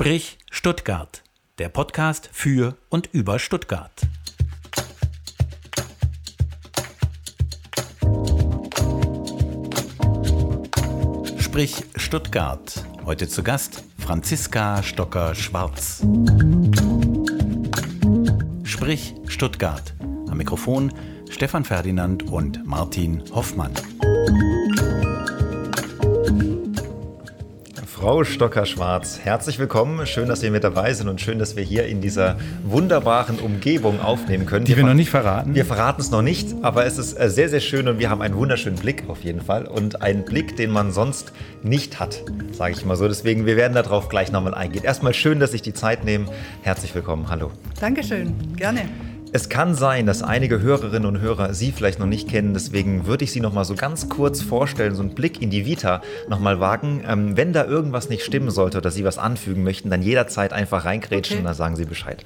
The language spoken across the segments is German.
Sprich Stuttgart, der Podcast für und über Stuttgart. Sprich Stuttgart. Heute zu Gast Franziska Stocker-Schwarz. Sprich Stuttgart. Am Mikrofon Stefan Ferdinand und Martin Hoffmann. Frau Stocker-Schwarz, herzlich willkommen. Schön, dass Sie mit dabei sind und schön, dass wir hier in dieser wunderbaren Umgebung aufnehmen können. Die wir, wir noch nicht verraten. Wir verraten es noch nicht, aber es ist äh, sehr, sehr schön und wir haben einen wunderschönen Blick auf jeden Fall und einen Blick, den man sonst nicht hat, sage ich mal so. Deswegen, wir werden darauf gleich nochmal eingehen. Erstmal schön, dass Sie die Zeit nehmen. Herzlich willkommen. Hallo. Dankeschön. Gerne. Es kann sein, dass einige Hörerinnen und Hörer Sie vielleicht noch nicht kennen, deswegen würde ich Sie noch mal so ganz kurz vorstellen, so einen Blick in die Vita noch mal wagen. Ähm, wenn da irgendwas nicht stimmen sollte oder Sie was anfügen möchten, dann jederzeit einfach reingrätschen okay. und dann sagen Sie Bescheid.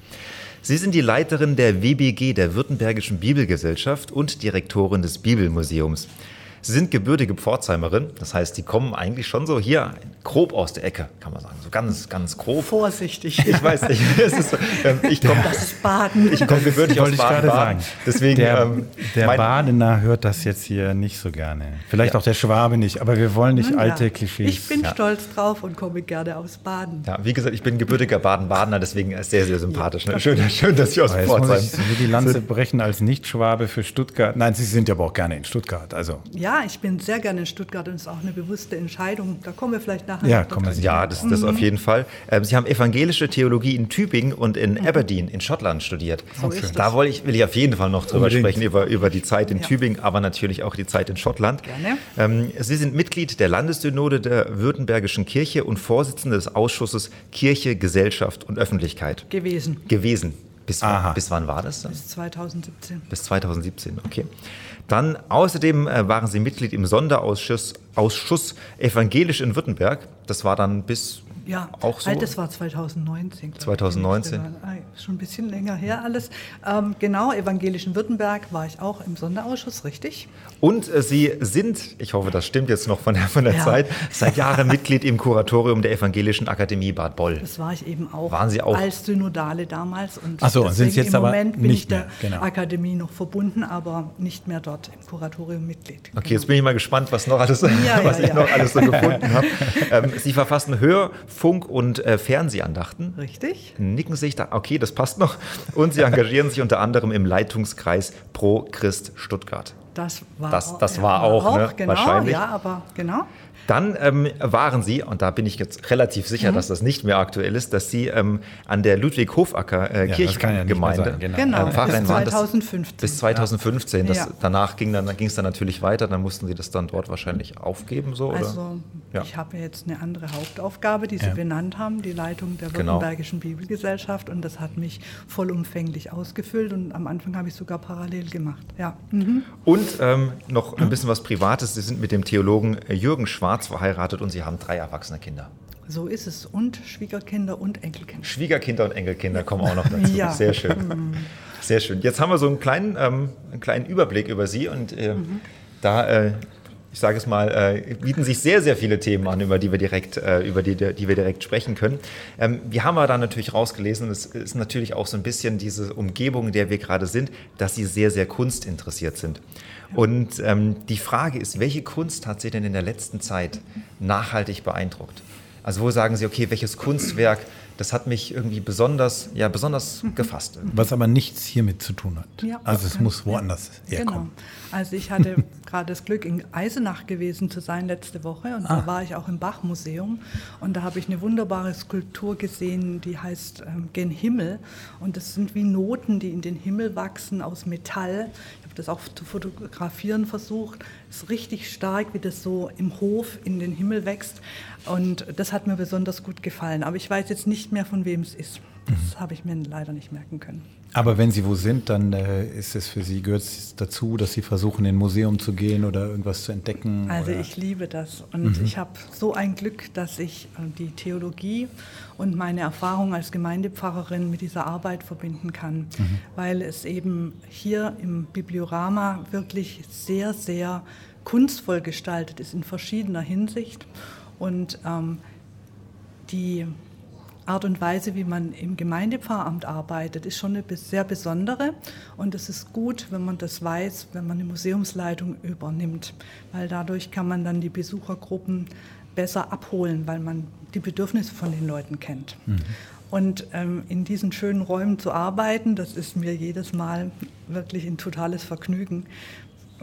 Sie sind die Leiterin der WBG, der Württembergischen Bibelgesellschaft und Direktorin des Bibelmuseums. Sie sind gebürtige Pforzheimerin, das heißt, die kommen eigentlich schon so hier grob aus der Ecke, kann man sagen. So ganz, ganz grob. Vorsichtig. Ich weiß nicht. So, ähm, ich komm, das ist Baden. Ich komme gebürtig aus Baden. Baden. Deswegen, der, ähm, der Badener hört das jetzt hier nicht so gerne. Vielleicht ja. auch der Schwabe nicht, aber wir wollen nicht Nun, alte ja. Klischees. Ich bin ja. stolz drauf und komme gerne aus Baden. Ja, wie gesagt, ich bin gebürtiger Baden-Badener, deswegen sehr, sehr sympathisch. Ne? Schön, schön, dass Sie aus Pforzheim sind. Ich die Lanze brechen als Nicht-Schwabe für Stuttgart. Nein, Sie sind ja aber auch gerne in Stuttgart. Also. Ja, ich bin sehr gerne in Stuttgart und es ist auch eine bewusste Entscheidung. Da kommen wir vielleicht nachher. Ja, kommen wir ja das, das mhm. auf jeden Fall. Ähm, Sie haben evangelische Theologie in Tübingen und in mhm. Aberdeen in Schottland studiert. So ist da will ich, will ich auf jeden Fall noch drüber Unbedingt. sprechen, über, über die Zeit in ja. Tübingen, aber natürlich auch die Zeit in Schottland. Gerne. Ähm, Sie sind Mitglied der Landessynode der Württembergischen Kirche und Vorsitzende des Ausschusses Kirche, Gesellschaft und Öffentlichkeit. Gewesen. Gewesen. Bis, bis wann war das? Dann? Bis 2017. Bis 2017, okay. Dann außerdem äh, waren Sie Mitglied im Sonderausschuss Ausschuss Evangelisch in Württemberg. Das war dann bis ja, auch so. Das war 2019. 2019. Ich. Schon ein bisschen länger her alles. Ähm, genau, evangelischen Württemberg war ich auch im Sonderausschuss, richtig. Und äh, Sie sind, ich hoffe, das stimmt jetzt noch von der, von der ja. Zeit, seit Jahren Mitglied im Kuratorium der Evangelischen Akademie Bad Boll. Das war ich eben auch. Waren Sie auch? Als Synodale damals. Und Ach so, sind Sie jetzt im aber Moment bin ich der genau. Akademie noch verbunden, aber nicht mehr dort im Kuratorium Mitglied. Okay, genau. jetzt bin ich mal gespannt, was, noch alles, ja, was ich noch alles so gefunden habe. Ähm, Sie verfassen Hör-, Funk- und äh, Fernsehandachten. Richtig. Nicken sich da, okay, das passt noch. Und Sie engagieren sich unter anderem im Leitungskreis Pro Christ Stuttgart. Das war das, das war auch, auch ne? genau, wahrscheinlich. Ja, aber genau. Dann ähm, waren Sie, und da bin ich jetzt relativ sicher, mhm. dass das nicht mehr aktuell ist, dass Sie ähm, an der Ludwig-Hofacker äh, ja, Kirchengemeinde ja genau. genau. Äh, bis 2015. bis 2015. Das, ja. Danach ging dann, ging es dann natürlich weiter, dann mussten Sie das dann dort wahrscheinlich aufgeben. So, also oder? ich habe jetzt eine andere Hauptaufgabe, die Sie benannt haben, die Leitung der genau. Württembergischen genau. Bibelgesellschaft und das hat mich vollumfänglich ausgefüllt und am Anfang habe ich sogar parallel gemacht. Ja. Mhm. Und ähm, noch ein bisschen was Privates, Sie sind mit dem Theologen Jürgen Schwarz Schwarz verheiratet und Sie haben drei erwachsene Kinder. So ist es. Und Schwiegerkinder und Enkelkinder. Schwiegerkinder und Enkelkinder kommen auch noch dazu. ja. Sehr schön. Mhm. Sehr schön. Jetzt haben wir so einen kleinen, ähm, einen kleinen Überblick über Sie und äh, mhm. da, äh, ich sage es mal, äh, bieten sich sehr, sehr viele Themen an, über die wir direkt, äh, über die, die wir direkt sprechen können. Ähm, wir haben aber da natürlich rausgelesen, und es ist natürlich auch so ein bisschen diese Umgebung, in der wir gerade sind, dass Sie sehr, sehr kunstinteressiert sind. Und ähm, die Frage ist, welche Kunst hat Sie denn in der letzten Zeit nachhaltig beeindruckt? Also wo sagen Sie, okay, welches Kunstwerk, das hat mich irgendwie besonders, ja, besonders mhm. gefasst. Was aber nichts hiermit zu tun hat. Ja, also es muss woanders ja. herkommen. Genau. Also ich hatte gerade das Glück, in Eisenach gewesen zu sein letzte Woche und ah. da war ich auch im Bach-Museum und da habe ich eine wunderbare Skulptur gesehen, die heißt ähm, Gen Himmel und das sind wie Noten, die in den Himmel wachsen aus Metall das auch zu fotografieren versucht. Es ist richtig stark, wie das so im Hof in den Himmel wächst. Und das hat mir besonders gut gefallen. Aber ich weiß jetzt nicht mehr, von wem es ist. Das mhm. habe ich mir leider nicht merken können. Aber wenn Sie wo sind, dann äh, ist es für Sie, gehört es dazu, dass Sie versuchen, in ein Museum zu gehen oder irgendwas zu entdecken? Also oder? ich liebe das. Und mhm. ich habe so ein Glück, dass ich äh, die Theologie und meine Erfahrung als Gemeindepfarrerin mit dieser Arbeit verbinden kann, mhm. weil es eben hier im Bibliorama wirklich sehr, sehr kunstvoll gestaltet ist in verschiedener Hinsicht. Und ähm, die Art und Weise, wie man im Gemeindepfarramt arbeitet, ist schon eine sehr besondere. Und es ist gut, wenn man das weiß, wenn man eine Museumsleitung übernimmt, weil dadurch kann man dann die Besuchergruppen besser abholen, weil man die Bedürfnisse von den Leuten kennt. Mhm. Und ähm, in diesen schönen Räumen zu arbeiten, das ist mir jedes Mal wirklich ein totales Vergnügen,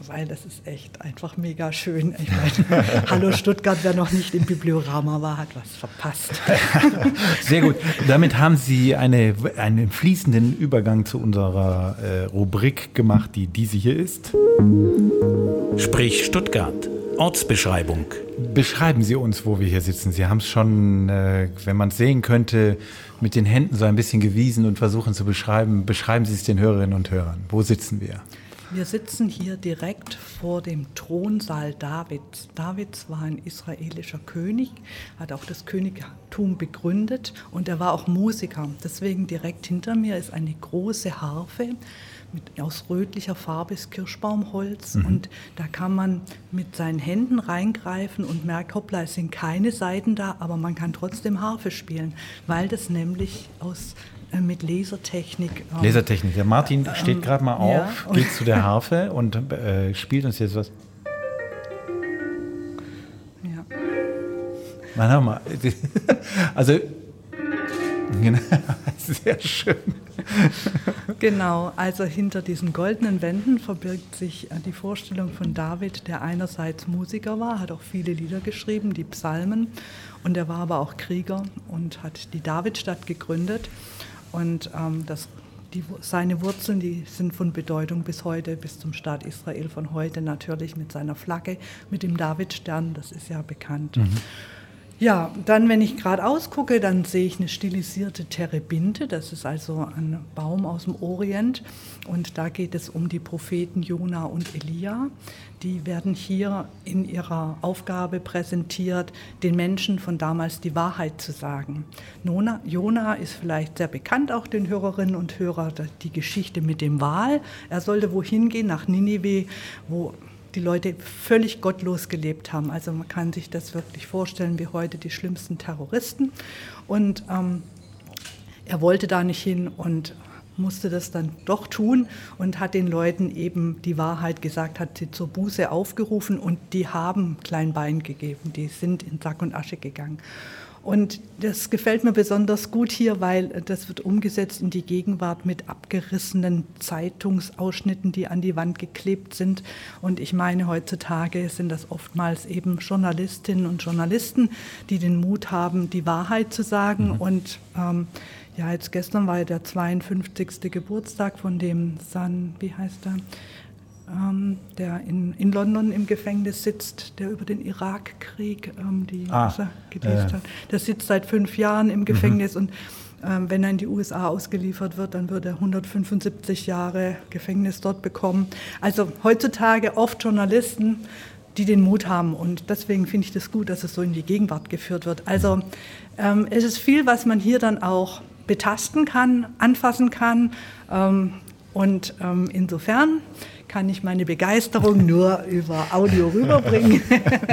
weil das ist echt einfach mega schön. Ich meine, hallo Stuttgart, wer noch nicht im Bibliorama war, hat was verpasst. Sehr gut. Damit haben Sie eine, einen fließenden Übergang zu unserer äh, Rubrik gemacht, die diese hier ist. Sprich Stuttgart. Ortsbeschreibung. Beschreiben Sie uns, wo wir hier sitzen. Sie haben es schon, äh, wenn man es sehen könnte, mit den Händen so ein bisschen gewiesen und versuchen zu beschreiben. Beschreiben Sie es den Hörerinnen und Hörern. Wo sitzen wir? Wir sitzen hier direkt vor dem Thronsaal Davids. Davids war ein israelischer König, hat auch das Königtum begründet und er war auch Musiker. Deswegen direkt hinter mir ist eine große Harfe mit, aus rötlicher Farbe ist Kirschbaumholz mhm. und da kann man mit seinen Händen reingreifen und merkt, hoppla, es sind keine Seiten da, aber man kann trotzdem Harfe spielen, weil das nämlich aus mit Lasertechnik. Ähm, Lasertechnik. Der Martin ähm, steht gerade mal auf, ja. geht zu der Harfe und äh, spielt uns jetzt was. Ja. Mal, mal. Also, genau, sehr schön. Genau, also hinter diesen goldenen Wänden verbirgt sich äh, die Vorstellung von David, der einerseits Musiker war, hat auch viele Lieder geschrieben, die Psalmen, und er war aber auch Krieger und hat die Davidstadt gegründet. Und ähm, das, die, seine Wurzeln, die sind von Bedeutung bis heute, bis zum Staat Israel von heute natürlich mit seiner Flagge, mit dem Davidstern, das ist ja bekannt. Mhm. Ja, dann, wenn ich gerade ausgucke, dann sehe ich eine stilisierte Terebinte. Das ist also ein Baum aus dem Orient. Und da geht es um die Propheten Jona und Elia. Die werden hier in ihrer Aufgabe präsentiert, den Menschen von damals die Wahrheit zu sagen. Nona, Jona ist vielleicht sehr bekannt, auch den Hörerinnen und Hörern, die Geschichte mit dem Wal. Er sollte wohin gehen, nach Ninive, wo die Leute völlig gottlos gelebt haben. Also man kann sich das wirklich vorstellen wie heute die schlimmsten Terroristen. Und ähm, er wollte da nicht hin und musste das dann doch tun und hat den Leuten eben die Wahrheit gesagt, hat sie zur Buße aufgerufen und die haben Kleinbein gegeben, die sind in Sack und Asche gegangen. Und das gefällt mir besonders gut hier, weil das wird umgesetzt in die Gegenwart mit abgerissenen Zeitungsausschnitten, die an die Wand geklebt sind. Und ich meine, heutzutage sind das oftmals eben Journalistinnen und Journalisten, die den Mut haben, die Wahrheit zu sagen. Mhm. Und ähm, ja, jetzt gestern war ja der 52. Geburtstag von dem San, wie heißt er? Ähm, der in, in London im Gefängnis sitzt, der über den Irakkrieg ähm, die ah, gelesen äh. hat. Der sitzt seit fünf Jahren im Gefängnis mhm. und ähm, wenn er in die USA ausgeliefert wird, dann wird er 175 Jahre Gefängnis dort bekommen. Also heutzutage oft Journalisten, die den Mut haben und deswegen finde ich das gut, dass es so in die Gegenwart geführt wird. Also ähm, es ist viel, was man hier dann auch betasten kann, anfassen kann ähm, und ähm, insofern kann ich meine Begeisterung nur über Audio rüberbringen.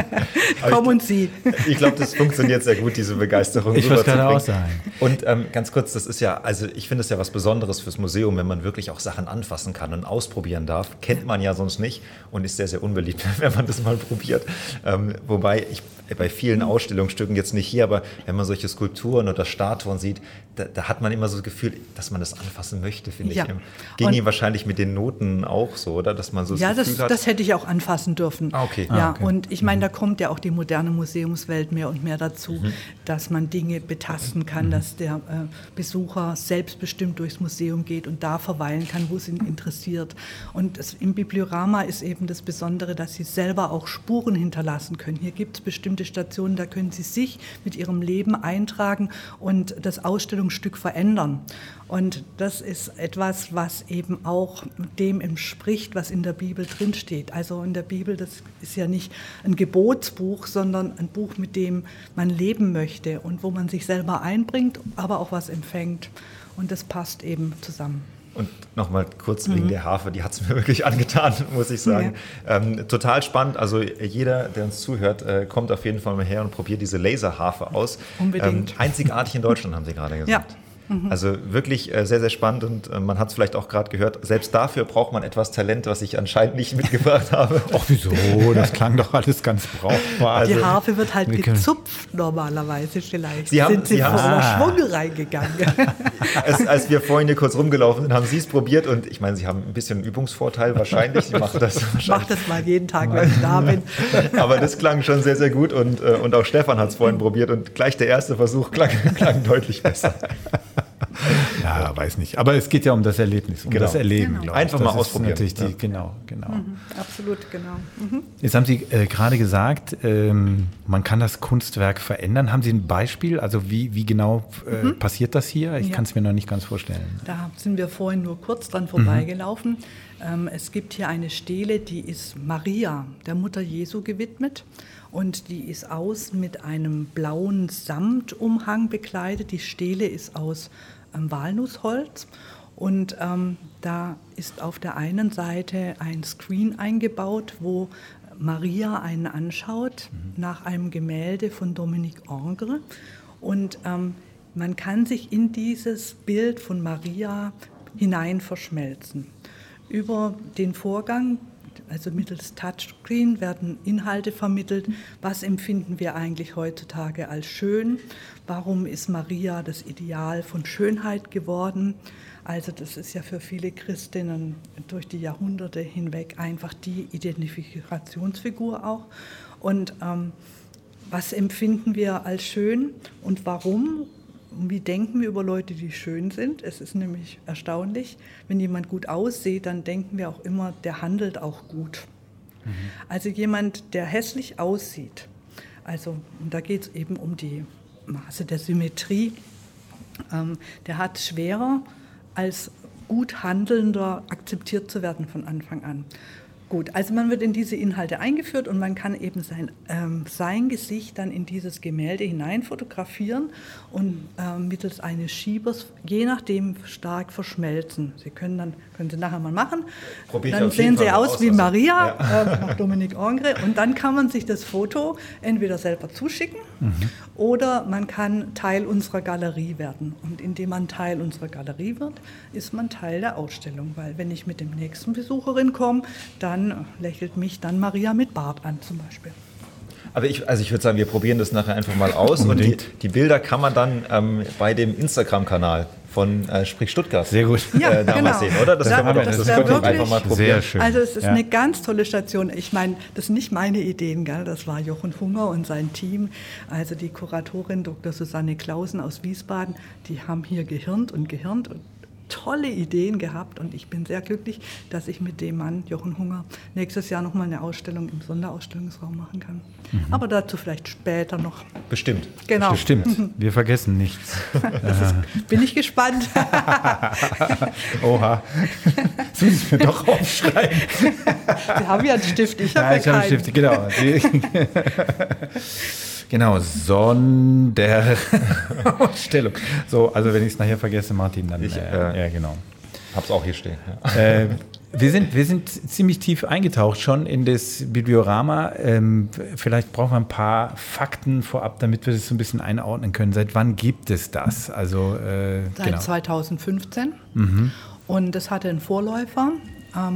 Kommen Sie. Ich glaube, das funktioniert sehr gut, diese Begeisterung ich rüberzubringen. Auch sagen. Und ähm, ganz kurz, das ist ja, also ich finde es ja was Besonderes fürs Museum, wenn man wirklich auch Sachen anfassen kann und ausprobieren darf. Kennt man ja sonst nicht und ist sehr, sehr unbeliebt, wenn man das mal probiert. Ähm, wobei ich bei vielen Ausstellungsstücken, jetzt nicht hier, aber wenn man solche Skulpturen oder Statuen sieht, da, da hat man immer so das Gefühl, dass man das anfassen möchte, finde ja. ich. Ging Ihnen wahrscheinlich mit den Noten auch so, oder? Dass man so das ja, Gefühl das, hat. das hätte ich auch anfassen dürfen. Ah, okay. Ja, ah, okay. und ich meine, da kommt ja auch die moderne Museumswelt mehr und mehr dazu, mhm. dass man Dinge betasten kann, mhm. dass der äh, Besucher selbstbestimmt durchs Museum geht und da verweilen kann, wo es ihn interessiert. Und das, im Bibliorama ist eben das Besondere, dass Sie selber auch Spuren hinterlassen können. Hier gibt es bestimmte Stationen, da können Sie sich mit Ihrem Leben eintragen und das Ausstellungsstück verändern. Und das ist etwas, was eben auch dem entspricht, was in der Bibel drinsteht. Also in der Bibel, das ist ja nicht ein Gebotsbuch, sondern ein Buch, mit dem man leben möchte und wo man sich selber einbringt, aber auch was empfängt. Und das passt eben zusammen. Und nochmal kurz mhm. wegen der Harfe, die hat es mir wirklich angetan, muss ich sagen. Ja. Ähm, total spannend. Also jeder, der uns zuhört, äh, kommt auf jeden Fall mal her und probiert diese Laserharfe aus. Unbedingt. Ähm, einzigartig in Deutschland, haben Sie gerade gesagt. Ja. Mhm. Also wirklich äh, sehr, sehr spannend und äh, man hat es vielleicht auch gerade gehört, selbst dafür braucht man etwas Talent, was ich anscheinend nicht mitgebracht habe. Ach wieso, das klang doch alles ganz brauchbar. Also, die Harfe wird halt gezupft normalerweise vielleicht. Sie haben, sind Sie, Sie voller ah. Schwung reingegangen. es, als wir vorhin hier kurz rumgelaufen sind, haben Sie es probiert und ich meine, Sie haben ein bisschen Übungsvorteil wahrscheinlich. Sie machen das wahrscheinlich. Ich mache das mal jeden Tag, wenn ich da bin. Aber das klang schon sehr, sehr gut und, äh, und auch Stefan hat es vorhin probiert und gleich der erste Versuch klang, klang deutlich besser. ja, weiß nicht. Aber es geht ja um das Erlebnis, um genau. das Erleben. Genau. Einfach mal ausprobieren. Natürlich die, ja. Genau, genau. Mhm, absolut, genau. Mhm. Jetzt haben Sie äh, gerade gesagt, ähm, man kann das Kunstwerk verändern. Haben Sie ein Beispiel? Also wie, wie genau äh, mhm. passiert das hier? Ich ja. kann es mir noch nicht ganz vorstellen. Da sind wir vorhin nur kurz dran vorbeigelaufen. Mhm. Ähm, es gibt hier eine Stele, die ist Maria, der Mutter Jesu, gewidmet. Und die ist aus mit einem blauen Samtumhang bekleidet. Die Stele ist aus Walnussholz. Und ähm, da ist auf der einen Seite ein Screen eingebaut, wo Maria einen anschaut mhm. nach einem Gemälde von Dominique Angre. Und ähm, man kann sich in dieses Bild von Maria hinein verschmelzen. Über den Vorgang also mittels Touchscreen werden Inhalte vermittelt. Was empfinden wir eigentlich heutzutage als schön? Warum ist Maria das Ideal von Schönheit geworden? Also das ist ja für viele Christinnen durch die Jahrhunderte hinweg einfach die Identifikationsfigur auch. Und ähm, was empfinden wir als schön und warum? Wie denken wir über Leute, die schön sind? Es ist nämlich erstaunlich, wenn jemand gut aussieht, dann denken wir auch immer, der handelt auch gut. Mhm. Also jemand, der hässlich aussieht, also da geht es eben um die Maße der Symmetrie, ähm, der hat schwerer als gut Handelnder akzeptiert zu werden von Anfang an. Gut, also man wird in diese Inhalte eingeführt und man kann eben sein, ähm, sein Gesicht dann in dieses Gemälde hinein fotografieren und äh, mittels eines Schiebers, je nachdem, stark verschmelzen. Sie können dann, können Sie nachher mal machen. Probier dann sehen Sie aus, aus wie also. Maria, ja. äh, nach Dominique Angre und dann kann man sich das Foto entweder selber zuschicken mhm. oder man kann Teil unserer Galerie werden. Und indem man Teil unserer Galerie wird, ist man Teil der Ausstellung, weil wenn ich mit dem nächsten Besucherin komme, dann dann lächelt mich dann Maria mit Bart an zum Beispiel. Aber ich, also ich würde sagen, wir probieren das nachher einfach mal aus und die, die Bilder kann man dann ähm, bei dem Instagram-Kanal von äh, Sprich Stuttgart Sehr gut. Ja, äh, genau. sehen, oder? Das, da, das, das, das können wir einfach mal probieren. Sehr schön. Also es ist ja. eine ganz tolle Station. Ich meine, das sind nicht meine Ideen, gell? das war Jochen Hunger und sein Team. Also die Kuratorin Dr. Susanne Klausen aus Wiesbaden, die haben hier gehirnt und gehirnt und tolle Ideen gehabt und ich bin sehr glücklich, dass ich mit dem Mann, Jochen Hunger, nächstes Jahr nochmal eine Ausstellung im Sonderausstellungsraum machen kann. Mhm. Aber dazu vielleicht später noch. Bestimmt. Genau. Bestimmt. Wir vergessen nichts. ist, bin ich gespannt. Oha. Das muss ich mir doch aufschreiben. Sie haben ja einen Stift, ich habe ja, ja ich habe einen Stift, genau. Genau, Sonderausstellung. so, also wenn ich es nachher vergesse, Martin, dann. Ich, äh, ja, genau. Hab's auch hier stehen. Ja. Äh, wir sind, wir sind ziemlich tief eingetaucht schon in das Bibliorama. Ähm, vielleicht brauchen wir ein paar Fakten vorab, damit wir das so ein bisschen einordnen können. Seit wann gibt es das? Also, äh, Seit genau. 2015. Mhm. Und es hatte einen Vorläufer,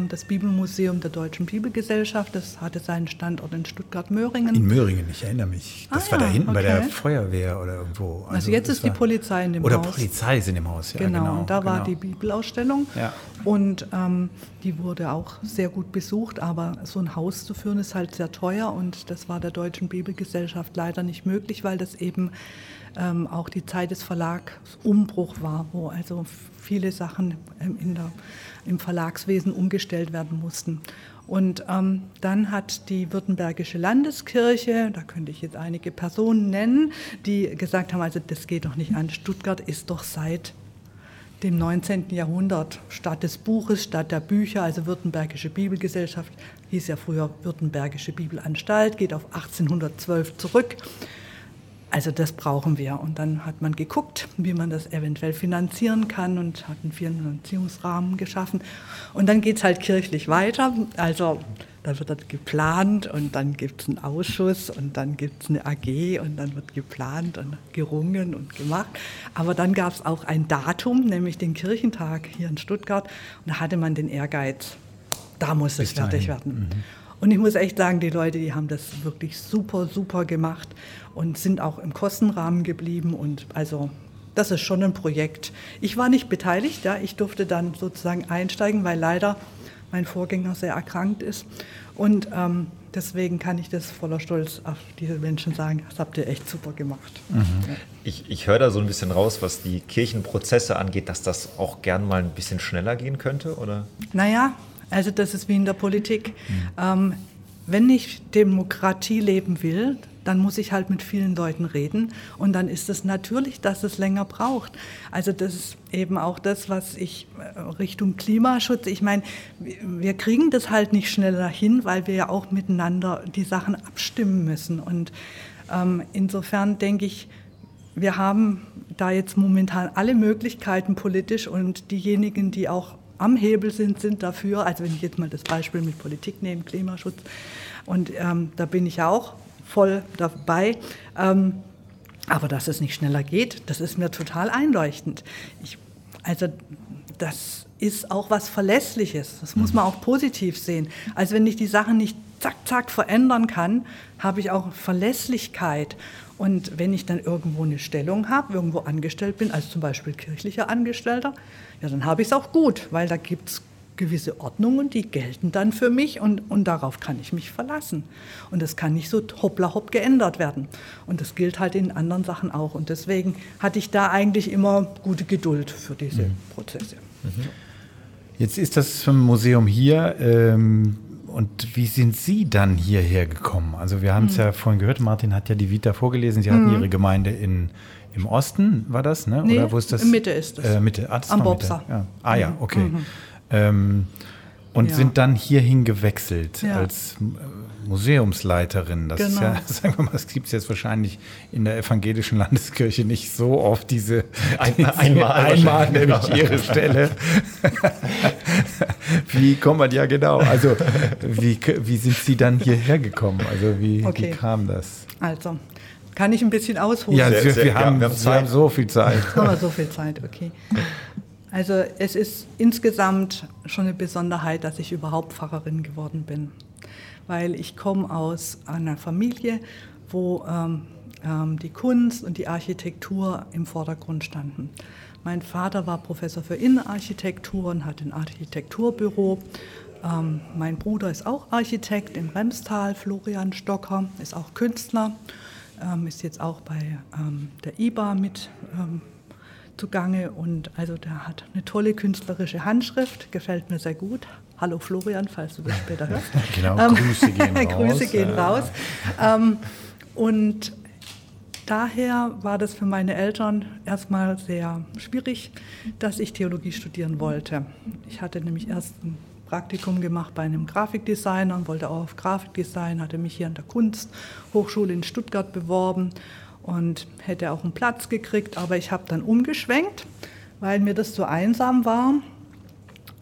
das Bibelmuseum der Deutschen Bibelgesellschaft. Das hatte seinen Standort in Stuttgart-Möhringen. In Möhringen, ich erinnere mich. Das ah, war da hinten okay. bei der Feuerwehr oder irgendwo. Also, also jetzt ist die Polizei in dem oder Haus. Oder Polizei ist in dem Haus, ja. Genau, genau und da genau. war die Bibelausstellung. Ja. Und ähm, die wurde auch sehr gut besucht, aber so ein Haus zu führen ist halt sehr teuer und das war der Deutschen Bibelgesellschaft leider nicht möglich, weil das eben ähm, auch die Zeit des Verlagsumbruch war, wo also viele Sachen ähm, in der im Verlagswesen umgestellt werden mussten. Und ähm, dann hat die Württembergische Landeskirche, da könnte ich jetzt einige Personen nennen, die gesagt haben, also das geht doch nicht an. Stuttgart ist doch seit dem 19. Jahrhundert statt des Buches, statt der Bücher, also Württembergische Bibelgesellschaft, hieß ja früher Württembergische Bibelanstalt, geht auf 1812 zurück. Also das brauchen wir. Und dann hat man geguckt, wie man das eventuell finanzieren kann und hat einen Finanzierungsrahmen geschaffen. Und dann geht es halt kirchlich weiter. Also da wird das geplant und dann gibt es einen Ausschuss und dann gibt es eine AG und dann wird geplant und gerungen und gemacht. Aber dann gab es auch ein Datum, nämlich den Kirchentag hier in Stuttgart. Und da hatte man den Ehrgeiz, da muss es fertig werden. Mhm. Und ich muss echt sagen, die Leute, die haben das wirklich super, super gemacht und sind auch im Kostenrahmen geblieben. Und also das ist schon ein Projekt. Ich war nicht beteiligt, ja. ich durfte dann sozusagen einsteigen, weil leider mein Vorgänger sehr erkrankt ist. Und ähm, deswegen kann ich das voller Stolz auf diese Menschen sagen, das habt ihr echt super gemacht. Mhm. Ich, ich höre da so ein bisschen raus, was die Kirchenprozesse angeht, dass das auch gern mal ein bisschen schneller gehen könnte, oder? Naja, also das ist wie in der Politik. Mhm. Ähm, wenn ich Demokratie leben will, dann muss ich halt mit vielen Leuten reden. Und dann ist es natürlich, dass es länger braucht. Also das ist eben auch das, was ich äh, Richtung Klimaschutz, ich meine, wir kriegen das halt nicht schneller hin, weil wir ja auch miteinander die Sachen abstimmen müssen. Und ähm, insofern denke ich, wir haben da jetzt momentan alle Möglichkeiten politisch und diejenigen, die auch am Hebel sind, sind dafür. Also wenn ich jetzt mal das Beispiel mit Politik nehme, Klimaschutz, und ähm, da bin ich ja auch voll dabei. Ähm, aber dass es nicht schneller geht, das ist mir total einleuchtend. Ich, also das ist auch was Verlässliches. Das muss man auch positiv sehen. Also wenn ich die Sachen nicht zack, zack verändern kann, habe ich auch Verlässlichkeit. Und wenn ich dann irgendwo eine Stellung habe, irgendwo angestellt bin, als zum Beispiel kirchlicher Angestellter, ja, dann habe ich es auch gut, weil da gibt es gewisse Ordnungen, die gelten dann für mich und, und darauf kann ich mich verlassen. Und das kann nicht so hoppla hopp geändert werden. Und das gilt halt in anderen Sachen auch. Und deswegen hatte ich da eigentlich immer gute Geduld für diese mhm. Prozesse. Mhm. Jetzt ist das Museum hier. Ähm und wie sind Sie dann hierher gekommen? Also wir haben es mhm. ja vorhin gehört, Martin hat ja die Vita vorgelesen. Sie hatten mhm. Ihre Gemeinde in, im Osten, war das? Ne? Nee, Oder wo ist das? Mitte ist es. Äh, Mitte. Ah, Am Bobsa. Ja. Ah ja, mhm. okay. Mhm. Ähm, und ja. sind dann hierhin gewechselt ja. als äh, Museumsleiterin. Das genau. ist ja, genau. sagen wir mal, das gibt es jetzt wahrscheinlich in der evangelischen Landeskirche nicht so oft, diese, Ein, diese einmal, einmal nämlich genau. ihre Stelle. wie kommt man, ja genau, also wie, wie sind Sie dann hierher gekommen? Also wie, okay. wie kam das? Also, kann ich ein bisschen ausholen? Ja, sehr, sehr, wir, haben, wir, haben, wir haben so viel Zeit. Haben wir so viel Zeit, okay. Also es ist insgesamt schon eine Besonderheit, dass ich überhaupt Pfarrerin geworden bin, weil ich komme aus einer Familie, wo ähm, ähm, die Kunst und die Architektur im Vordergrund standen. Mein Vater war Professor für Innenarchitektur und hat ein Architekturbüro. Ähm, mein Bruder ist auch Architekt im Remstal, Florian Stocker, ist auch Künstler, ähm, ist jetzt auch bei ähm, der IBA mit ähm, zugange und also der hat eine tolle künstlerische Handschrift, gefällt mir sehr gut. Hallo Florian, falls du das später hörst. genau, ähm, Grüße gehen raus. Grüße gehen raus. Ähm, und daher war das für meine Eltern erstmal sehr schwierig, dass ich Theologie studieren wollte. Ich hatte nämlich erst ein Praktikum gemacht bei einem Grafikdesigner und wollte auch auf Grafikdesign, hatte mich hier an der Kunsthochschule in Stuttgart beworben und hätte auch einen Platz gekriegt, aber ich habe dann umgeschwenkt, weil mir das zu einsam war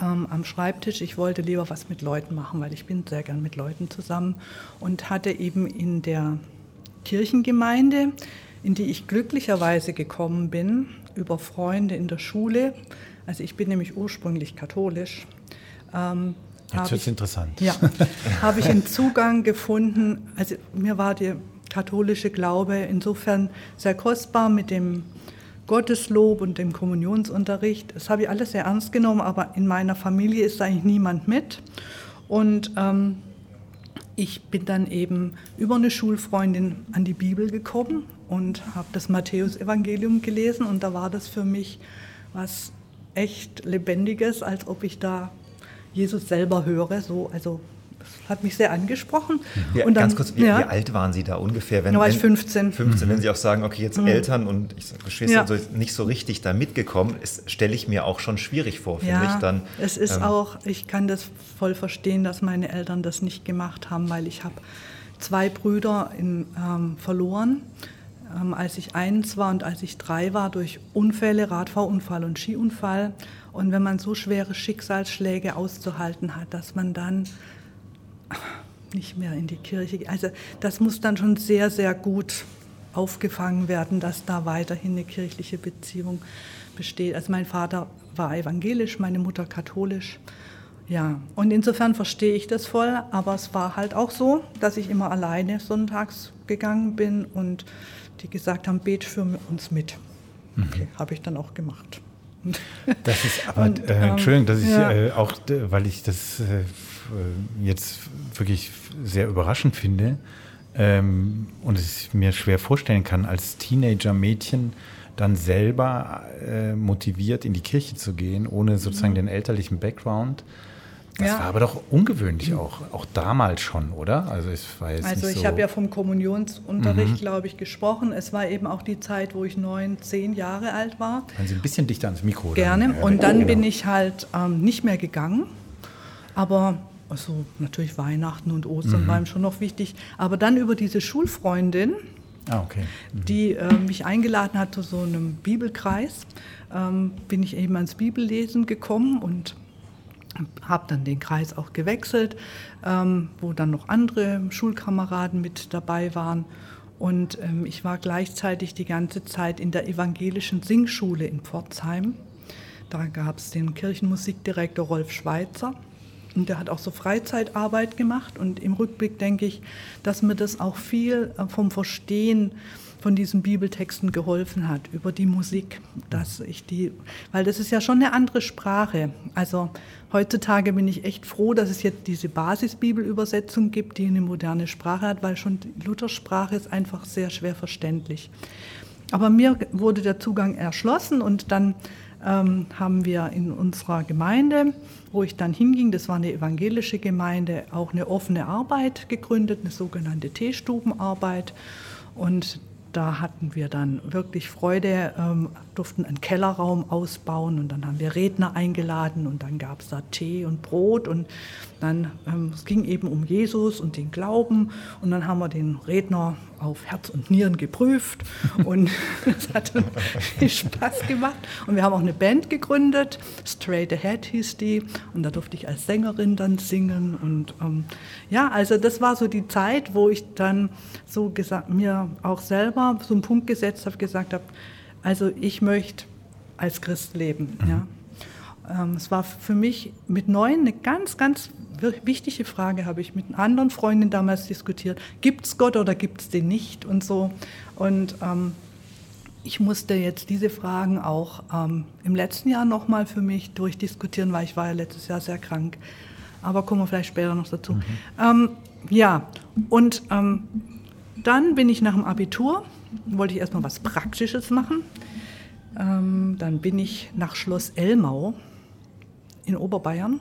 ähm, am Schreibtisch. Ich wollte lieber was mit Leuten machen, weil ich bin sehr gern mit Leuten zusammen und hatte eben in der Kirchengemeinde, in die ich glücklicherweise gekommen bin, über Freunde in der Schule, also ich bin nämlich ursprünglich katholisch, ähm, Jetzt wird es interessant. Ja, habe ich einen Zugang gefunden. Also mir war die katholische Glaube insofern sehr kostbar mit dem Gotteslob und dem Kommunionsunterricht. Das habe ich alles sehr ernst genommen, aber in meiner Familie ist eigentlich niemand mit. Und ähm, ich bin dann eben über eine Schulfreundin an die Bibel gekommen und habe das Matthäusevangelium gelesen und da war das für mich was echt Lebendiges, als ob ich da Jesus selber höre. So, also hat mich sehr angesprochen. Ja, und dann, ganz kurz, wie, ja. wie, alt waren Sie da ungefähr? Wenn, da war ich 15. 15, wenn Sie auch sagen, okay, jetzt mhm. Eltern und ich Geschwister ja. so nicht so richtig da mitgekommen, stelle ich mir auch schon schwierig vor, finde ja, ich dann. Es ist ähm, auch, ich kann das voll verstehen, dass meine Eltern das nicht gemacht haben, weil ich habe zwei Brüder in, ähm, verloren. Ähm, als ich eins war und als ich drei war, durch Unfälle, Radfahrunfall und Skiunfall. Und wenn man so schwere Schicksalsschläge auszuhalten hat, dass man dann nicht mehr in die Kirche geht. Also das muss dann schon sehr, sehr gut aufgefangen werden, dass da weiterhin eine kirchliche Beziehung besteht. Also mein Vater war evangelisch, meine Mutter katholisch. Ja, und insofern verstehe ich das voll, aber es war halt auch so, dass ich immer alleine sonntags gegangen bin und die gesagt haben, bet für uns mit. Mhm. Okay, habe ich dann auch gemacht. Das ist aber, und, äh, ähm, Entschuldigung, dass ich ja. äh, auch, weil ich das äh, jetzt wirklich sehr überraschend finde ähm, und es mir schwer vorstellen kann, als Teenager-Mädchen dann selber äh, motiviert in die Kirche zu gehen, ohne sozusagen mhm. den elterlichen Background. Das ja. war aber doch ungewöhnlich auch, auch damals schon, oder? Also, war jetzt also ich so habe ja vom Kommunionsunterricht, mhm. glaube ich, gesprochen. Es war eben auch die Zeit, wo ich neun, zehn Jahre alt war. Waren Sie ein bisschen dichter ans Mikro? Gerne. Dann, und dann genau. bin ich halt ähm, nicht mehr gegangen. Aber also natürlich Weihnachten und Ostern mhm. waren schon noch wichtig. Aber dann über diese Schulfreundin, ah, okay. mhm. die äh, mich eingeladen hat zu so einem Bibelkreis, ähm, bin ich eben ans Bibellesen gekommen und habe dann den Kreis auch gewechselt, ähm, wo dann noch andere Schulkameraden mit dabei waren. Und ähm, ich war gleichzeitig die ganze Zeit in der evangelischen Singschule in Pforzheim. Da gab es den Kirchenmusikdirektor Rolf Schweitzer. Und der hat auch so Freizeitarbeit gemacht. Und im Rückblick denke ich, dass mir das auch viel äh, vom Verstehen von diesen Bibeltexten geholfen hat, über die Musik, dass ich die, weil das ist ja schon eine andere Sprache. Also heutzutage bin ich echt froh, dass es jetzt diese Basisbibelübersetzung gibt, die eine moderne Sprache hat, weil schon die Luthersprache ist einfach sehr schwer verständlich. Aber mir wurde der Zugang erschlossen und dann ähm, haben wir in unserer Gemeinde, wo ich dann hinging, das war eine evangelische Gemeinde, auch eine offene Arbeit gegründet, eine sogenannte Teestubenarbeit. Und da hatten wir dann wirklich Freude, ähm, durften einen Kellerraum ausbauen und dann haben wir Redner eingeladen und dann gab es da Tee und Brot und dann ähm, es ging eben um Jesus und den Glauben und dann haben wir den Redner auf Herz und Nieren geprüft und es hat viel Spaß gemacht und wir haben auch eine Band gegründet, Straight Ahead hieß die und da durfte ich als Sängerin dann singen und ähm, ja, also das war so die Zeit, wo ich dann so gesagt mir auch selber so einen Punkt gesetzt habe, gesagt habe, also ich möchte als Christ leben. Mhm. Ja. Ähm, es war für mich mit neun eine ganz, ganz wichtige Frage, habe ich mit einer anderen Freundin damals diskutiert. Gibt es Gott oder gibt es den nicht und so. Und ähm, ich musste jetzt diese Fragen auch ähm, im letzten Jahr nochmal für mich durchdiskutieren, weil ich war ja letztes Jahr sehr krank. Aber kommen wir vielleicht später noch dazu. Mhm. Ähm, ja, und ähm, dann bin ich nach dem Abitur wollte ich erstmal was Praktisches machen. Ähm, dann bin ich nach Schloss Elmau in Oberbayern.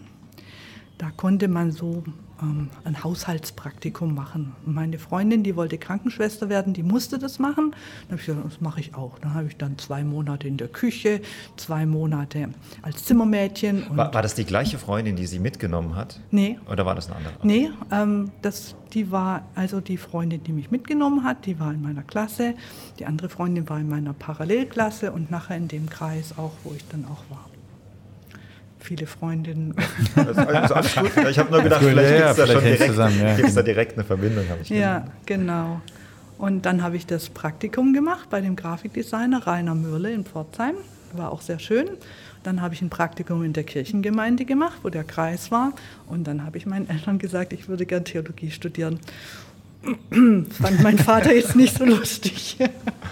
Da konnte man so ähm, ein Haushaltspraktikum machen. Und meine Freundin, die wollte Krankenschwester werden, die musste das machen. Dann habe ich gesagt, das mache ich auch. Dann habe ich dann zwei Monate in der Küche, zwei Monate als Zimmermädchen. War, war, das die gleiche Freundin, die sie mitgenommen hat? Nee. Oder war das eine andere? Nee, ähm, das, die war also die Freundin, die mich mitgenommen hat, die war in meiner Klasse. Die andere Freundin war in meiner Parallelklasse und nachher in dem Kreis auch, wo ich dann auch war viele Freundinnen. Also, also alles gut. Ich habe nur gedacht, vielleicht gibt es da schon direkt, ja. da direkt eine Verbindung. ja, genau. Und dann habe ich das Praktikum gemacht bei dem Grafikdesigner Rainer Mürle in Pforzheim. War auch sehr schön. Dann habe ich ein Praktikum in der Kirchengemeinde gemacht, wo der Kreis war. Und dann habe ich meinen Eltern gesagt, ich würde gern Theologie studieren. Fand mein Vater jetzt nicht so lustig.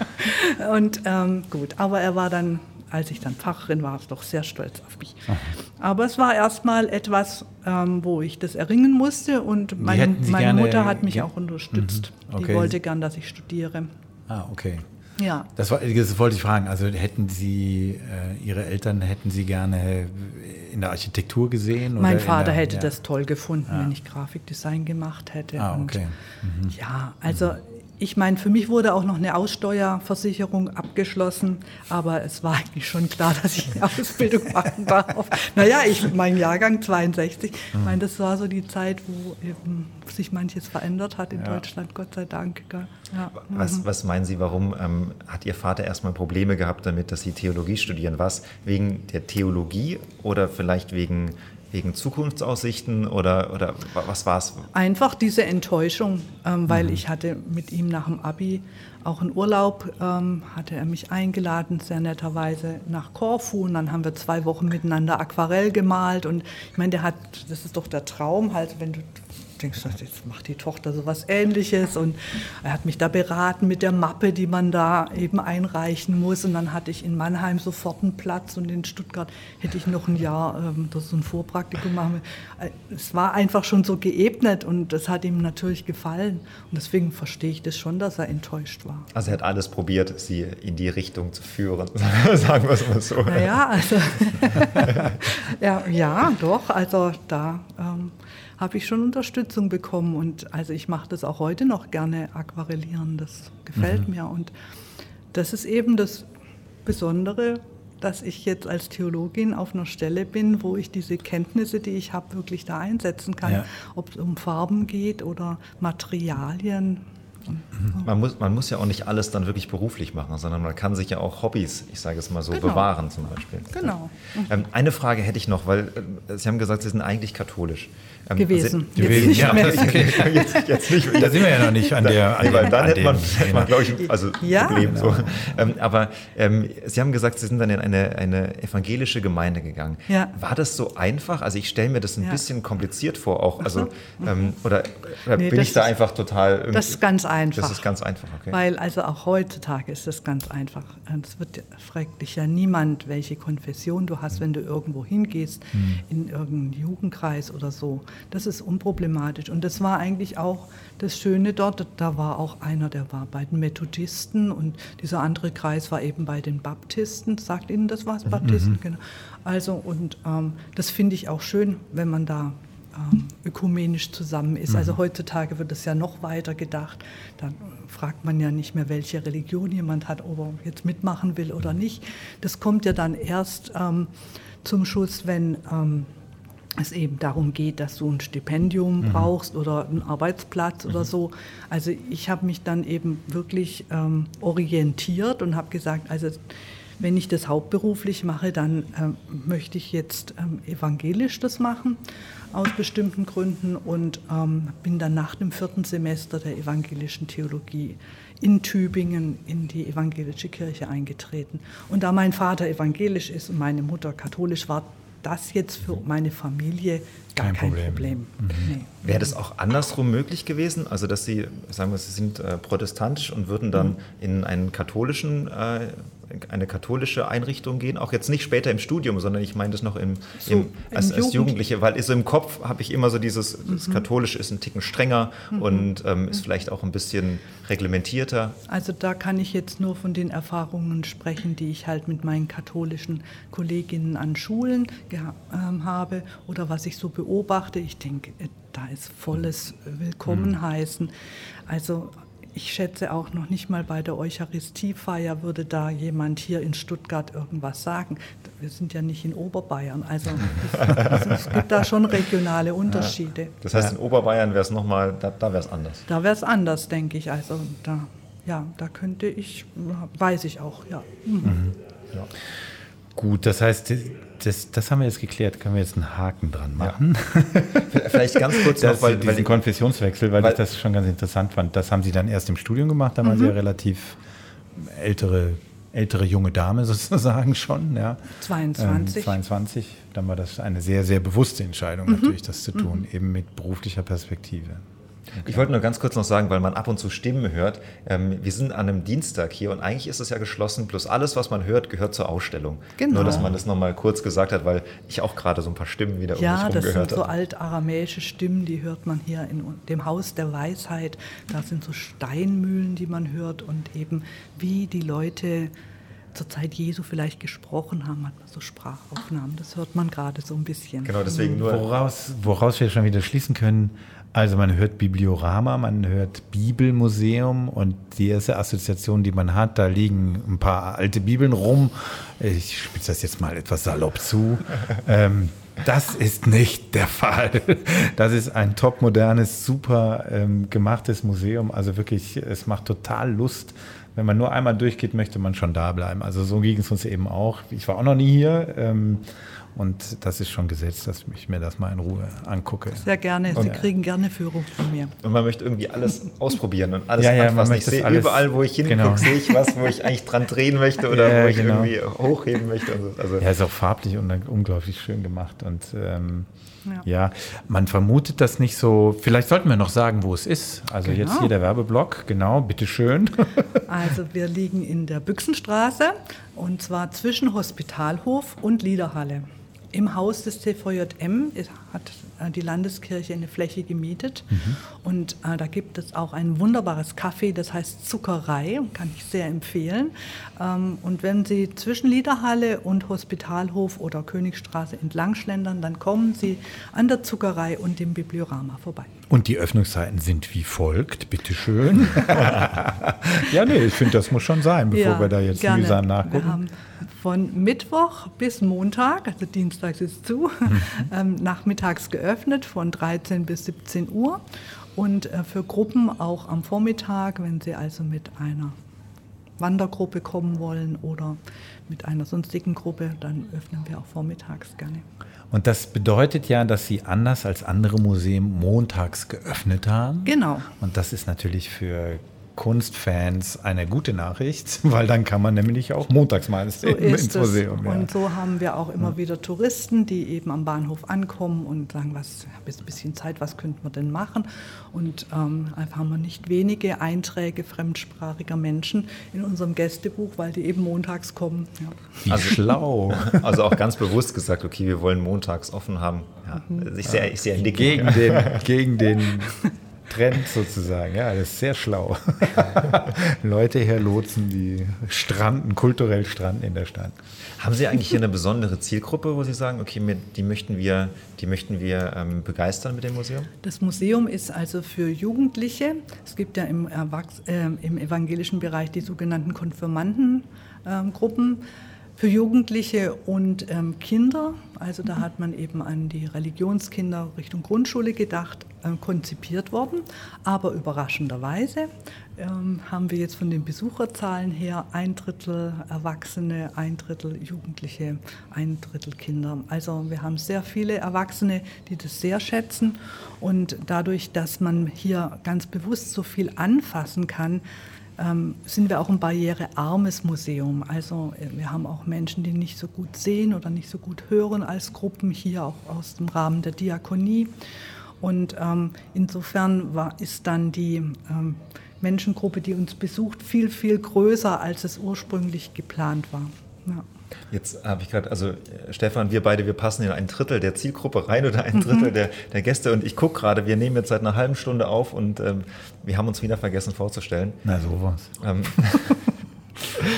Und ähm, gut, aber er war dann als ich dann Pfarrerin war, doch sehr stolz auf mich. Aber es war erstmal etwas, ähm, wo ich das erringen musste und meine, meine Mutter hat mich auch unterstützt. Mhm. Okay. Die wollte gern, dass ich studiere. Ah, okay. Ja. Das, war, das wollte ich fragen. Also hätten Sie, äh, Ihre Eltern hätten Sie gerne in der Architektur gesehen? Mein Vater der, hätte ja. das toll gefunden, ja. wenn ich Grafikdesign gemacht hätte. Ah, okay. Mhm. Ja, also ich meine, für mich wurde auch noch eine Aussteuerversicherung abgeschlossen, aber es war eigentlich schon klar, dass ich eine Ausbildung machen darf. Naja, ich, mein Jahrgang 62, ich meine, das war so die Zeit, wo eben sich manches verändert hat in ja. Deutschland, Gott sei Dank. Ja. Was, was, meinen Sie, warum ähm, hat Ihr Vater erstmal Probleme gehabt damit, dass Sie Theologie studieren? Was wegen der Theologie oder vielleicht wegen Wegen Zukunftsaussichten oder, oder was war es? Einfach diese Enttäuschung, ähm, weil mhm. ich hatte mit ihm nach dem Abi auch einen Urlaub, ähm, hatte er mich eingeladen, sehr netterweise nach Korfu und dann haben wir zwei Wochen miteinander Aquarell gemalt und ich meine, der hat, das ist doch der Traum halt, wenn du denkst, jetzt macht die Tochter sowas ähnliches und er hat mich da beraten mit der Mappe, die man da eben einreichen muss und dann hatte ich in Mannheim sofort einen Platz und in Stuttgart hätte ich noch ein Jahr ähm, das so ein Vorpraktikum machen. Äh, es war einfach schon so geebnet und das hat ihm natürlich gefallen und deswegen verstehe ich das schon, dass er enttäuscht war. Also er hat alles probiert, sie in die Richtung zu führen, sagen wir es mal so. Naja, also ja, ja, doch, also da ähm, habe ich schon Unterstützung bekommen. Und also ich mache das auch heute noch gerne, aquarellieren. Das gefällt mhm. mir. Und das ist eben das Besondere, dass ich jetzt als Theologin auf einer Stelle bin, wo ich diese Kenntnisse, die ich habe, wirklich da einsetzen kann. Ja. Ob es um Farben geht oder Materialien, man muss, man muss ja auch nicht alles dann wirklich beruflich machen, sondern man kann sich ja auch Hobbys, ich sage es mal so, genau. bewahren zum Beispiel. Genau. Ähm, eine Frage hätte ich noch, weil äh, Sie haben gesagt, Sie sind eigentlich katholisch. Ähm, gewesen. Sind, gewesen. Ja, jetzt, jetzt, nicht. Da sind wir ja noch nicht an der. An nee, weil dann hätte man, hätte man glaube ich, also ja, Problem. Genau. So. Ähm, aber ähm, Sie haben gesagt, Sie sind dann in eine, eine evangelische Gemeinde gegangen. Ja. War das so einfach? Also ich stelle mir das ein ja. bisschen kompliziert vor, auch. Also, ähm, oder, oder nee, bin ich da einfach total. Das ist ganz einfach. Das ist ganz einfach, okay. Weil also auch heutzutage ist das ganz einfach. Es wird fragt dich ja niemand, welche Konfession du hast, mhm. wenn du irgendwo hingehst, mhm. in irgendeinen Jugendkreis oder so. Das ist unproblematisch. Und das war eigentlich auch das Schöne dort. Da war auch einer, der war bei den Methodisten und dieser andere Kreis war eben bei den Baptisten. Sagt Ihnen das was, Baptisten? Mhm. Genau. Also, und ähm, das finde ich auch schön, wenn man da ähm, ökumenisch zusammen ist. Also mhm. heutzutage wird es ja noch weiter gedacht. Dann fragt man ja nicht mehr, welche Religion jemand hat, ob er jetzt mitmachen will oder nicht. Das kommt ja dann erst ähm, zum Schluss, wenn ähm, es eben darum geht, dass du ein Stipendium mhm. brauchst oder einen Arbeitsplatz mhm. oder so. Also ich habe mich dann eben wirklich ähm, orientiert und habe gesagt, also wenn ich das hauptberuflich mache, dann ähm, möchte ich jetzt ähm, evangelisch das machen aus bestimmten Gründen und ähm, bin dann nach dem vierten Semester der evangelischen Theologie in Tübingen in die evangelische Kirche eingetreten. Und da mein Vater evangelisch ist und meine Mutter katholisch war, das jetzt für meine Familie gar kein, kein Problem. Problem. Mhm. Nee. Wäre das auch andersrum möglich gewesen? Also, dass Sie, sagen wir, Sie sind äh, protestantisch und würden dann mhm. in einen katholischen äh, eine katholische Einrichtung gehen, auch jetzt nicht später im Studium, sondern ich meine das noch im, so, im, als, als, Jugendliche, weil so im Kopf habe ich immer so dieses, mhm. das Katholische ist ein Ticken strenger mhm. und ähm, ist vielleicht auch ein bisschen reglementierter. Also da kann ich jetzt nur von den Erfahrungen sprechen, die ich halt mit meinen katholischen Kolleginnen an Schulen ähm, habe oder was ich so beobachte. Ich denke, äh, da ist volles Willkommen mhm. heißen. Also ich schätze auch noch nicht mal bei der Eucharistiefeier würde da jemand hier in Stuttgart irgendwas sagen. Wir sind ja nicht in Oberbayern. Also, also es gibt da schon regionale Unterschiede. Ja. Das heißt, in Oberbayern wäre es nochmal, da, da wäre es anders. Da wäre es anders, denke ich. Also da, ja, da könnte ich, weiß ich auch, ja. Mhm. Mhm. ja. Gut, das heißt, das, das haben wir jetzt geklärt. Können wir jetzt einen Haken dran machen? Ja. Vielleicht ganz kurz noch, weil, diesen weil Konfessionswechsel, weil, weil, ich das schon ganz interessant fand. Das haben Sie dann erst im Studium gemacht. Da waren mhm. Sie ja relativ ältere, ältere junge Dame sozusagen schon. Ja. 22. Ähm, 22. Dann war das eine sehr, sehr bewusste Entscheidung mhm. natürlich, das zu tun, mhm. eben mit beruflicher Perspektive. Ich wollte nur ganz kurz noch sagen, weil man ab und zu Stimmen hört. Ähm, wir sind an einem Dienstag hier und eigentlich ist es ja geschlossen, plus alles, was man hört, gehört zur Ausstellung. Genau. Nur, dass man das nochmal kurz gesagt hat, weil ich auch gerade so ein paar Stimmen wieder ja, um mich herum gehört habe. Ja, das sind so altaramäische Stimmen, die hört man hier in dem Haus der Weisheit. Da sind so Steinmühlen, die man hört und eben wie die Leute zur Zeit Jesu vielleicht gesprochen haben, hat man so Sprachaufnahmen. Das hört man gerade so ein bisschen. Genau, deswegen nur. Woraus, woraus wir schon wieder schließen können, also man hört Bibliorama, man hört Bibelmuseum und die erste Assoziation, die man hat, da liegen ein paar alte Bibeln rum. Ich spitze das jetzt mal etwas salopp zu. ähm, das ist nicht der Fall. Das ist ein topmodernes, super ähm, gemachtes Museum. Also wirklich, es macht total Lust. Wenn man nur einmal durchgeht, möchte man schon da bleiben. Also so ging es uns eben auch. Ich war auch noch nie hier. Ähm, und das ist schon gesetzt, dass ich mir das mal in Ruhe angucke. Sehr gerne. Sie und, kriegen gerne Führung von mir. Und man möchte irgendwie alles ausprobieren und alles ja, ja, anfassen. Ich sehe überall, wo ich hingucke, genau. sehe ich was, wo ich eigentlich dran drehen möchte oder ja, wo ich genau. irgendwie hochheben möchte. So. Also ja, ist auch farblich und unglaublich schön gemacht. Und ähm, ja. ja. man vermutet das nicht so. Vielleicht sollten wir noch sagen, wo es ist. Also genau. jetzt hier der Werbeblock, genau, bitteschön. Also wir liegen in der Büchsenstraße und zwar zwischen Hospitalhof und Liederhalle. Im Haus des CVJM hat äh, die Landeskirche eine Fläche gemietet mhm. und äh, da gibt es auch ein wunderbares Café, das heißt Zuckerei, kann ich sehr empfehlen. Ähm, und wenn Sie zwischen Liederhalle und Hospitalhof oder Königstraße entlang schlendern, dann kommen Sie an der Zuckerei und dem Bibliorama vorbei. Und die Öffnungszeiten sind wie folgt, bitteschön. ja, nee, ich finde, das muss schon sein, bevor ja, wir da jetzt mühsam nachgucken von Mittwoch bis Montag, also Dienstag ist zu, mhm. ähm, nachmittags geöffnet von 13 bis 17 Uhr und äh, für Gruppen auch am Vormittag, wenn Sie also mit einer Wandergruppe kommen wollen oder mit einer sonstigen Gruppe, dann öffnen wir auch vormittags gerne. Und das bedeutet ja, dass Sie anders als andere Museen montags geöffnet haben. Genau. Und das ist natürlich für Kunstfans eine gute Nachricht, weil dann kann man nämlich auch montags mal so ins Museum. Ja. Und so haben wir auch immer wieder Touristen, die eben am Bahnhof ankommen und sagen, was, ich habe jetzt ein bisschen Zeit, was könnten wir denn machen? Und ähm, einfach haben wir nicht wenige Einträge fremdsprachiger Menschen in unserem Gästebuch, weil die eben montags kommen. Ja. Also, schlau. Also auch ganz bewusst gesagt, okay, wir wollen montags offen haben. Ja, mhm. ich sehe, ich sehe gegen den, gegen den Trend sozusagen. Ja, das ist sehr schlau. Leute herlotsen, die stranden, kulturell stranden in der Stadt. Haben Sie eigentlich hier eine besondere Zielgruppe, wo Sie sagen, okay, die möchten wir, die möchten wir ähm, begeistern mit dem Museum? Das Museum ist also für Jugendliche. Es gibt ja im, Erwachs äh, im evangelischen Bereich die sogenannten Konfirmandengruppen. Ähm, für Jugendliche und ähm, Kinder. Also da hat man eben an die Religionskinder Richtung Grundschule gedacht, äh, konzipiert worden. Aber überraschenderweise ähm, haben wir jetzt von den Besucherzahlen her ein Drittel Erwachsene, ein Drittel Jugendliche, ein Drittel Kinder. Also wir haben sehr viele Erwachsene, die das sehr schätzen. Und dadurch, dass man hier ganz bewusst so viel anfassen kann, ähm, sind wir auch ein barrierearmes Museum. Also äh, wir haben auch Menschen, die nicht so gut sehen oder nicht so gut hören als Gruppen, hier auch aus dem Rahmen der Diakonie. Und ähm, insofern war, ist dann die ähm, Menschengruppe, die uns besucht, viel, viel größer, als es ursprünglich geplant war. Ja. Jetzt habe ich gerade, also äh, Stefan, wir beide, wir passen in ein Drittel der Zielgruppe rein oder ein Drittel mhm. der, der Gäste. Und ich gucke gerade, wir nehmen jetzt seit einer halben Stunde auf und ähm, wir haben uns wieder vergessen vorzustellen. Na sowas. Ähm,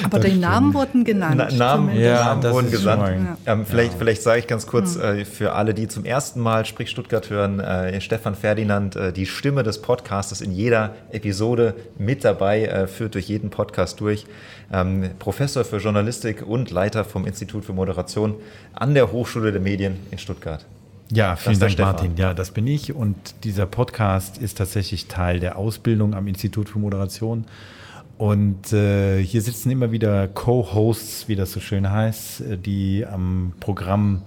Aber die Namen wurden genannt. Na, Namen, ja, Namen wurden genannt. Ja. Ähm, vielleicht, ja. vielleicht sage ich ganz kurz mhm. äh, für alle, die zum ersten Mal Sprich Stuttgart hören, äh, Stefan Ferdinand, äh, die Stimme des Podcastes in jeder Episode mit dabei, äh, führt durch jeden Podcast durch. Ähm, Professor für Journalistik und Leiter vom Institut für Moderation an der Hochschule der Medien in Stuttgart. Ja, vielen Dank, Martin. Ja, das bin ich. Und dieser Podcast ist tatsächlich Teil der Ausbildung am Institut für Moderation. Und äh, hier sitzen immer wieder Co-Hosts, wie das so schön heißt, äh, die am Programm,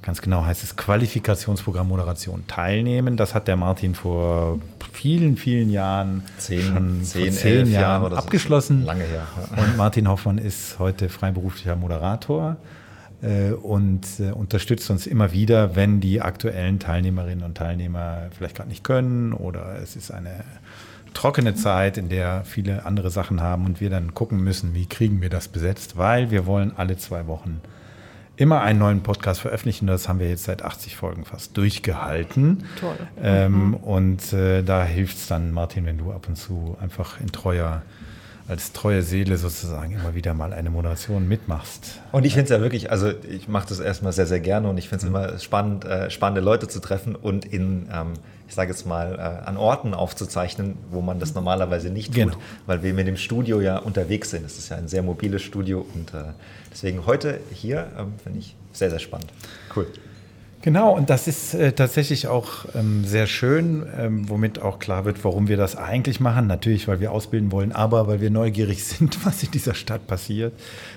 ganz genau heißt es Qualifikationsprogramm Moderation, teilnehmen. Das hat der Martin vor vielen, vielen Jahren, zehn, schon zehn, zehn Jahren Jahre abgeschlossen. Lange her. Ja. Und Martin Hoffmann ist heute freiberuflicher Moderator äh, und äh, unterstützt uns immer wieder, wenn die aktuellen Teilnehmerinnen und Teilnehmer vielleicht gerade nicht können oder es ist eine trockene Zeit, in der viele andere Sachen haben und wir dann gucken müssen, wie kriegen wir das besetzt, weil wir wollen alle zwei Wochen immer einen neuen Podcast veröffentlichen. Das haben wir jetzt seit 80 Folgen fast durchgehalten. Toll. Ähm, mhm. Und äh, da hilft es dann, Martin, wenn du ab und zu einfach in treuer als treue Seele sozusagen immer wieder mal eine Moderation mitmachst. Und ich finde es ja wirklich, also ich mache das erstmal sehr, sehr gerne und ich finde es immer spannend, äh, spannende Leute zu treffen und in, ähm, ich sage jetzt mal, äh, an Orten aufzuzeichnen, wo man das normalerweise nicht tut, genau. weil wir mit dem Studio ja unterwegs sind. Es ist ja ein sehr mobiles Studio und äh, deswegen heute hier ähm, finde ich sehr, sehr spannend. Cool. Genau, und das ist äh, tatsächlich auch ähm, sehr schön, ähm, womit auch klar wird, warum wir das eigentlich machen. Natürlich, weil wir ausbilden wollen, aber weil wir neugierig sind, was in dieser Stadt passiert.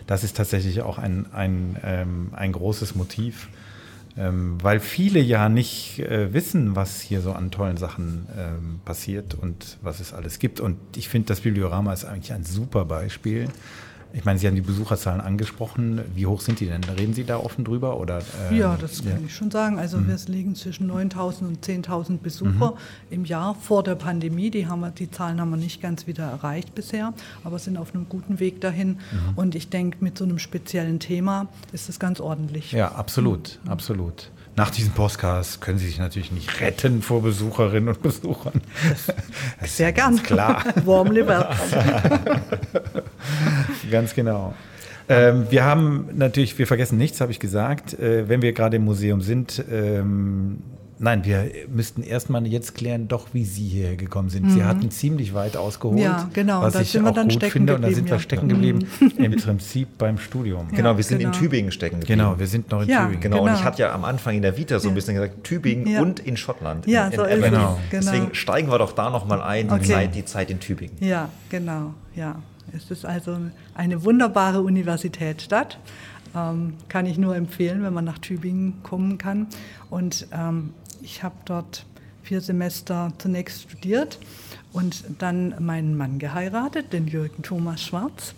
Das ist tatsächlich auch ein, ein, ähm, ein großes Motiv, ähm, weil viele ja nicht äh, wissen, was hier so an tollen Sachen ähm, passiert und was es alles gibt. Und ich finde, das Bibliorama ist eigentlich ein super Beispiel ich meine, Sie haben die Besucherzahlen angesprochen. Wie hoch sind die denn? Reden Sie da offen drüber? Oder, äh, ja, das kann ja. ich schon sagen. Also mhm. wir liegen zwischen 9.000 und 10.000 Besucher mhm. im Jahr vor der Pandemie. Die, haben wir, die Zahlen haben wir nicht ganz wieder erreicht bisher, aber sind auf einem guten Weg dahin. Mhm. Und ich denke, mit so einem speziellen Thema ist das ganz ordentlich. Ja, absolut, mhm. absolut. Nach diesem Podcast können Sie sich natürlich nicht retten vor Besucherinnen und Besuchern. Sehr gern. Klar. Warm liver. Ganz genau. Ähm, wir haben natürlich, wir vergessen nichts, habe ich gesagt. Äh, wenn wir gerade im Museum sind, ähm, Nein, wir müssten erstmal jetzt klären, doch wie Sie hierher gekommen sind. Mhm. Sie hatten ziemlich weit ausgeholt, ja, genau. was ich auch gut finde. Und da sind wir stecken geblieben, mhm. im Prinzip beim Studium. Ja, genau, wir sind genau. in Tübingen stecken geblieben. Genau, wir sind noch in ja, Tübingen. Genau, genau, und ich hatte ja am Anfang in der Vita so ein bisschen gesagt, Tübingen und in Schottland. Ja, in, so in ist genau. es. Deswegen steigen wir doch da nochmal ein, okay. die, Zeit, die Zeit in Tübingen. Ja, genau, ja. Es ist also eine wunderbare Universitätsstadt. Ähm, kann ich nur empfehlen, wenn man nach Tübingen kommen kann. Und ähm, ich habe dort vier Semester zunächst studiert und dann meinen Mann geheiratet, den Jürgen Thomas Schwarz.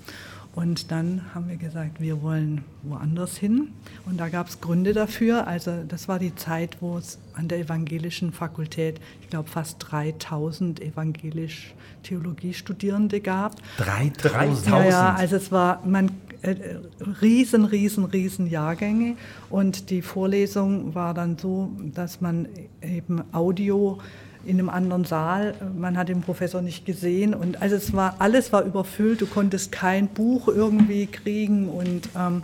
Und dann haben wir gesagt, wir wollen woanders hin. Und da gab es Gründe dafür. Also das war die Zeit, wo es an der evangelischen Fakultät, ich glaube, fast 3000 evangelisch Theologiestudierende gab. 3000? Ja, ja, also es war, man, äh, riesen, riesen, riesen Jahrgänge. Und die Vorlesung war dann so, dass man eben Audio in einem anderen Saal. Man hat den Professor nicht gesehen und also es war alles war überfüllt. Du konntest kein Buch irgendwie kriegen und ähm,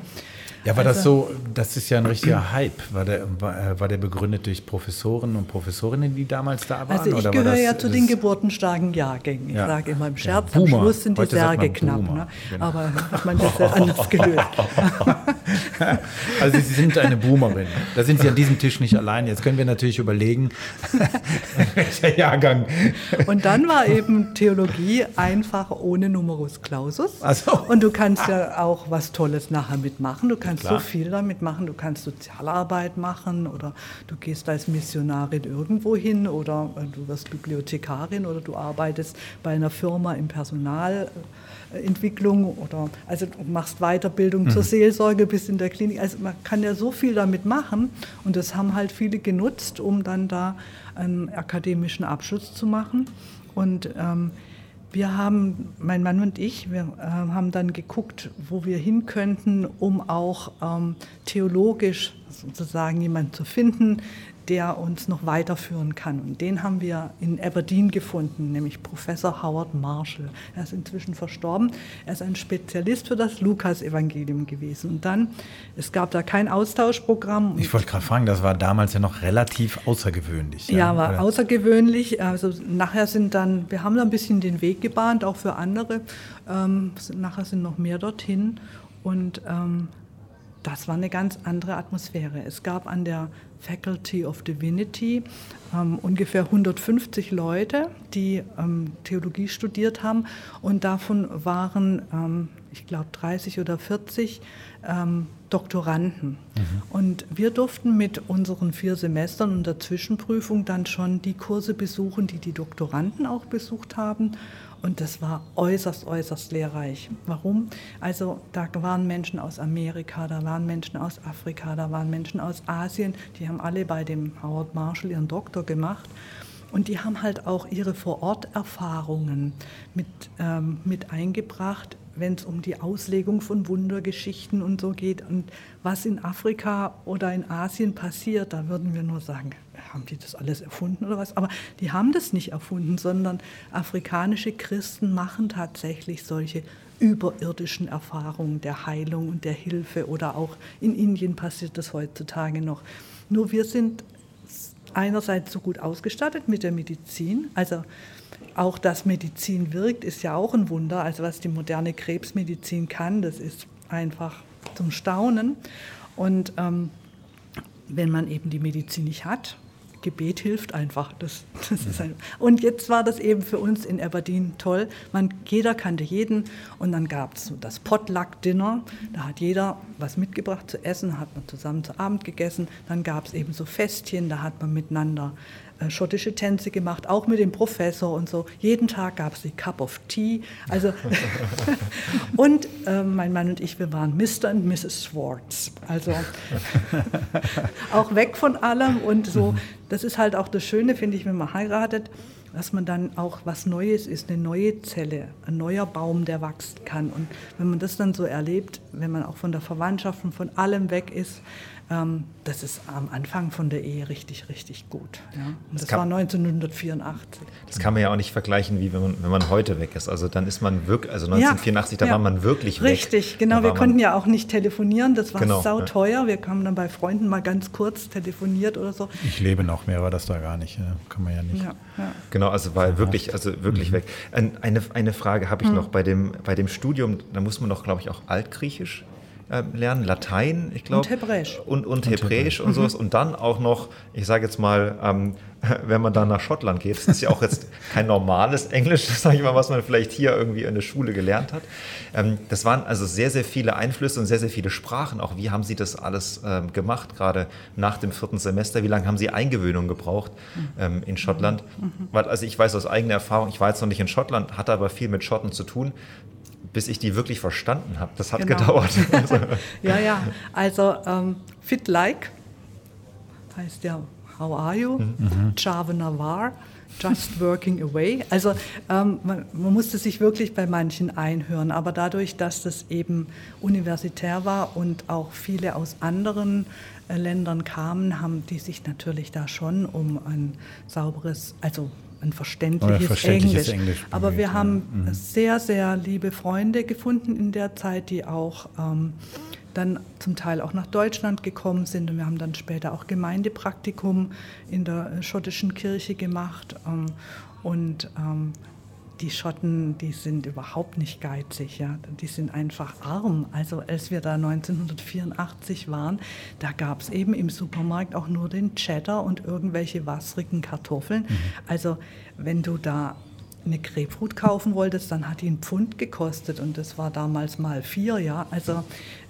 ja, war also, das so, das ist ja ein richtiger Hype. War der, war, äh, war der begründet durch Professoren und Professorinnen, die damals da waren? Also ich gehöre ja zu den geburtenstarken Jahrgängen. Ich ja. sage immer im Scherz, ja, am Schluss sind die Särge knapp. Ne? Genau. Aber hat man das ja anders gelöst. also Sie sind eine Boomerin. Da sind Sie an diesem Tisch nicht allein. Jetzt können wir natürlich überlegen, welcher Jahrgang. Und dann war eben Theologie einfach ohne Numerus Clausus. So. Und du kannst ja auch was Tolles nachher mitmachen. Du kannst kannst Klar. so viel damit machen. Du kannst Sozialarbeit machen oder du gehst als Missionarin irgendwo hin oder äh, du wirst Bibliothekarin oder du arbeitest bei einer Firma im Personalentwicklung oder also du machst Weiterbildung mhm. zur Seelsorge bis in der Klinik. Also man kann ja so viel damit machen und das haben halt viele genutzt, um dann da einen akademischen Abschluss zu machen. Und ähm, wir haben, mein Mann und ich, wir äh, haben dann geguckt, wo wir hin könnten, um auch ähm, theologisch sozusagen jemanden zu finden, der uns noch weiterführen kann. Und den haben wir in Aberdeen gefunden, nämlich Professor Howard Marshall. Er ist inzwischen verstorben. Er ist ein Spezialist für das Lukas-Evangelium gewesen. Und dann, es gab da kein Austauschprogramm. Ich wollte gerade fragen, das war damals ja noch relativ außergewöhnlich. Ja, ja war oder? außergewöhnlich. Also nachher sind dann, wir haben da ein bisschen den Weg gebahnt, auch für andere. Ähm, nachher sind noch mehr dorthin. Und ähm, das war eine ganz andere Atmosphäre. Es gab an der Faculty of Divinity ähm, ungefähr 150 Leute, die ähm, Theologie studiert haben und davon waren, ähm, ich glaube, 30 oder 40 ähm, Doktoranden. Mhm. Und wir durften mit unseren vier Semestern und der Zwischenprüfung dann schon die Kurse besuchen, die die Doktoranden auch besucht haben und das war äußerst, äußerst lehrreich. Warum? Also da waren Menschen aus Amerika, da waren Menschen aus Afrika, da waren Menschen aus Asien, die haben alle bei dem Howard Marshall ihren Doktor gemacht. Und die haben halt auch ihre Vororterfahrungen mit, ähm, mit eingebracht, wenn es um die Auslegung von Wundergeschichten und so geht. Und was in Afrika oder in Asien passiert, da würden wir nur sagen, haben die das alles erfunden oder was? Aber die haben das nicht erfunden, sondern afrikanische Christen machen tatsächlich solche überirdischen Erfahrungen der Heilung und der Hilfe oder auch in Indien passiert das heutzutage noch. Nur wir sind einerseits so gut ausgestattet mit der Medizin, also auch dass Medizin wirkt, ist ja auch ein Wunder. Also was die moderne Krebsmedizin kann, das ist einfach zum Staunen. Und ähm, wenn man eben die Medizin nicht hat, Gebet hilft einfach. Das, das ist ein und jetzt war das eben für uns in Aberdeen toll. Man, jeder kannte jeden und dann gab es das Potluck-Dinner. Da hat jeder was mitgebracht zu essen, hat man zusammen zu Abend gegessen. Dann gab es eben so Festchen, da hat man miteinander schottische Tänze gemacht, auch mit dem Professor und so. Jeden Tag gab es die Cup of Tea. Also und äh, mein Mann und ich, wir waren Mr. und Mrs. Swartz. Also auch weg von allem und so. Das ist halt auch das Schöne, finde ich, wenn man heiratet, dass man dann auch was Neues ist, eine neue Zelle, ein neuer Baum, der wachsen kann. Und wenn man das dann so erlebt, wenn man auch von der Verwandtschaft und von allem weg ist, ähm, das ist am Anfang von der Ehe richtig, richtig gut. Ja. Und das, das kann, war 1984. Das kann man ja auch nicht vergleichen, wie wenn man, wenn man heute weg ist. Also dann ist man wirklich, also 1984, ja, da war man wirklich weg. Richtig, genau. Wir konnten ja auch nicht telefonieren, das war genau, sauteuer. Ja. Wir haben dann bei Freunden mal ganz kurz telefoniert oder so. Ich lebe noch mehr, war das da gar nicht. Kann man ja nicht. Genau, also war wirklich, also wirklich mhm. weg. Eine, eine Frage habe ich mhm. noch bei dem, bei dem Studium, da muss man doch, glaube ich, auch Altgriechisch äh, lernen, Latein, ich glaube. Und Hebräisch. Und, und, und Hebräisch und sowas. Und dann auch noch, ich sage jetzt mal, ähm, wenn man dann nach Schottland geht, das ist ja auch jetzt kein normales Englisch, sage ich mal, was man vielleicht hier irgendwie in der Schule gelernt hat. Ähm, das waren also sehr, sehr viele Einflüsse und sehr, sehr viele Sprachen. Auch wie haben Sie das alles ähm, gemacht, gerade nach dem vierten Semester? Wie lange haben Sie Eingewöhnung gebraucht mhm. ähm, in Schottland? Mhm. Weil, also ich weiß aus eigener Erfahrung, ich war jetzt noch nicht in Schottland, hatte aber viel mit Schotten zu tun bis ich die wirklich verstanden habe. Das hat genau. gedauert. ja, ja. Also ähm, Fit Like heißt ja How are you? Mhm. Navar. Just Working Away. Also ähm, man, man, musste sich wirklich bei manchen einhören, aber dadurch, dass das eben universitär war und auch viele aus anderen äh, Ländern kamen, haben die sich natürlich da schon um ein sauberes, also ein verständliches, verständliches Englisch. Englisch Aber wir haben mhm. sehr, sehr liebe Freunde gefunden in der Zeit, die auch ähm, dann zum Teil auch nach Deutschland gekommen sind. Und wir haben dann später auch Gemeindepraktikum in der schottischen Kirche gemacht. Ähm, und ähm, die Schotten, die sind überhaupt nicht geizig, ja. Die sind einfach arm. Also als wir da 1984 waren, da gab es eben im Supermarkt auch nur den Cheddar und irgendwelche wassrigen Kartoffeln. Mhm. Also wenn du da eine Grapefruit kaufen wolltest, dann hat die einen Pfund gekostet und das war damals mal vier, ja. Also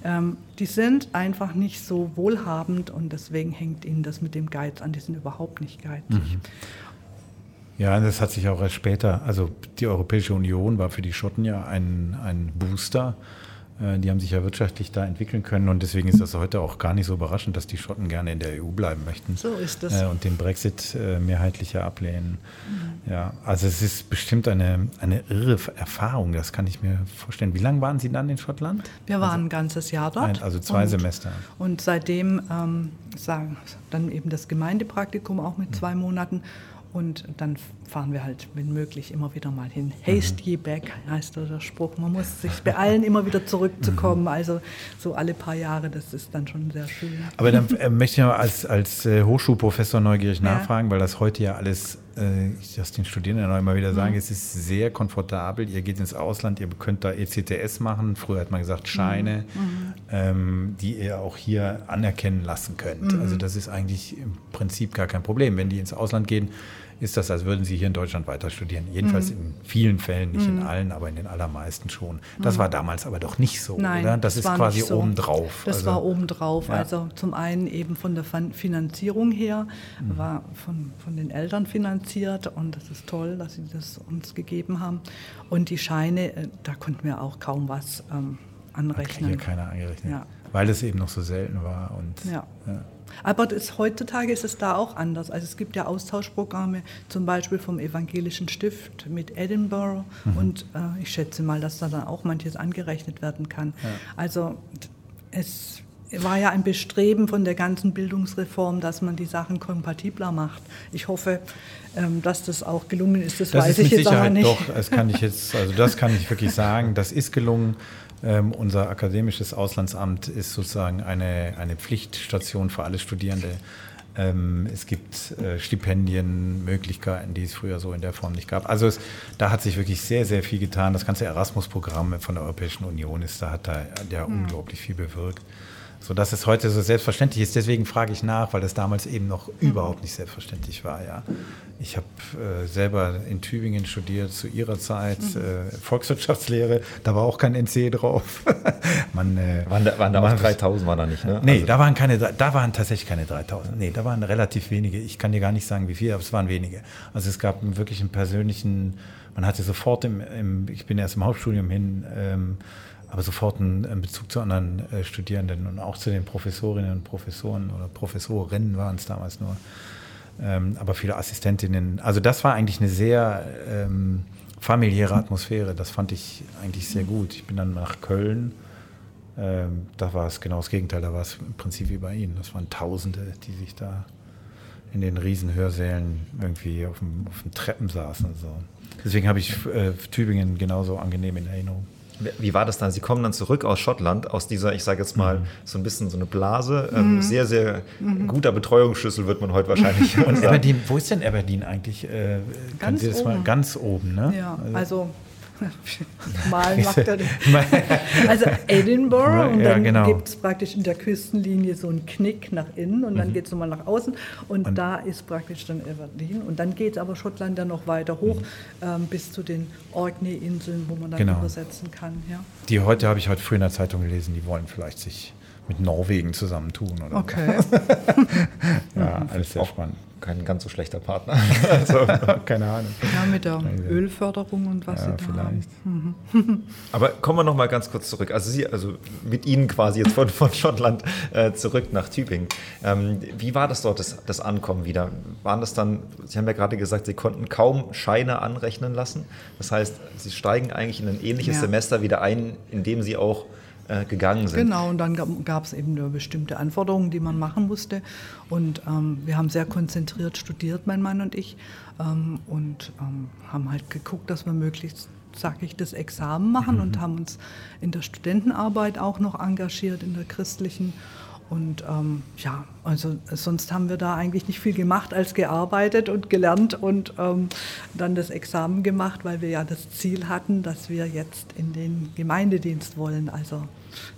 ähm, die sind einfach nicht so wohlhabend und deswegen hängt ihnen das mit dem Geiz an. Die sind überhaupt nicht geizig. Mhm. Ja, das hat sich auch erst später, also die Europäische Union war für die Schotten ja ein, ein Booster. Äh, die haben sich ja wirtschaftlich da entwickeln können und deswegen ist das heute auch gar nicht so überraschend, dass die Schotten gerne in der EU bleiben möchten. So ist das. Äh, und den Brexit äh, mehrheitlich ja ablehnen. Mhm. Ja, also es ist bestimmt eine, eine irre Erfahrung, das kann ich mir vorstellen. Wie lange waren Sie dann in Schottland? Wir waren also, ein ganzes Jahr dort. Ein, also zwei und, Semester. Und seitdem ähm, sagen, dann eben das Gemeindepraktikum auch mit mhm. zwei Monaten und dann fahren wir halt, wenn möglich, immer wieder mal hin. Haste ye back heißt der Spruch. Man muss sich beeilen, immer wieder zurückzukommen. Mhm. Also so alle paar Jahre, das ist dann schon sehr schön. Aber dann äh, möchte ich mal als, als äh, Hochschulprofessor neugierig ja. nachfragen, weil das heute ja alles, äh, ich das den Studierenden auch immer wieder sagen, mhm. es ist sehr komfortabel. Ihr geht ins Ausland, ihr könnt da ECTS machen. Früher hat man gesagt Scheine, mhm. mhm. ähm, die ihr auch hier anerkennen lassen könnt. Mhm. Also das ist eigentlich im Prinzip gar kein Problem. Wenn die ins Ausland gehen, ist das, als würden sie hier in Deutschland weiter studieren. Jedenfalls mhm. in vielen Fällen, nicht mhm. in allen, aber in den allermeisten schon. Das mhm. war damals aber doch nicht so, Nein, oder? Das, das ist quasi so. obendrauf. Das also, war obendrauf. Ja. Also zum einen eben von der Finanzierung her, mhm. war von, von den Eltern finanziert und das ist toll, dass sie das uns gegeben haben. Und die Scheine, äh, da konnten wir auch kaum was ähm, anrechnen. Hat hier keiner angerechnet. Ja. Weil es eben noch so selten war. Und, ja. ja. Aber das, heutzutage ist es da auch anders. Also es gibt ja Austauschprogramme, zum Beispiel vom Evangelischen Stift mit Edinburgh. Mhm. Und äh, ich schätze mal, dass da dann auch manches angerechnet werden kann. Ja. Also es war ja ein Bestreben von der ganzen Bildungsreform, dass man die Sachen kompatibler macht. Ich hoffe, ähm, dass das auch gelungen ist. Das, das weiß ist ich jetzt Sicherheit aber nicht. Doch, das kann ich jetzt, also das kann ich wirklich sagen. Das ist gelungen. Ähm, unser akademisches Auslandsamt ist sozusagen eine, eine Pflichtstation für alle Studierende. Ähm, es gibt äh, Stipendienmöglichkeiten, die es früher so in der Form nicht gab. Also es, da hat sich wirklich sehr, sehr viel getan. Das ganze Erasmus-Programm von der Europäischen Union ist, da hat da ja mhm. unglaublich viel bewirkt sodass es heute so selbstverständlich ist. Deswegen frage ich nach, weil das damals eben noch mhm. überhaupt nicht selbstverständlich war. Ja. Ich habe äh, selber in Tübingen studiert zu ihrer Zeit, mhm. äh, Volkswirtschaftslehre, da war auch kein NC drauf. man, äh, waren da, waren da auch 3000, waren da nicht, ne? Nee, also. da, waren keine, da waren tatsächlich keine 3000. Nee, da waren relativ wenige. Ich kann dir gar nicht sagen, wie viele, aber es waren wenige. Also es gab einen wirklich einen persönlichen, man hatte sofort im, im ich bin erst im Hauptstudium hin, ähm, aber sofort einen Bezug zu anderen äh, Studierenden und auch zu den Professorinnen und Professoren oder Professorinnen waren es damals nur. Ähm, aber viele Assistentinnen. Also das war eigentlich eine sehr ähm, familiäre Atmosphäre. Das fand ich eigentlich sehr gut. Ich bin dann nach Köln. Ähm, da war es genau das Gegenteil. Da war es im Prinzip wie bei Ihnen. Das waren Tausende, die sich da in den Riesenhörsälen irgendwie auf dem, auf den Treppen saßen. So. Deswegen habe ich äh, Tübingen genauso angenehm in Erinnerung. Wie war das dann? Sie kommen dann zurück aus Schottland, aus dieser, ich sage jetzt mal, mhm. so ein bisschen so eine Blase. Ähm, mhm. Sehr, sehr mhm. guter Betreuungsschlüssel wird man heute wahrscheinlich Und Aberdeen, wo ist denn Aberdeen eigentlich? Äh, ganz Sie das oben. mal ganz oben, ne? Ja, also, also Mal macht er das. Also Edinburgh und dann genau. gibt es praktisch in der Küstenlinie so einen Knick nach innen und dann mhm. geht es nochmal nach außen und, und, da ist praktisch dann Aberdeen und dann geht es aber Schottland dann noch weiter hoch mhm. ähm, bis zu den Orkney-Inseln, wo man dann genau. übersetzen kann. Ja. Die heute habe ich heute früh in der Zeitung gelesen, die wollen vielleicht sich mit Norwegen zusammentun. Oder okay. ja, alles sehr spannend kein ganz so schlechter Partner. also, keine Ahnung. Ja, mit der Ölförderung und was ja, sie da vielleicht. haben. Mhm. Aber kommen wir noch mal ganz kurz zurück. Also Sie, also mit Ihnen quasi jetzt von, von Schottland äh, zurück nach Tübingen. Ähm, wie war das dort, das, das Ankommen wieder? Waren das dann, Sie haben ja gerade gesagt, Sie konnten kaum Scheine anrechnen lassen. Das heißt, Sie steigen eigentlich in ein ähnliches ja. Semester wieder ein, in dem Sie auch äh, gegangen sind. Genau, und dann gab es eben nur bestimmte Anforderungen, die man machen musste. Und ähm, wir haben sehr konzentriert studiert, mein Mann und ich, ähm, und ähm, haben halt geguckt, dass wir möglichst sag ich, das Examen machen mhm. und haben uns in der Studentenarbeit auch noch engagiert, in der christlichen. Und ähm, ja, also sonst haben wir da eigentlich nicht viel gemacht als gearbeitet und gelernt und ähm, dann das Examen gemacht, weil wir ja das Ziel hatten, dass wir jetzt in den Gemeindedienst wollen. Also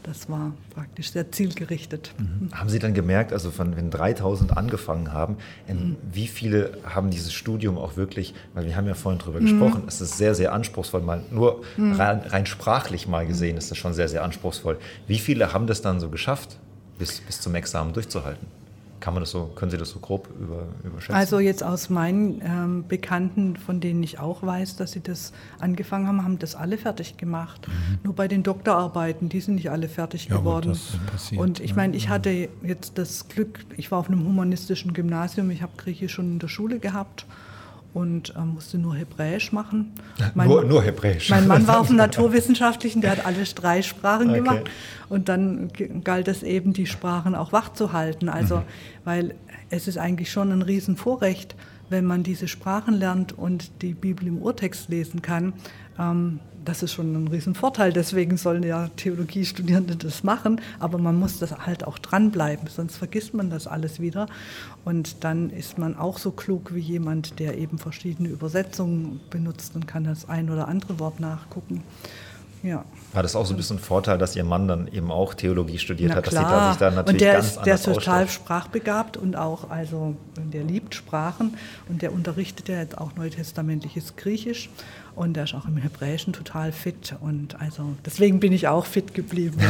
das war praktisch sehr zielgerichtet. Mhm. Haben Sie dann gemerkt, also von wenn 3000 angefangen haben, mhm. wie viele haben dieses Studium auch wirklich, weil wir haben ja vorhin darüber mhm. gesprochen, es ist sehr, sehr anspruchsvoll, mal nur mhm. rein, rein, sprachlich mal gesehen ist das schon sehr, sehr anspruchsvoll. Wie viele haben das dann so geschafft? Bis, bis zum Examen durchzuhalten. Kann man das so, können Sie das so grob über, überschätzen? Also jetzt aus meinen ähm, Bekannten, von denen ich auch weiß, dass sie das angefangen haben, haben das alle fertig gemacht. Mhm. Nur bei den Doktorarbeiten, die sind nicht alle fertig ja, geworden. Passiert, und ich meine, ich hatte jetzt das Glück, ich war auf einem humanistischen Gymnasium, ich habe Griechisch schon in der Schule gehabt und äh, musste nur Hebräisch machen. Mein, nur, nur Hebräisch. Mein Mann war auf dem Naturwissenschaftlichen, der hat alle drei Sprachen okay. gemacht. Und dann galt es eben, die Sprachen auch wach zu halten. Also, mhm. weil es ist eigentlich schon ein Riesenvorrecht, wenn man diese Sprachen lernt und die Bibel im Urtext lesen kann. Ähm, das ist schon ein Riesenvorteil. Deswegen sollen ja Theologiestudierende das machen. Aber man muss das halt auch dranbleiben, sonst vergisst man das alles wieder. Und dann ist man auch so klug wie jemand, der eben verschiedene Übersetzungen benutzt und kann das ein oder andere Wort nachgucken. Ja. War das auch so ein bisschen ein Vorteil, dass Ihr Mann dann eben auch Theologie studiert Na hat, klar. dass Sie da sich da natürlich und der ganz ist, der ist total ausstellt. sprachbegabt und auch, also der liebt Sprachen und der unterrichtet ja jetzt auch neutestamentliches Griechisch und der ist auch im Hebräischen total fit und also deswegen bin ich auch fit geblieben.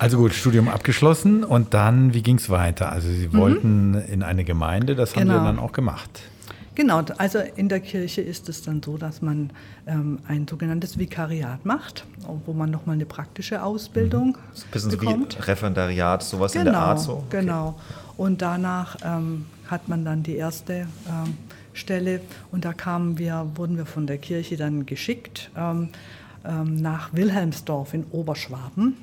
Also gut, Studium abgeschlossen und dann, wie ging es weiter? Also Sie mhm. wollten in eine Gemeinde, das haben genau. Sie dann auch gemacht. Genau, also in der Kirche ist es dann so, dass man ähm, ein sogenanntes Vikariat macht, wo man nochmal eine praktische Ausbildung mhm. ein bisschen bekommt. So wie Referendariat, sowas genau, in der genau, Art so. Okay. Genau, und danach ähm, hat man dann die erste ähm, Stelle und da kamen wir, wurden wir von der Kirche dann geschickt ähm, ähm, nach Wilhelmsdorf in Oberschwaben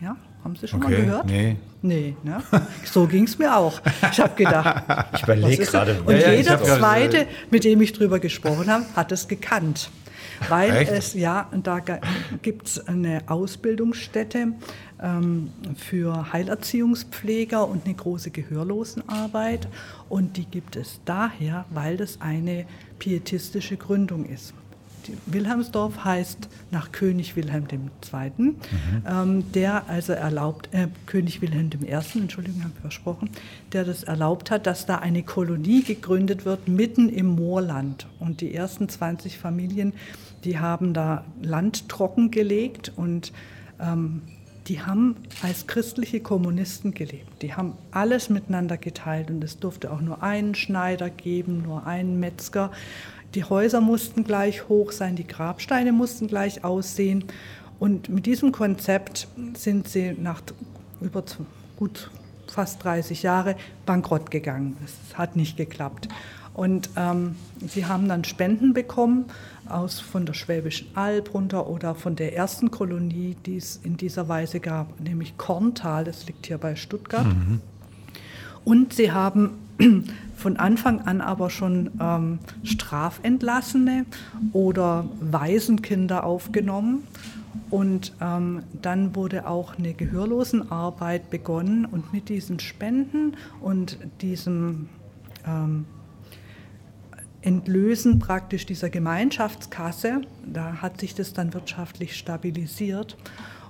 Ja, haben Sie schon okay, mal gehört? Nee. Nee, ne? so ging es mir auch. Ich habe gedacht, ich überlege gerade. Und ja, jeder Zweite, mit dem ich drüber gesprochen habe, hat es gekannt. Weil Echt? es, ja, da gibt es eine Ausbildungsstätte für Heilerziehungspfleger und eine große Gehörlosenarbeit. Und die gibt es daher, weil das eine pietistische Gründung ist. Wilhelmsdorf heißt nach König Wilhelm II., mhm. ähm, der also erlaubt, äh, König Wilhelm I., Entschuldigung, habe ich versprochen, der das erlaubt hat, dass da eine Kolonie gegründet wird mitten im Moorland. Und die ersten 20 Familien, die haben da Land trockengelegt und ähm, die haben als christliche Kommunisten gelebt. Die haben alles miteinander geteilt und es durfte auch nur einen Schneider geben, nur einen Metzger. Die Häuser mussten gleich hoch sein, die Grabsteine mussten gleich aussehen. Und mit diesem Konzept sind sie nach über gut fast 30 Jahren bankrott gegangen. Es hat nicht geklappt. Und ähm, sie haben dann Spenden bekommen aus von der Schwäbischen Alb runter oder von der ersten Kolonie, die es in dieser Weise gab, nämlich Korntal, das liegt hier bei Stuttgart. Mhm. Und sie haben von Anfang an aber schon ähm, Strafentlassene oder Waisenkinder aufgenommen. Und ähm, dann wurde auch eine Gehörlosenarbeit begonnen und mit diesen Spenden und diesem ähm, Entlösen praktisch dieser Gemeinschaftskasse, da hat sich das dann wirtschaftlich stabilisiert.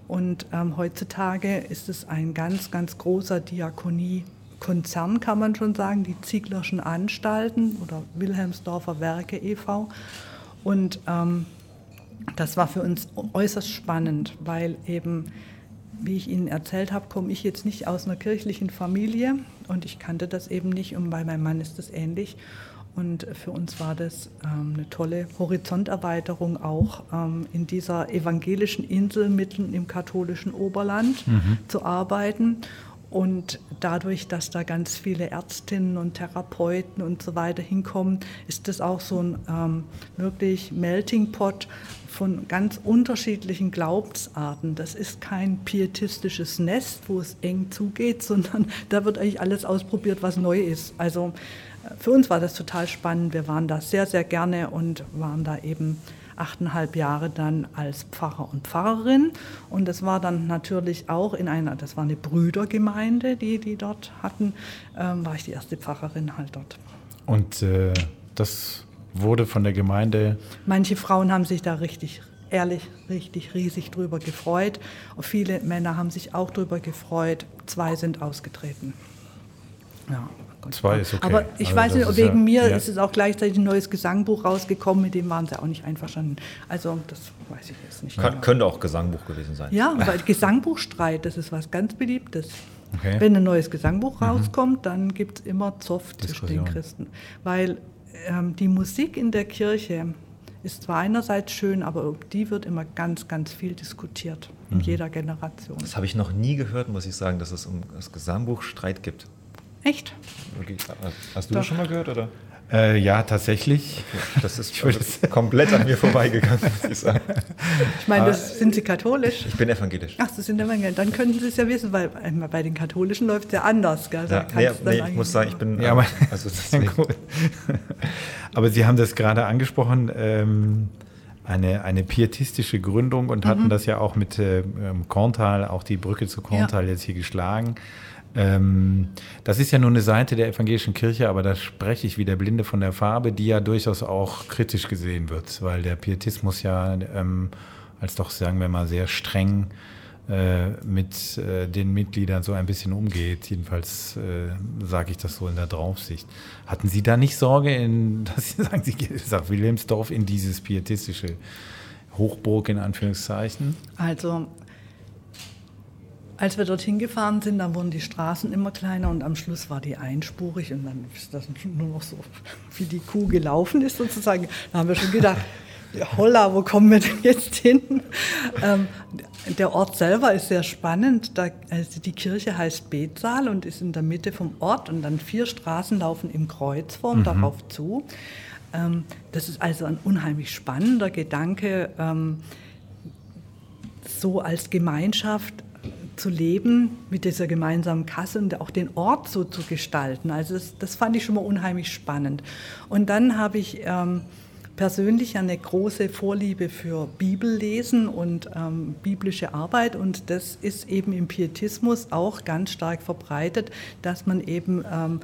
Und ähm, heutzutage ist es ein ganz, ganz großer Diakoniekonzern, kann man schon sagen, die Zieglerschen Anstalten oder Wilhelmsdorfer Werke e.V. Und ähm, das war für uns äußerst spannend, weil eben, wie ich Ihnen erzählt habe, komme ich jetzt nicht aus einer kirchlichen Familie und ich kannte das eben nicht und bei meinem Mann ist das ähnlich. Und für uns war das ähm, eine tolle Horizonterweiterung auch ähm, in dieser evangelischen Insel mitten im katholischen Oberland mhm. zu arbeiten. Und dadurch, dass da ganz viele Ärztinnen und Therapeuten und so weiter hinkommen, ist das auch so ein ähm, wirklich Melting Pot von ganz unterschiedlichen Glaubensarten. Das ist kein pietistisches Nest, wo es eng zugeht, sondern da wird eigentlich alles ausprobiert, was neu ist. Also für uns war das total spannend. Wir waren da sehr, sehr gerne und waren da eben achteinhalb Jahre dann als Pfarrer und Pfarrerin. Und das war dann natürlich auch in einer, das war eine Brüdergemeinde, die die dort hatten, ähm, war ich die erste Pfarrerin halt dort. Und äh, das wurde von der Gemeinde. Manche Frauen haben sich da richtig ehrlich richtig riesig drüber gefreut. Und viele Männer haben sich auch drüber gefreut. Zwei sind ausgetreten. Ja. Zwei ist okay. Aber ich also weiß nicht, wegen ja, mir ja. ist es auch gleichzeitig ein neues Gesangbuch rausgekommen, mit dem waren sie auch nicht einverstanden. Also das weiß ich jetzt nicht. Kann, genau. Könnte auch Gesangbuch gewesen sein. Ja, weil Gesangbuchstreit, das ist was ganz Beliebtes. Okay. Wenn ein neues Gesangbuch mhm. rauskommt, dann gibt es immer Zoff zwischen den Christen. Weil ähm, die Musik in der Kirche ist zwar einerseits schön, aber die wird immer ganz, ganz viel diskutiert in mhm. jeder Generation. Das habe ich noch nie gehört, muss ich sagen, dass es um das Gesangbuch Streit gibt. Echt? Okay. Hast du Doch. das schon mal gehört, oder? Äh, ja, tatsächlich. Das ist also komplett an mir vorbeigegangen, muss ich sagen. Ich meine, das, sind Sie katholisch? Ich bin evangelisch. Ach, Sie sind evangelisch. Dann könnten Sie es ja wissen, weil bei den Katholischen läuft es ja anders. Gell? Ja, nee, nee, ich muss sagen, ich bin... Ja, aber, also aber Sie haben das gerade angesprochen, ähm, eine, eine pietistische Gründung und hatten mhm. das ja auch mit äh, Korntal, auch die Brücke zu Korntal ja. jetzt hier geschlagen. Ähm, das ist ja nur eine Seite der evangelischen Kirche, aber da spreche ich wie der Blinde von der Farbe, die ja durchaus auch kritisch gesehen wird, weil der Pietismus ja ähm, als doch, sagen wir mal, sehr streng äh, mit äh, den Mitgliedern so ein bisschen umgeht. Jedenfalls äh, sage ich das so in der Draufsicht. Hatten Sie da nicht Sorge, in, dass Sie sagen, Sie gehen nach Wilhelmsdorf in dieses pietistische Hochburg in Anführungszeichen? Also als wir dorthin gefahren sind, dann wurden die Straßen immer kleiner und am Schluss war die einspurig und dann ist das nur noch so, wie die Kuh gelaufen ist sozusagen. Da haben wir schon gedacht, holla, wo kommen wir denn jetzt hin? Ähm, der Ort selber ist sehr spannend. Da, also die Kirche heißt Betsaal und ist in der Mitte vom Ort und dann vier Straßen laufen in Kreuzform mhm. darauf zu. Ähm, das ist also ein unheimlich spannender Gedanke, ähm, so als Gemeinschaft zu leben mit dieser gemeinsamen Kasse und auch den Ort so zu gestalten. Also das, das fand ich schon mal unheimlich spannend. Und dann habe ich ähm, persönlich eine große Vorliebe für Bibellesen und ähm, biblische Arbeit und das ist eben im Pietismus auch ganz stark verbreitet, dass man eben ähm,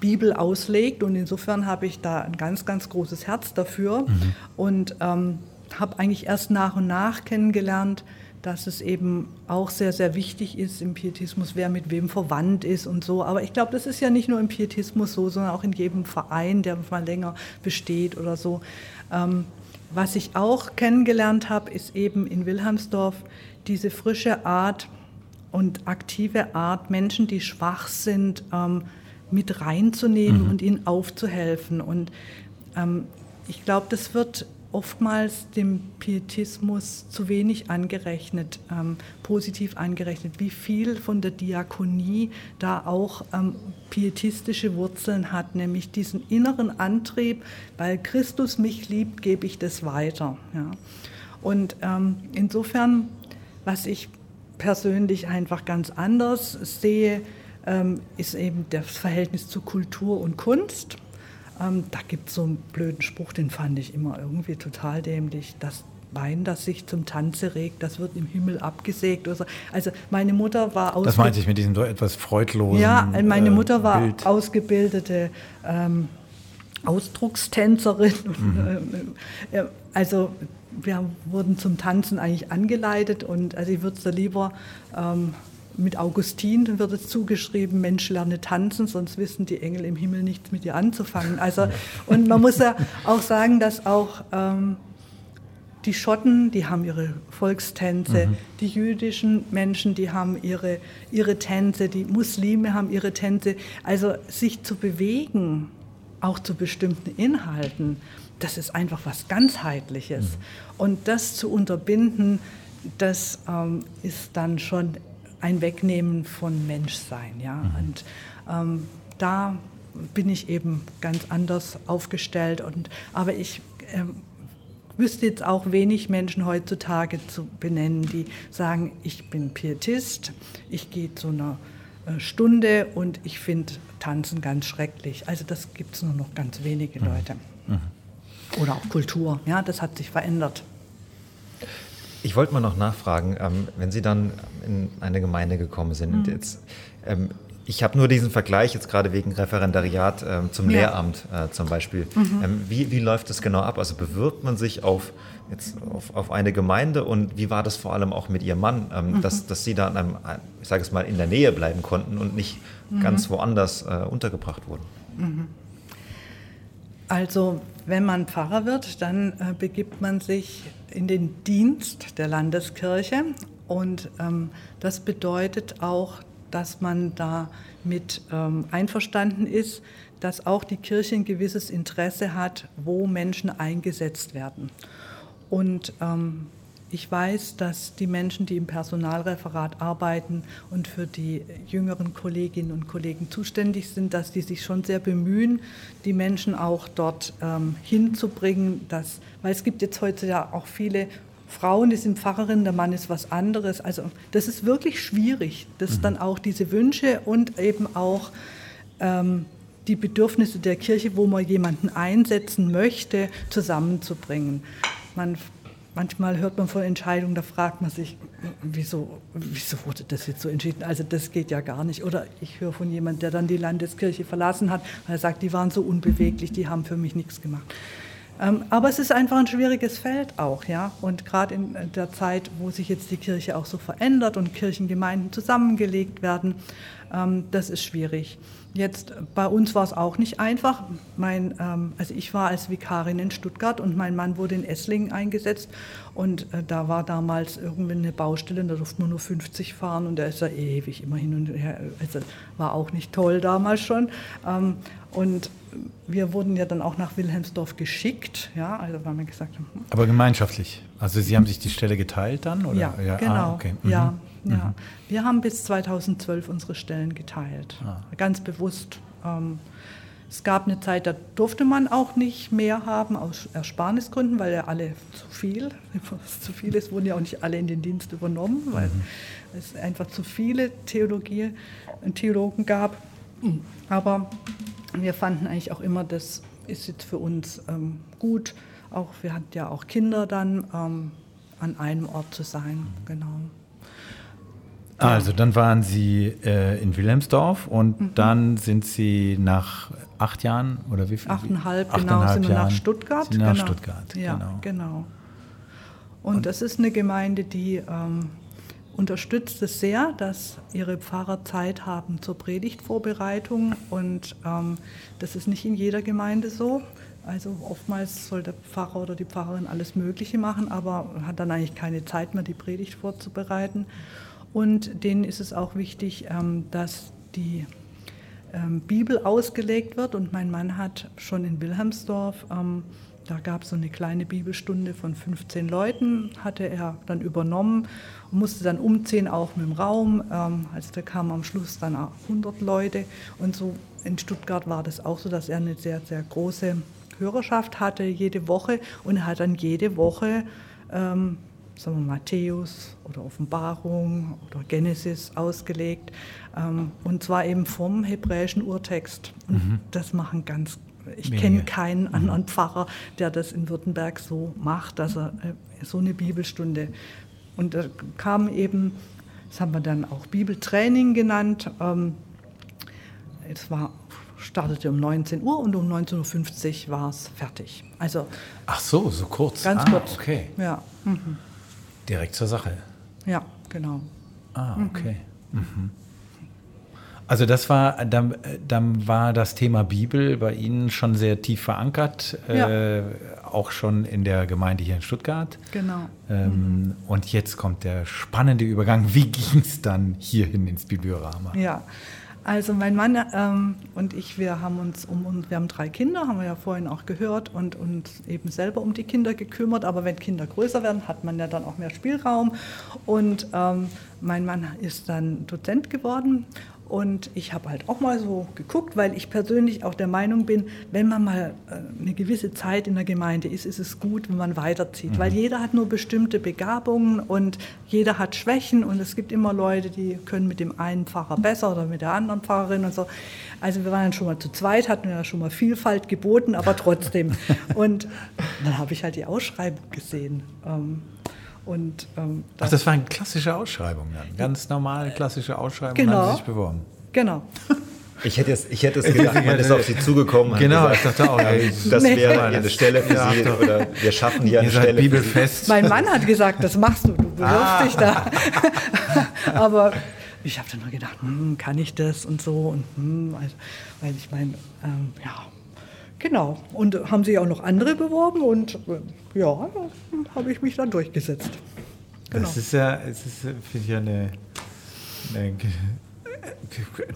Bibel auslegt und insofern habe ich da ein ganz, ganz großes Herz dafür mhm. und ähm, habe eigentlich erst nach und nach kennengelernt, dass es eben auch sehr, sehr wichtig ist im Pietismus, wer mit wem verwandt ist und so. Aber ich glaube, das ist ja nicht nur im Pietismus so, sondern auch in jedem Verein, der mal länger besteht oder so. Ähm, was ich auch kennengelernt habe, ist eben in Wilhelmsdorf diese frische Art und aktive Art, Menschen, die schwach sind, ähm, mit reinzunehmen mhm. und ihnen aufzuhelfen. Und ähm, ich glaube, das wird oftmals dem Pietismus zu wenig angerechnet, ähm, positiv angerechnet, wie viel von der Diakonie da auch ähm, pietistische Wurzeln hat, nämlich diesen inneren Antrieb, weil Christus mich liebt, gebe ich das weiter. Ja. Und ähm, insofern, was ich persönlich einfach ganz anders sehe, ähm, ist eben das Verhältnis zu Kultur und Kunst. Ähm, da gibt es so einen blöden Spruch, den fand ich immer irgendwie total dämlich. Das Wein, das sich zum Tanze regt, das wird im Himmel abgesägt. Oder so. Also meine Mutter war. Das meinte ich mit diesem etwas freudlosen. Ja, meine äh, Mutter war Bild. ausgebildete ähm, Ausdruckstänzerin. Mhm. Äh, äh, also wir wurden zum Tanzen eigentlich angeleitet und also ich würde es da lieber ähm, mit Augustin wird es zugeschrieben, Mensch lerne tanzen, sonst wissen die Engel im Himmel nichts mit dir anzufangen. Also, und man muss ja auch sagen, dass auch ähm, die Schotten, die haben ihre Volkstänze, mhm. die jüdischen Menschen, die haben ihre, ihre Tänze, die Muslime haben ihre Tänze. Also sich zu bewegen, auch zu bestimmten Inhalten, das ist einfach was ganzheitliches. Mhm. Und das zu unterbinden, das ähm, ist dann schon ein Wegnehmen von Menschsein. Ja? Mhm. Und ähm, da bin ich eben ganz anders aufgestellt. Und, aber ich äh, wüsste jetzt auch wenig Menschen heutzutage zu benennen, die sagen, ich bin Pietist, ich gehe zu einer äh, Stunde und ich finde Tanzen ganz schrecklich. Also das gibt es nur noch ganz wenige mhm. Leute. Mhm. Oder auch Kultur, ja, das hat sich verändert. Ich wollte mal noch nachfragen, ähm, wenn Sie dann in eine Gemeinde gekommen sind, mhm. jetzt, ähm, ich habe nur diesen Vergleich jetzt gerade wegen Referendariat ähm, zum ja. Lehramt äh, zum Beispiel. Mhm. Ähm, wie, wie läuft das genau ab? Also bewirbt man sich auf, jetzt auf, auf eine Gemeinde und wie war das vor allem auch mit Ihrem Mann, ähm, mhm. dass, dass Sie da an einem, ich sage es mal, in der Nähe bleiben konnten und nicht mhm. ganz woanders äh, untergebracht wurden? Also wenn man Pfarrer wird, dann äh, begibt man sich in den Dienst der Landeskirche und ähm, das bedeutet auch, dass man damit ähm, einverstanden ist, dass auch die Kirche ein gewisses Interesse hat, wo Menschen eingesetzt werden. Und ähm, ich weiß, dass die Menschen, die im Personalreferat arbeiten und für die jüngeren Kolleginnen und Kollegen zuständig sind, dass die sich schon sehr bemühen, die Menschen auch dort ähm, hinzubringen, dass, weil es gibt jetzt heute ja auch viele Frauen, die sind Pfarrerinnen, der Mann ist was anderes. Also das ist wirklich schwierig, dass mhm. dann auch diese Wünsche und eben auch ähm, die Bedürfnisse der Kirche, wo man jemanden einsetzen möchte, zusammenzubringen. Man Manchmal hört man von Entscheidungen, da fragt man sich, wieso, wieso wurde das jetzt so entschieden? Also das geht ja gar nicht. Oder ich höre von jemandem, der dann die Landeskirche verlassen hat, weil er sagt, die waren so unbeweglich, die haben für mich nichts gemacht. Ähm, aber es ist einfach ein schwieriges Feld auch, ja. Und gerade in der Zeit, wo sich jetzt die Kirche auch so verändert und Kirchengemeinden zusammengelegt werden, ähm, das ist schwierig. Jetzt bei uns war es auch nicht einfach. Mein, ähm, also ich war als Vikarin in Stuttgart und mein Mann wurde in Esslingen eingesetzt und äh, da war damals irgendwie eine Baustelle, da durfte man nur 50 fahren und da ist er ewig immer hin und her. Also war auch nicht toll damals schon. Ähm, und wir wurden ja dann auch nach Wilhelmsdorf geschickt, ja, also weil wir gesagt haben. Hm. Aber gemeinschaftlich. Also Sie haben sich die Stelle geteilt dann? Oder? Ja, ja. genau. Ah, okay. mhm. Ja, ja. Mhm. Wir haben bis 2012 unsere Stellen geteilt. Ah. Ganz bewusst. Ähm, Es gab eine Zeit, da durfte man auch nicht mehr haben, aus Ersparnisgründen, weil ja alle zu viel, zu viel ist, wurden ja auch nicht alle in den Dienst übernommen, weil mhm. es einfach zu viele Theologie, Theologen gab. Aber wir fanden eigentlich auch immer, das ist jetzt für uns ähm, gut. Auch wir hatten ja auch Kinder dann ähm, an einem Ort zu sein, genau. Also dann waren Sie äh, in Wilhelmsdorf und mhm. dann sind Sie nach acht Jahren oder wie viel? Achteinhalb, genau, sind wir nach Stuttgart. Sind nach genau. Stuttgart, ja, genau. genau. Und, und, das ist eine Gemeinde, die ähm, unterstützt es sehr, dass ihre Pfarrer Zeit haben zur Predigtvorbereitung und ähm, das ist nicht in jeder Gemeinde so. Also oftmals soll der Pfarrer oder die Pfarrerin alles Mögliche machen, aber hat dann eigentlich keine Zeit mehr, die Predigt vorzubereiten. Und denen ist es auch wichtig, ähm, dass die ähm, Bibel ausgelegt wird. Und mein Mann hat schon in Wilhelmsdorf, ähm, da gab es so eine kleine Bibelstunde von 15 Leuten, hatte er dann übernommen und musste dann umziehen, auch mit dem Raum. Also da kamen am Schluss dann auch 100 Leute. Und so in Stuttgart war das auch so, dass er eine sehr, sehr große Hörerschaft hatte jede Woche und hat dann jede Woche sagen wir Matthäus oder Offenbarung oder Genesis ausgelegt. Ähm, und zwar eben vom hebräischen Urtext. Mhm. das machen ganz, ich kenne keinen mhm. anderen Pfarrer, der das in Württemberg so macht, dass er äh, so eine Bibelstunde. Und da kam eben, das haben wir dann auch Bibeltraining genannt. Ähm, es war startete um 19 Uhr und um 19.50 Uhr war es fertig. Also Ach so, so kurz. Ganz ah, kurz. Okay. Ja. Mhm. Direkt zur Sache. Ja, genau. Ah, mhm. okay. Mhm. Also das war, dann, dann war das Thema Bibel bei Ihnen schon sehr tief verankert, ja. äh, auch schon in der Gemeinde hier in Stuttgart. Genau. Ähm, mhm. Und jetzt kommt der spannende Übergang. Wie ging es dann hierhin ins Bibliorama? Ja, also mein Mann ähm, und ich, wir haben uns um wir haben drei Kinder, haben wir ja vorhin auch gehört, und uns eben selber um die Kinder gekümmert. Aber wenn Kinder größer werden, hat man ja dann auch mehr Spielraum. Und ähm, mein Mann ist dann Dozent geworden und ich habe halt auch mal so geguckt, weil ich persönlich auch der Meinung bin, wenn man mal äh, eine gewisse Zeit in der Gemeinde ist, ist es gut, wenn man weiterzieht. Mhm. Weil jeder hat nur bestimmte Begabungen und jeder hat Schwächen und es gibt immer Leute, die können mit dem einen Pfarrer besser oder mit der anderen Pfarrerin und so. Also wir waren schon mal zu zweit, hatten ja schon mal Vielfalt geboten, aber trotzdem. und dann habe ich halt die Ausschreibung gesehen. Ähm, und, ähm, das Ach, das war eine klassische Ausschreibung dann. Ganz normale klassische Ausschreibung genau. haben Sie sich beworben. Genau. Ich hätte es, ich hätte es gedacht, man ist auf Sie zugekommen. Genau, gesagt, ich dachte auch, ey, das nee. wäre eine Stelle für Sie oder wir schaffen hier eine Stelle. Bibelfest. Mein Mann hat gesagt, das machst du, du bewirbst ah. dich da. Aber ich habe dann nur gedacht, hm, kann ich das und so und hm, also, weil ich meine, ähm, ja, Genau. Und haben sich auch noch andere beworben und äh, ja, habe ich mich dann durchgesetzt. Genau. Das ist ja, es ist, finde ich ja eine, eine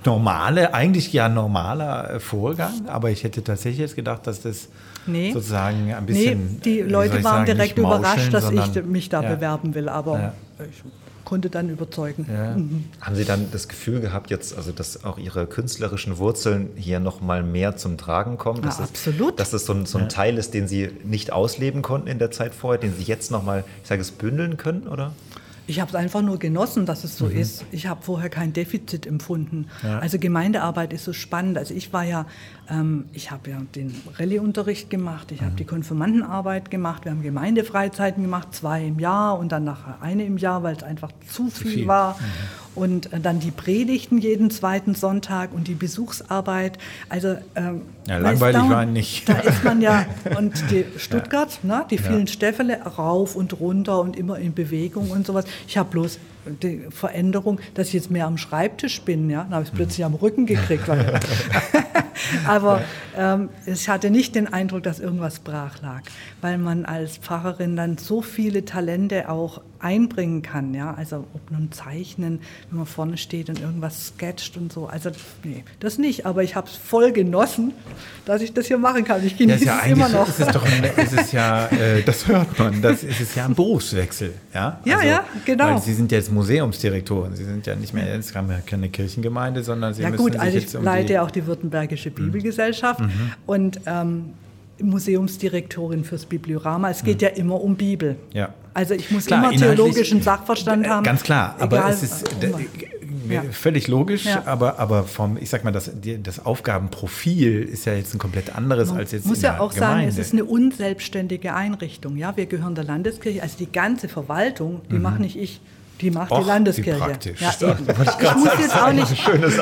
normale, eigentlich ja normaler Vorgang, aber ich hätte tatsächlich jetzt gedacht, dass das nee. sozusagen ein bisschen. Nee, die Leute waren sagen, direkt überrascht, dass ich mich da ja. bewerben will, aber ja. ich konnte dann überzeugen. Ja. Mhm. Haben Sie dann das Gefühl gehabt, jetzt, also dass auch Ihre künstlerischen Wurzeln hier noch mal mehr zum Tragen kommen? Dass ja, absolut. Es, dass es so ein, so ein ja. Teil ist, den Sie nicht ausleben konnten in der Zeit vorher, den Sie jetzt noch mal, ich sage es, bündeln können, oder? Ich habe es einfach nur genossen, dass es so mhm. ist. Ich habe vorher kein Defizit empfunden. Ja. Also Gemeindearbeit ist so spannend. Also ich war ja, ähm, ich habe ja den Rallye-Unterricht gemacht, ich mhm. habe die Konfirmandenarbeit gemacht, wir haben Gemeindefreizeiten gemacht, zwei im Jahr und dann nachher eine im Jahr, weil es einfach zu, zu viel, viel, war. Mhm und äh, dann die Predigten jeden zweiten Sonntag und die Besuchsarbeit. Also ähm, ja, langweilig da, war nicht. Da ist man ja und die Stuttgart, ja. ne, die vielen ja. Stäffele rauf und runter und immer in Bewegung und sowas. Ich habe bloß die Veränderung, dass ich jetzt mehr am Schreibtisch bin. Ja, dann habe ich es plötzlich am Rücken gekriegt. Aber ähm, ich hatte nicht den Eindruck, dass irgendwas brach lag, weil man als Pfarrerin dann so viele Talente auch einbringen kann. Ja? Also ob nun Zeichnen, wenn man vorne steht und irgendwas sketcht und so. Also nee, das nicht. Aber ich habe es voll genossen, dass ich das hier machen kann. Ich genieße ja, es immer noch. Ist es, doch ist es ja, äh, das hört man, das ist es ja ein Berufswechsel. Ja, ja, also, ja genau. Sie sind jetzt Museumsdirektorin. Sie sind ja nicht mehr, jetzt haben ja keine Kirchengemeinde, sondern Sie ja, müssen gut, sich also jetzt ich leite ja auch die württembergische Deutsche Bibelgesellschaft mhm. und ähm, Museumsdirektorin fürs Bibliorama. Es geht mhm. ja immer um Bibel. Ja. Also ich muss klar, immer theologischen Sachverstand haben. Ganz klar, aber es ist ja. völlig logisch, ja. aber, aber vom, ich sag mal, das, das Aufgabenprofil ist ja jetzt ein komplett anderes Man als jetzt. Ich muss ja auch Gemeinde. sagen, es ist eine unselbstständige Einrichtung. Ja, wir gehören der Landeskirche, also die ganze Verwaltung, die mhm. mache nicht ich. Die macht Och, die Landeskirche. praktisch. Ja, eben. Ich, ich, muss jetzt auch nicht,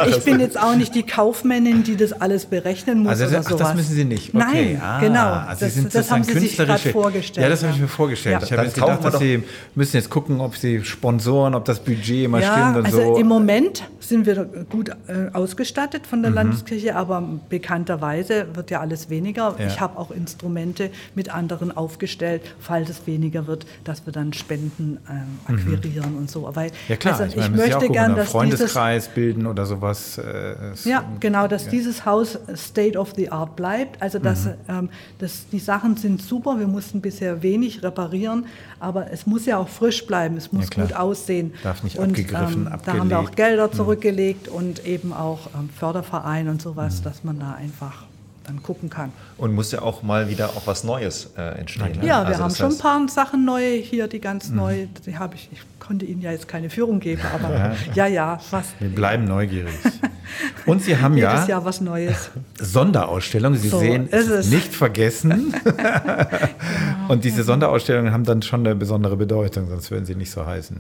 ich bin jetzt auch nicht die Kaufmännin, die das alles berechnen muss. Also das, oder sowas. das müssen Sie nicht. Okay. Nein, ah, genau. Also das, das haben Sie sich gerade vorgestellt. Ja, das habe ich mir vorgestellt. Ja. Ich habe jetzt gedacht, dass Sie müssen jetzt gucken, ob Sie Sponsoren, ob das Budget immer ja, stimmt und also so. Im Moment sind wir gut äh, ausgestattet von der mhm. Landeskirche, aber bekannterweise wird ja alles weniger. Ja. Ich habe auch Instrumente mit anderen aufgestellt, falls es weniger wird, dass wir dann Spenden äh, akquirieren mhm. und so. Weil, ja klar, also, ich, ich möchte gerne, dass Freundeskreis dieses, bilden oder sowas. Äh, ja, genau, dass ja. dieses Haus State of the Art bleibt. Also dass, mhm. ähm, dass die Sachen sind super. Wir mussten bisher wenig reparieren, aber es muss ja auch frisch bleiben. Es muss gut aussehen. Darf nicht und, abgegriffen, ähm, Da haben wir auch Gelder. Mhm zurückgelegt und eben auch ähm, Förderverein und sowas, mhm. dass man da einfach dann gucken kann. Und muss ja auch mal wieder auch was Neues äh, entstehen. Ne? Ja, wir also haben schon ein paar Sachen neu hier, die ganz mhm. neu, die habe ich, ich konnte Ihnen ja jetzt keine Führung geben, aber ja, ja, fast. Wir bleiben neugierig. Und Sie haben Jedes ja Jahr was Neues. Sonderausstellung, Sie so, sehen, es ist nicht vergessen. genau. Und diese Sonderausstellungen haben dann schon eine besondere Bedeutung, sonst würden sie nicht so heißen.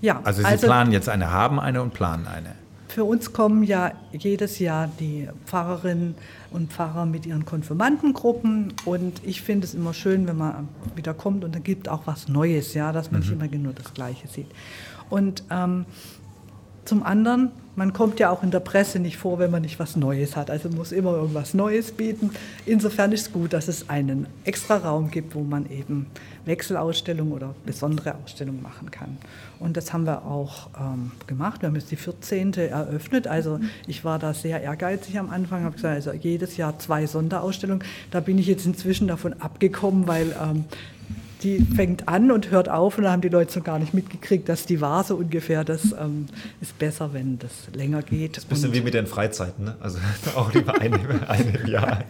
Ja, also Sie also, planen jetzt eine, haben eine und planen eine. Für uns kommen ja jedes Jahr die Pfarrerinnen und Pfarrer mit ihren Konfirmandengruppen und ich finde es immer schön, wenn man wieder kommt und dann gibt auch was Neues, ja, dass man mhm. nicht immer nur das Gleiche sieht. Und ähm, zum anderen, man kommt ja auch in der Presse nicht vor, wenn man nicht was Neues hat. Also muss immer irgendwas Neues bieten. Insofern ist es gut, dass es einen extra Raum gibt, wo man eben Wechselausstellungen oder besondere Ausstellungen machen kann. Und das haben wir auch ähm, gemacht. Wir haben jetzt die 14. eröffnet. Also ich war da sehr ehrgeizig am Anfang, habe gesagt, also jedes Jahr zwei Sonderausstellungen. Da bin ich jetzt inzwischen davon abgekommen, weil ähm, die fängt an und hört auf und da haben die Leute so gar nicht mitgekriegt, dass die war so ungefähr. Das ähm, ist besser, wenn das länger geht. Das ist ein bisschen wie mit den Freizeiten, ne? also auch lieber eine, eine Jahr.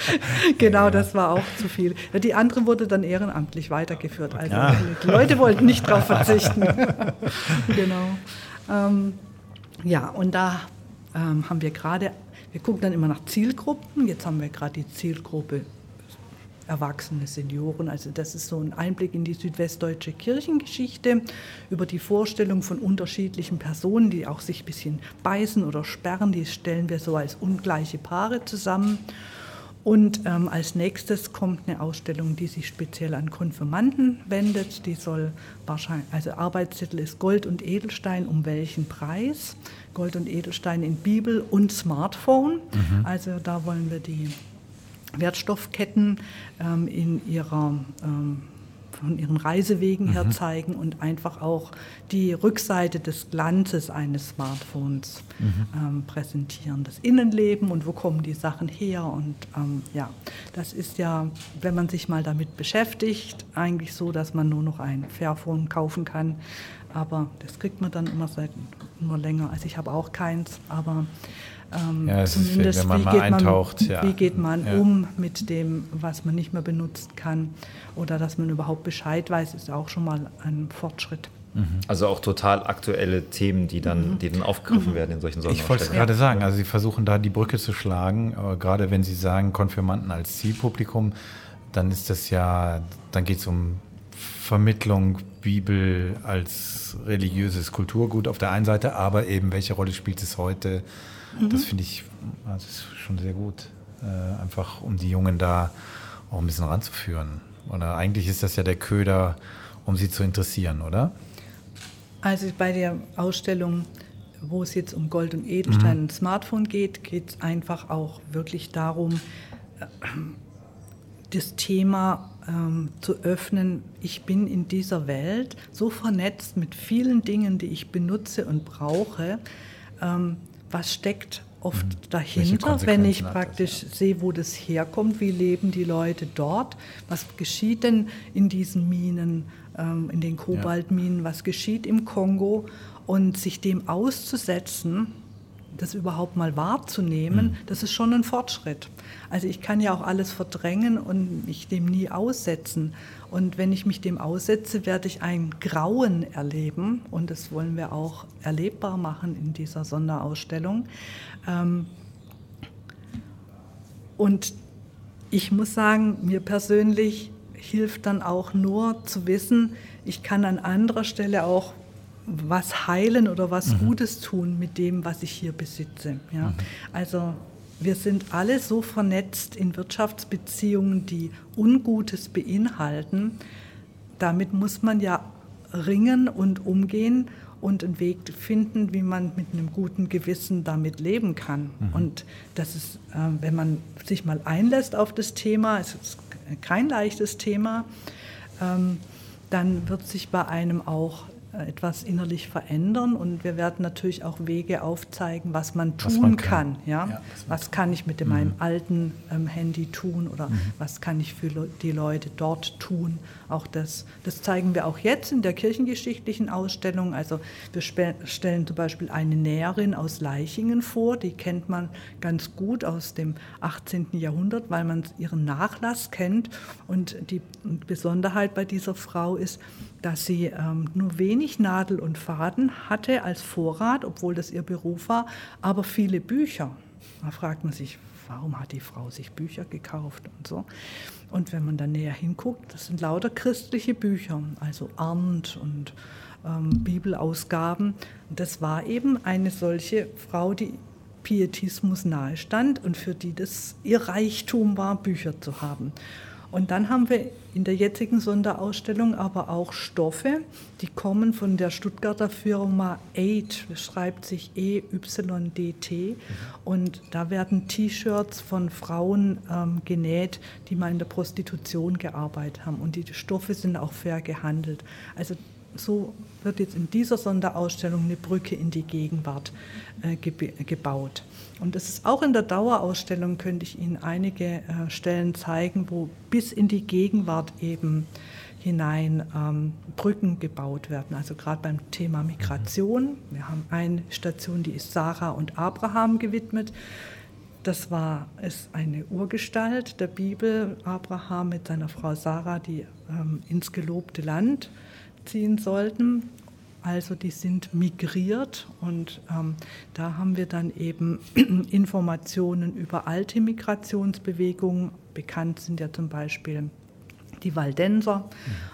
genau, das war auch zu viel. Die andere wurde dann ehrenamtlich weitergeführt. Also ja. die Leute wollten nicht darauf verzichten. genau. Ähm, ja, und da ähm, haben wir gerade, wir gucken dann immer nach Zielgruppen. Jetzt haben wir gerade die Zielgruppe erwachsene Senioren. Also das ist so ein Einblick in die südwestdeutsche Kirchengeschichte über die Vorstellung von unterschiedlichen Personen, die auch sich ein bisschen beißen oder sperren. Die stellen wir so als ungleiche Paare zusammen. Und ähm, als nächstes kommt eine Ausstellung, die sich speziell an Konfirmanden wendet. Die soll wahrscheinlich, also Arbeitstitel ist Gold und Edelstein, um welchen Preis? Gold und Edelstein in Bibel und Smartphone. Mhm. Also da wollen wir die Wertstoffketten ähm, in ihrer, ähm, von ihren Reisewegen mhm. her zeigen und einfach auch die Rückseite des Glanzes eines Smartphones mhm. ähm, präsentieren. Das Innenleben und wo kommen die Sachen her. Und ähm, ja, das ist ja, wenn man sich mal damit beschäftigt, eigentlich so, dass man nur noch ein Fairphone kaufen kann. Aber das kriegt man dann immer seit nur länger. Also ich habe auch keins, aber ähm, ja, zumindest, ist, wenn man wie, mal geht eintaucht, man, ja. wie geht man ja. um mit dem, was man nicht mehr benutzen kann oder dass man überhaupt Bescheid weiß, ist auch schon mal ein Fortschritt. Mhm. Also auch total aktuelle Themen, die dann, mhm. die dann aufgegriffen mhm. werden in solchen Sonderausstellungen. Ich wollte es gerade sagen, also Sie versuchen da die Brücke zu schlagen, aber gerade wenn Sie sagen Konfirmanden als Zielpublikum, dann ist das ja, dann geht es um Vermittlung Bibel als religiöses Kulturgut auf der einen Seite, aber eben welche Rolle spielt es heute Mhm. Das finde ich das ist schon sehr gut. Äh, einfach um die Jungen da auch ein bisschen ranzuführen. Oder eigentlich ist das ja der Köder, um sie zu interessieren, oder? Also bei der Ausstellung, wo es jetzt um Gold und Edelstein mhm. und Smartphone geht, geht es einfach auch wirklich darum, äh, das Thema ähm, zu öffnen. Ich bin in dieser Welt so vernetzt mit vielen Dingen, die ich benutze und brauche. Ähm, was steckt oft mhm. dahinter, wenn ich praktisch das, ja. sehe, wo das herkommt, wie leben die Leute dort, was geschieht denn in diesen Minen, ähm, in den Kobaltminen, was geschieht im Kongo und sich dem auszusetzen, das überhaupt mal wahrzunehmen, mhm. das ist schon ein Fortschritt. Also ich kann ja auch alles verdrängen und mich dem nie aussetzen. Und wenn ich mich dem aussetze, werde ich ein Grauen erleben. Und das wollen wir auch erlebbar machen in dieser Sonderausstellung. Ähm, und ich muss sagen, mir persönlich hilft dann auch nur zu wissen, ich kann an anderer Stelle auch was heilen oder was mhm. Gutes tun mit dem, was ich hier besitze. Ja? Mhm. Also wir sind alle so vernetzt in Wirtschaftsbeziehungen, die Ungutes beinhalten. Damit muss man ja ringen und umgehen und einen Weg finden, wie man mit einem guten Gewissen damit leben kann. Mhm. Und das ist, äh, wenn man sich mal einlässt auf das Thema, es ist kein leichtes Thema, ähm, dann wird sich bei einem auch etwas innerlich verändern und wir werden natürlich auch Wege aufzeigen, was man tun was man kann. kann. Ja? ja was, kann ich mit mhm. meinem alten ähm, Handy tun oder mhm. was kann ich für die Leute dort tun? Auch das, das zeigen wir auch jetzt in der kirchengeschichtlichen Ausstellung. Also wir stellen zum Beispiel eine Näherin aus Leichingen vor, die kennt man ganz gut aus dem 18. Jahrhundert, weil man ihren Nachlass kennt. Und die Besonderheit bei dieser Frau ist, dass sie ähm, nur wenig Nadel und Faden hatte als Vorrat, obwohl das ihr Beruf war, aber viele Bücher. Da fragt man sich, warum hat die Frau sich Bücher gekauft und so. Und wenn man dann näher hinguckt, das sind lauter christliche Bücher, also Arndt und ähm, Bibelausgaben. Und das war eben eine solche Frau, die Pietismus nahestand und für die das ihr Reichtum war, Bücher zu haben. Und dann haben wir in der jetzigen Sonderausstellung aber auch Stoffe, die kommen von der Stuttgarter Firma Aid, schreibt sich E-Y-D-T. Und da werden T-Shirts von Frauen ähm, genäht, die mal in der Prostitution gearbeitet haben. Und die Stoffe sind auch fair gehandelt. Also so wird jetzt in dieser Sonderausstellung eine Brücke in die Gegenwart äh, gebaut. Und das ist auch in der Dauerausstellung, könnte ich Ihnen einige äh, Stellen zeigen, wo bis in die Gegenwart eben hinein ähm, Brücken gebaut werden. Also gerade beim Thema Migration. Wir haben eine Station, die ist Sarah und Abraham gewidmet. Das war es eine Urgestalt der Bibel, Abraham mit seiner Frau Sarah, die ähm, ins gelobte Land ziehen sollten. Also die sind migriert und ähm, da haben wir dann eben Informationen über alte Migrationsbewegungen. Bekannt sind ja zum Beispiel die Waldenser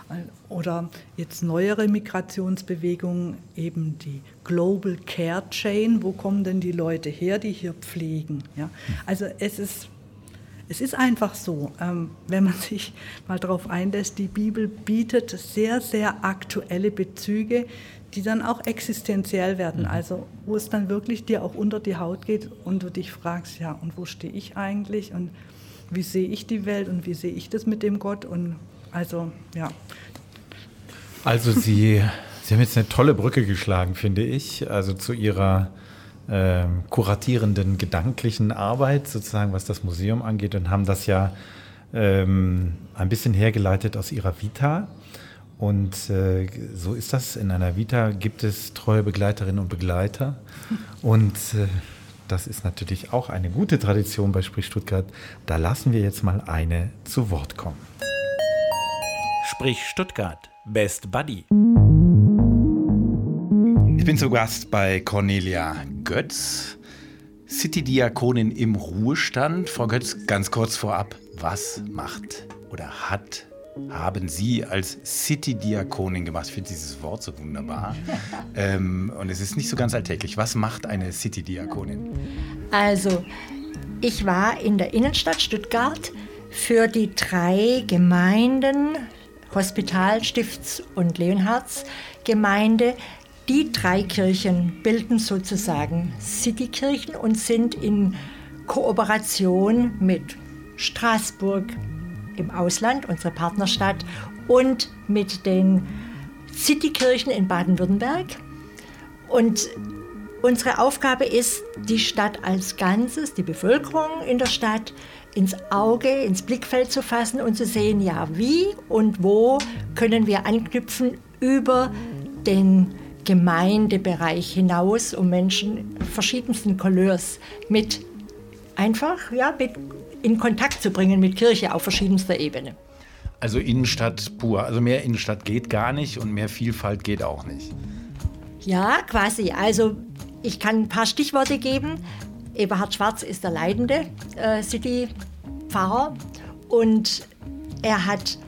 mhm. oder jetzt neuere Migrationsbewegungen, eben die Global Care Chain. Wo kommen denn die Leute her, die hier pflegen? Ja? Also es ist es ist einfach so, ähm, wenn man sich mal darauf einlässt, die Bibel bietet sehr, sehr aktuelle Bezüge, die dann auch existenziell werden. Mhm. Also wo es dann wirklich dir auch unter die Haut geht und du dich fragst, ja, und wo stehe ich eigentlich und wie sehe ich die Welt und wie sehe ich das mit dem Gott und also ja. Also Sie, Sie haben jetzt eine tolle Brücke geschlagen, finde ich, also zu Ihrer äh, kuratierenden gedanklichen Arbeit, sozusagen, was das Museum angeht, und haben das ja ähm, ein bisschen hergeleitet aus ihrer Vita. Und äh, so ist das. In einer Vita gibt es treue Begleiterinnen und Begleiter. Und äh, das ist natürlich auch eine gute Tradition bei Sprich Stuttgart. Da lassen wir jetzt mal eine zu Wort kommen. Sprich Stuttgart, Best Buddy. Ich bin zu Gast bei Cornelia Götz, City-Diakonin im Ruhestand. Frau Götz, ganz kurz vorab, was macht oder hat haben Sie als City-Diakonin gemacht? Ich finde dieses Wort so wunderbar. ähm, und es ist nicht so ganz alltäglich. Was macht eine City-Diakonin? Also, ich war in der Innenstadt Stuttgart für die drei Gemeinden, Hospital, Stifts und Leonhards Gemeinde, die drei Kirchen bilden sozusagen Citykirchen und sind in Kooperation mit Straßburg im Ausland, unsere Partnerstadt, und mit den Citykirchen in Baden-Württemberg. Und unsere Aufgabe ist, die Stadt als Ganzes, die Bevölkerung in der Stadt, ins Auge, ins Blickfeld zu fassen und zu sehen, ja, wie und wo können wir anknüpfen über den Gemeindebereich hinaus, um Menschen verschiedensten Couleurs mit einfach ja, mit in Kontakt zu bringen mit Kirche auf verschiedenster Ebene. Also Innenstadt pur. Also mehr Innenstadt geht gar nicht und mehr Vielfalt geht auch nicht. Ja, quasi. Also ich kann ein paar Stichworte geben. Eberhard Schwarz ist der leitende äh, City-Pfarrer und er hat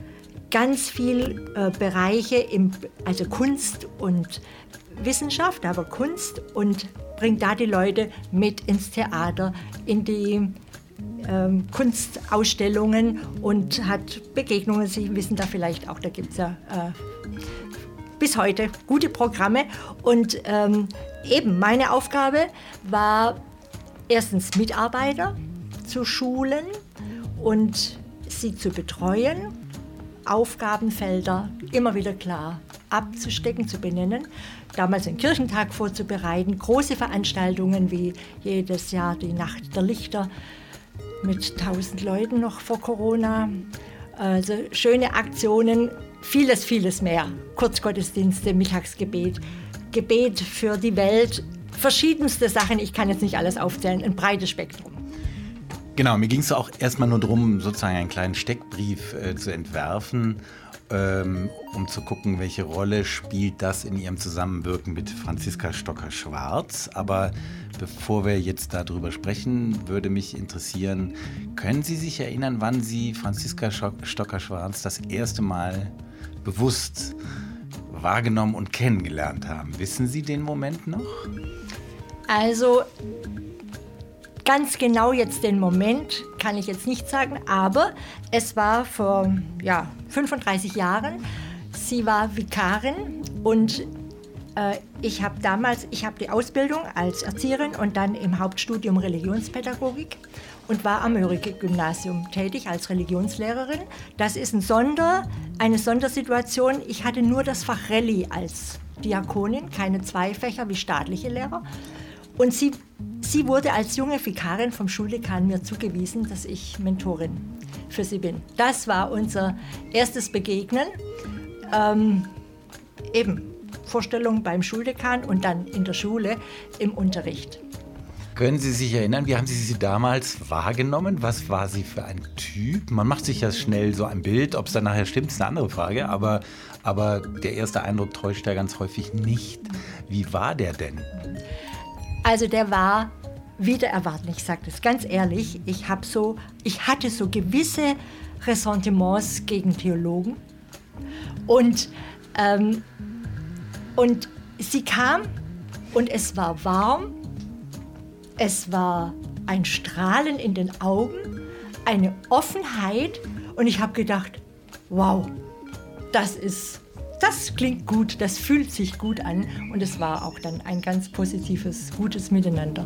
ganz viele äh, Bereiche, im, also Kunst und Wissenschaft, aber Kunst und bringt da die Leute mit ins Theater, in die ähm, Kunstausstellungen und hat Begegnungen. Sie wissen da vielleicht auch, da gibt es ja äh, bis heute gute Programme. Und ähm, eben meine Aufgabe war erstens Mitarbeiter zu schulen und sie zu betreuen, Aufgabenfelder immer wieder klar abzustecken, zu benennen, damals einen Kirchentag vorzubereiten, große Veranstaltungen wie jedes Jahr die Nacht der Lichter mit 1000 Leuten noch vor Corona. Also schöne Aktionen, vieles, vieles mehr. Kurzgottesdienste, Mittagsgebet, Gebet für die Welt, verschiedenste Sachen. Ich kann jetzt nicht alles aufzählen, ein breites Spektrum. Genau, mir ging es auch erstmal nur darum, sozusagen einen kleinen Steckbrief äh, zu entwerfen ähm, um zu gucken, welche Rolle spielt das in ihrem Zusammenwirken mit Franziska Stocker-Schwarz. Aber bevor wir jetzt darüber sprechen, würde mich interessieren, können Sie sich erinnern, wann Sie Franziska Stocker-Schwarz das erste Mal bewusst wahrgenommen und kennengelernt haben? Wissen Sie den Moment noch? Also Ganz genau jetzt den Moment kann ich jetzt nicht sagen, aber es war vor ja, 35 Jahren. Sie war Vikarin und äh, ich habe damals, ich habe die Ausbildung als Erzieherin und dann im Hauptstudium Religionspädagogik und war am Mörike-Gymnasium tätig als Religionslehrerin. Das ist ein Sonder, eine Sondersituation. Ich hatte nur das Fach Rallye als Diakonin, keine zwei Fächer wie staatliche Lehrer. Und sie, sie wurde als junge Vikarin vom Schuldekan mir zugewiesen, dass ich Mentorin für sie bin. Das war unser erstes Begegnen. Ähm, eben Vorstellung beim Schuldekan und dann in der Schule im Unterricht. Können Sie sich erinnern, wie haben Sie sie damals wahrgenommen? Was war sie für ein Typ? Man macht sich ja schnell so ein Bild, ob es dann nachher stimmt, ist eine andere Frage, aber, aber der erste Eindruck täuscht ja ganz häufig nicht. Wie war der denn? Also der war wieder erwarten. Ich sage das ganz ehrlich. Ich, so, ich hatte so gewisse Ressentiments gegen Theologen. Und, ähm, und sie kam und es war warm. Es war ein Strahlen in den Augen, eine Offenheit. Und ich habe gedacht, wow, das ist das klingt gut, das fühlt sich gut an und es war auch dann ein ganz positives, gutes Miteinander.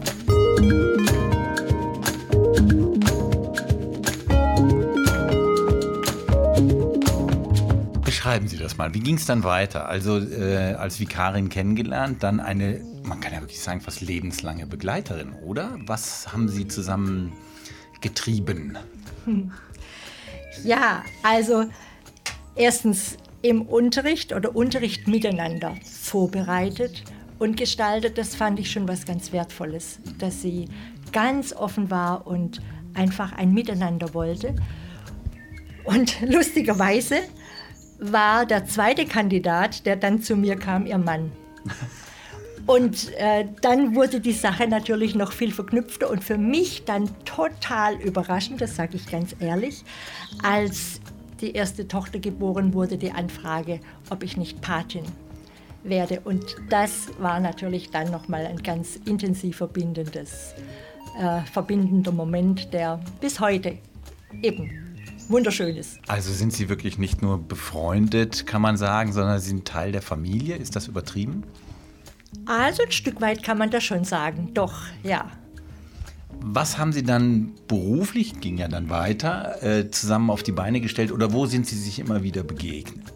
Beschreiben Sie das mal. Wie ging es dann weiter? Also äh, als Vikarin kennengelernt, dann eine, man kann ja wirklich sagen, fast lebenslange Begleiterin, oder? Was haben Sie zusammen getrieben? Ja, also erstens im Unterricht oder Unterricht miteinander vorbereitet und gestaltet. Das fand ich schon was ganz Wertvolles, dass sie ganz offen war und einfach ein Miteinander wollte. Und lustigerweise war der zweite Kandidat, der dann zu mir kam, ihr Mann. Und äh, dann wurde die Sache natürlich noch viel verknüpfter und für mich dann total überraschend, das sage ich ganz ehrlich, als die erste Tochter geboren wurde, die Anfrage, ob ich nicht Patin werde. Und das war natürlich dann nochmal ein ganz intensiv verbindendes, äh, verbindender Moment, der bis heute eben wunderschön ist. Also sind Sie wirklich nicht nur befreundet, kann man sagen, sondern Sie sind Teil der Familie? Ist das übertrieben? Also ein Stück weit kann man das schon sagen, doch, ja. Was haben Sie dann beruflich, ging ja dann weiter, äh, zusammen auf die Beine gestellt oder wo sind Sie sich immer wieder begegnet?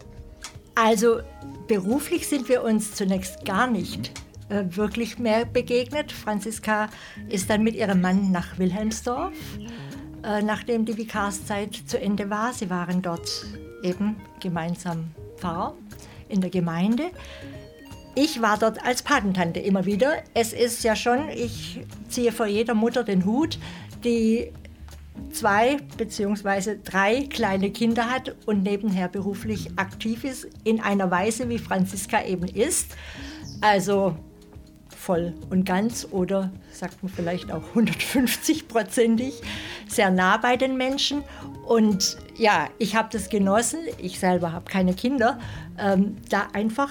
Also beruflich sind wir uns zunächst gar nicht äh, wirklich mehr begegnet. Franziska ist dann mit ihrem Mann nach Wilhelmsdorf, äh, nachdem die Vikarszeit zu Ende war. Sie waren dort eben gemeinsam Pfarrer in der Gemeinde. Ich war dort als Patentante immer wieder. Es ist ja schon, ich ziehe vor jeder Mutter den Hut, die zwei bzw. drei kleine Kinder hat und nebenher beruflich aktiv ist, in einer Weise, wie Franziska eben ist. Also voll und ganz oder sagt man vielleicht auch 150-prozentig, sehr nah bei den Menschen. Und ja, ich habe das genossen, ich selber habe keine Kinder, ähm, da einfach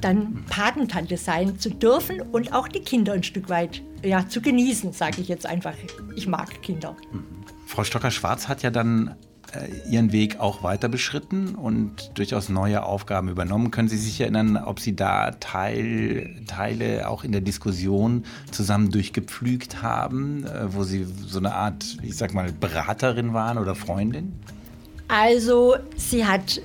dann Patentante sein zu dürfen und auch die Kinder ein Stück weit ja, zu genießen, sage ich jetzt einfach. Ich mag Kinder. Mhm. Frau Stocker-Schwarz hat ja dann äh, ihren Weg auch weiter beschritten und durchaus neue Aufgaben übernommen. Können Sie sich erinnern, ob Sie da Teil, Teile auch in der Diskussion zusammen durchgepflügt haben, äh, wo Sie so eine Art, ich sag mal, Beraterin waren oder Freundin? Also, sie hat,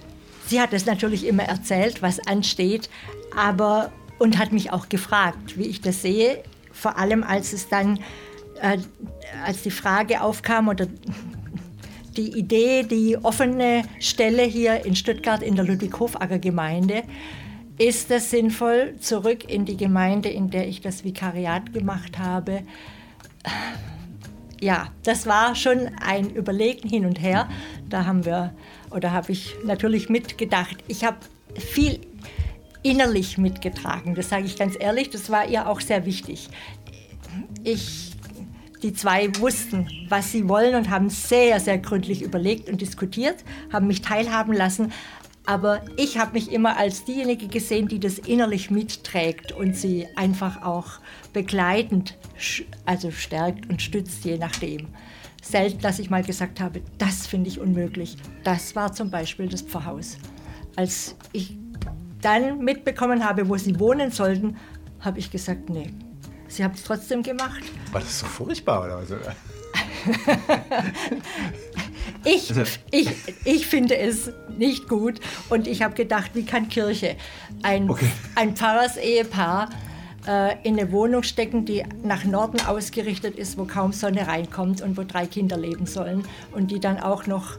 sie hat es natürlich immer erzählt, was ansteht, aber und hat mich auch gefragt, wie ich das sehe. Vor allem, als es dann, äh, als die Frage aufkam oder die Idee, die offene Stelle hier in Stuttgart in der Ludwig-Hofacker Gemeinde, ist es sinnvoll, zurück in die Gemeinde, in der ich das Vikariat gemacht habe. Ja, das war schon ein Überlegen hin und her. Da haben wir, oder habe ich natürlich mitgedacht. Ich habe viel innerlich mitgetragen, das sage ich ganz ehrlich. Das war ihr auch sehr wichtig. Ich die zwei wussten, was sie wollen und haben sehr, sehr gründlich überlegt und diskutiert, haben mich teilhaben lassen. Aber ich habe mich immer als diejenige gesehen, die das innerlich mitträgt und sie einfach auch begleitend, also stärkt und stützt, je nachdem. Selten, dass ich mal gesagt habe, das finde ich unmöglich. Das war zum Beispiel das Pfarrhaus. Als ich dann mitbekommen habe, wo sie wohnen sollten, habe ich gesagt, nee, Sie haben es trotzdem gemacht. War das so furchtbar oder was? ich, also ich, ich finde es nicht gut und ich habe gedacht, wie kann Kirche ein, okay. ein Pfarrers-Ehepaar äh, in eine Wohnung stecken, die nach Norden ausgerichtet ist, wo kaum Sonne reinkommt und wo drei Kinder leben sollen und die dann auch noch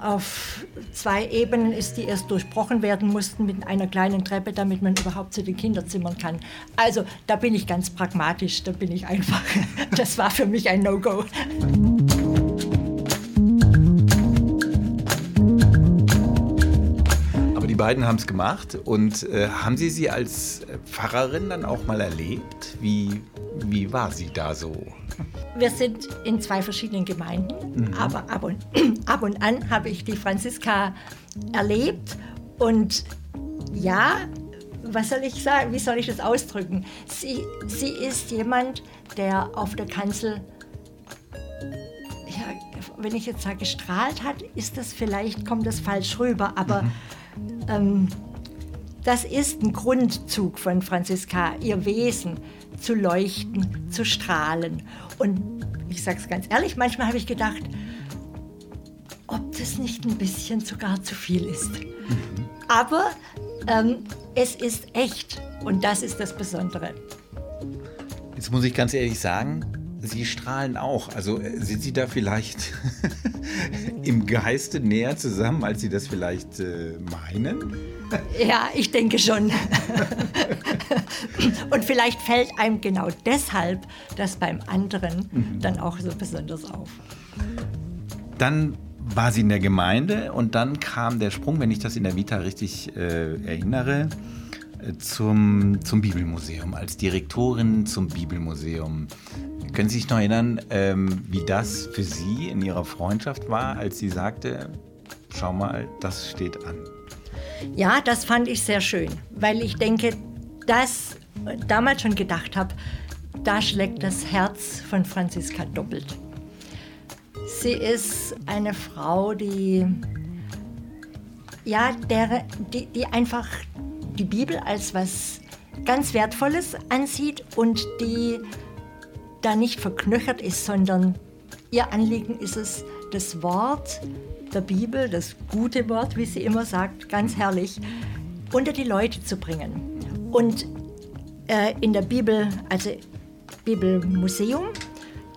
auf zwei Ebenen ist, die erst durchbrochen werden mussten mit einer kleinen Treppe, damit man überhaupt zu den Kinderzimmern kann. Also da bin ich ganz pragmatisch, da bin ich einfach, das war für mich ein No-Go. Beiden haben es gemacht und äh, haben Sie sie als Pfarrerin dann auch mal erlebt? Wie, wie war sie da so? Wir sind in zwei verschiedenen Gemeinden, mhm. aber ab und, ab und an habe ich die Franziska erlebt und ja, was soll ich sagen, wie soll ich das ausdrücken? Sie, sie ist jemand, der auf der Kanzel, ja, wenn ich jetzt sage, gestrahlt hat, ist das vielleicht, kommt das falsch rüber, aber mhm. Ähm, das ist ein Grundzug von Franziska, ihr Wesen zu leuchten, zu strahlen. Und ich sage es ganz ehrlich, manchmal habe ich gedacht, ob das nicht ein bisschen sogar zu viel ist. Mhm. Aber ähm, es ist echt und das ist das Besondere. Jetzt muss ich ganz ehrlich sagen, Sie strahlen auch. Also äh, sind Sie da vielleicht im Geiste näher zusammen, als Sie das vielleicht äh, meinen? Ja, ich denke schon. Und vielleicht fällt einem genau deshalb das beim anderen mhm. dann auch so besonders auf. Dann war sie in der Gemeinde und dann kam der Sprung, wenn ich das in der Vita richtig äh, erinnere, äh, zum, zum Bibelmuseum, als Direktorin zum Bibelmuseum. Können Sie sich noch erinnern, ähm, wie das für Sie in Ihrer Freundschaft war, als sie sagte, schau mal, das steht an? Ja, das fand ich sehr schön, weil ich denke, dass damals schon gedacht habe, da schlägt das Herz von Franziska doppelt. Sie ist eine Frau, die, ja, der, die, die einfach die Bibel als was ganz Wertvolles ansieht und die da nicht verknöchert ist, sondern ihr Anliegen ist es, das Wort der Bibel, das gute Wort, wie sie immer sagt, ganz herrlich, unter die Leute zu bringen. Und äh, in der Bibel, also Bibelmuseum,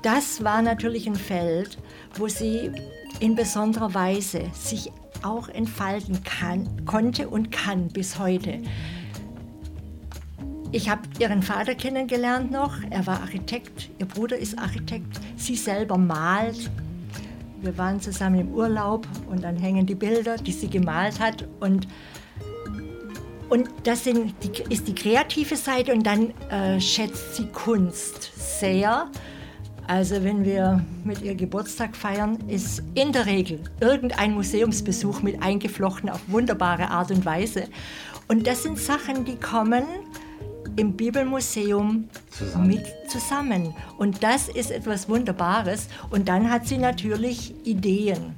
das war natürlich ein Feld, wo sie in besonderer Weise sich auch entfalten kann, konnte und kann bis heute. Ich habe ihren Vater kennengelernt noch. Er war Architekt, ihr Bruder ist Architekt. Sie selber malt. Wir waren zusammen im Urlaub und dann hängen die Bilder, die sie gemalt hat. Und, und das sind, die, ist die kreative Seite und dann äh, schätzt sie Kunst sehr. Also wenn wir mit ihr Geburtstag feiern, ist in der Regel irgendein Museumsbesuch mit eingeflochten auf wunderbare Art und Weise. Und das sind Sachen, die kommen im Bibelmuseum zusammen. mit zusammen. Und das ist etwas Wunderbares. Und dann hat sie natürlich Ideen,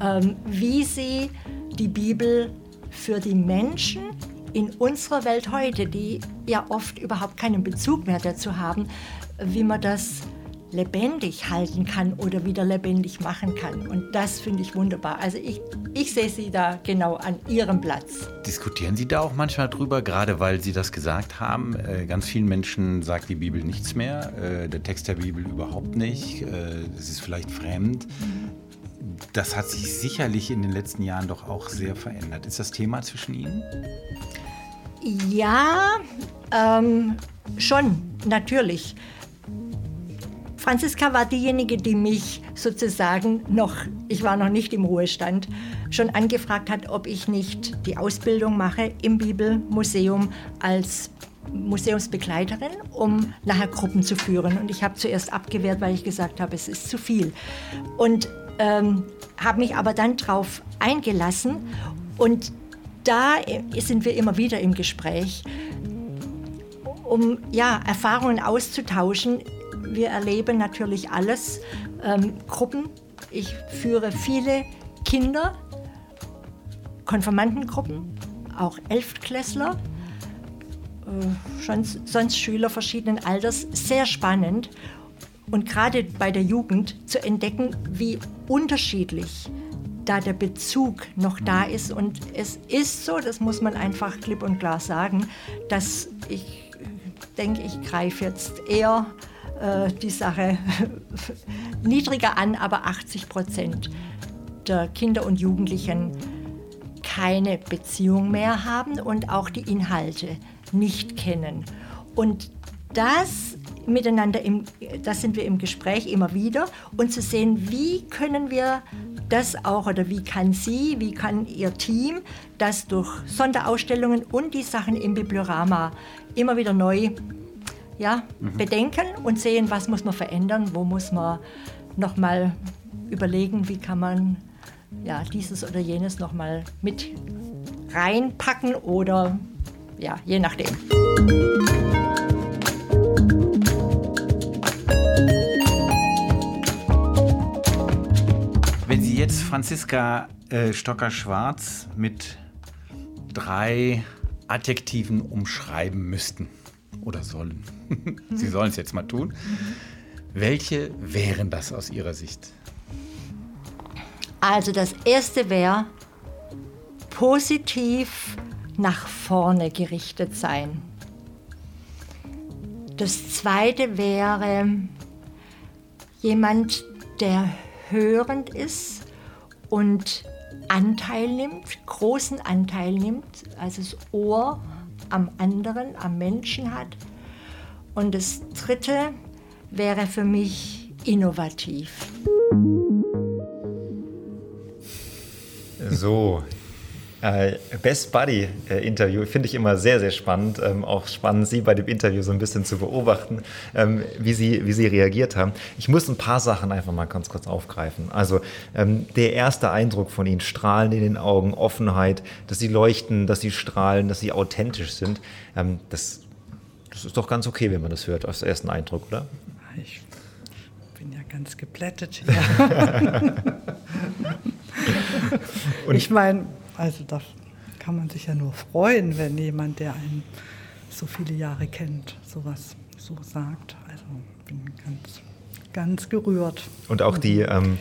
ähm, wie sie die Bibel für die Menschen in unserer Welt heute, die ja oft überhaupt keinen Bezug mehr dazu haben, wie man das lebendig halten kann oder wieder lebendig machen kann. Und das finde ich wunderbar. Also ich, ich sehe Sie da genau an Ihrem Platz. Diskutieren Sie da auch manchmal drüber, gerade weil Sie das gesagt haben? Äh, ganz vielen Menschen sagt die Bibel nichts mehr, äh, der Text der Bibel überhaupt nicht. Äh, es ist vielleicht fremd. Das hat sich sicherlich in den letzten Jahren doch auch sehr verändert. Ist das Thema zwischen Ihnen? Ja, ähm, schon, natürlich. Franziska war diejenige, die mich sozusagen noch, ich war noch nicht im Ruhestand, schon angefragt hat, ob ich nicht die Ausbildung mache im Bibelmuseum als Museumsbegleiterin, um nachher Gruppen zu führen. Und ich habe zuerst abgewehrt, weil ich gesagt habe, es ist zu viel. Und ähm, habe mich aber dann darauf eingelassen. Und da sind wir immer wieder im Gespräch, um ja, Erfahrungen auszutauschen wir erleben natürlich alles. Ähm, Gruppen. Ich führe viele Kinder, Konfirmandengruppen, auch Elftklässler, äh, schon, sonst Schüler verschiedenen Alters. Sehr spannend. Und gerade bei der Jugend zu entdecken, wie unterschiedlich da der Bezug noch da ist. Und es ist so, das muss man einfach klipp und klar sagen, dass ich denke, ich greife jetzt eher äh, die Sache niedriger an, aber 80 Prozent der Kinder und Jugendlichen keine Beziehung mehr haben und auch die Inhalte nicht kennen. Und das miteinander, im, das sind wir im Gespräch immer wieder und zu sehen, wie können wir das auch oder wie kann sie, wie kann ihr Team das durch Sonderausstellungen und die Sachen im Bibliorama immer wieder neu ja, mhm. bedenken und sehen, was muss man verändern, wo muss man nochmal überlegen, wie kann man ja, dieses oder jenes nochmal mit reinpacken oder ja, je nachdem. Wenn Sie jetzt Franziska äh, Stocker-Schwarz mit drei Adjektiven umschreiben müssten, oder sollen. Sie sollen es jetzt mal tun. Welche wären das aus Ihrer Sicht? Also das erste wäre positiv nach vorne gerichtet sein. Das zweite wäre jemand, der hörend ist und Anteil nimmt, großen Anteil nimmt, also das Ohr am anderen, am Menschen hat. Und das Dritte wäre für mich innovativ. So, Best Buddy äh, Interview finde ich immer sehr, sehr spannend. Ähm, auch spannend, Sie bei dem Interview so ein bisschen zu beobachten, ähm, wie, Sie, wie Sie reagiert haben. Ich muss ein paar Sachen einfach mal ganz kurz aufgreifen. Also ähm, der erste Eindruck von Ihnen, Strahlen in den Augen, Offenheit, dass Sie leuchten, dass Sie strahlen, dass Sie authentisch sind, das, das ist doch ganz okay, wenn man das hört, als ersten Eindruck, oder? Ich bin ja ganz geplättet hier. ich meine, also da kann man sich ja nur freuen, wenn jemand, der einen so viele Jahre kennt, sowas so sagt. Also bin ganz, ganz gerührt. Und auch die, ähm,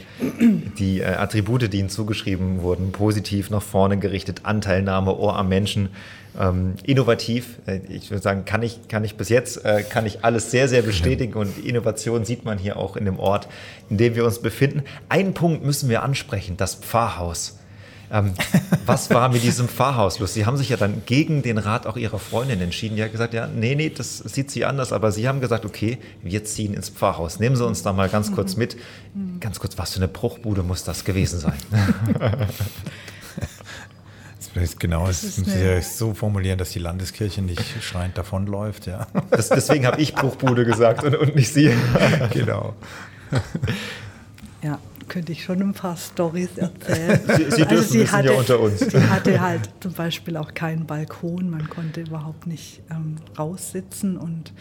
die äh, Attribute, die ihnen zugeschrieben wurden, positiv nach vorne gerichtet, Anteilnahme, Ohr am Menschen, ähm, innovativ. Äh, ich würde sagen, kann ich, kann ich bis jetzt, äh, kann ich alles sehr, sehr bestätigen und Innovation sieht man hier auch in dem Ort, in dem wir uns befinden. Einen Punkt müssen wir ansprechen, das Pfarrhaus. Ähm, was war mit diesem Pfarrhaus los? Sie haben sich ja dann gegen den Rat auch Ihrer Freundin entschieden. Die hat gesagt, ja, nee, nee, das sieht sie anders. Aber Sie haben gesagt, okay, wir ziehen ins Pfarrhaus. Nehmen Sie uns da mal ganz kurz mit. Ganz kurz, was für eine Bruchbude muss das gewesen sein? Genau, das ist müssen Sie ja so formulieren, dass die Landeskirche nicht schreiend davonläuft. Ja. Das, deswegen habe ich Bruchbude gesagt und, und nicht Sie. genau. Ja, könnte ich schon ein paar Storys erzählen. Sie, Sie also sie hatte, ja unter uns. Sie hatte halt zum Beispiel auch keinen Balkon, man konnte überhaupt nicht ähm, raussitzen und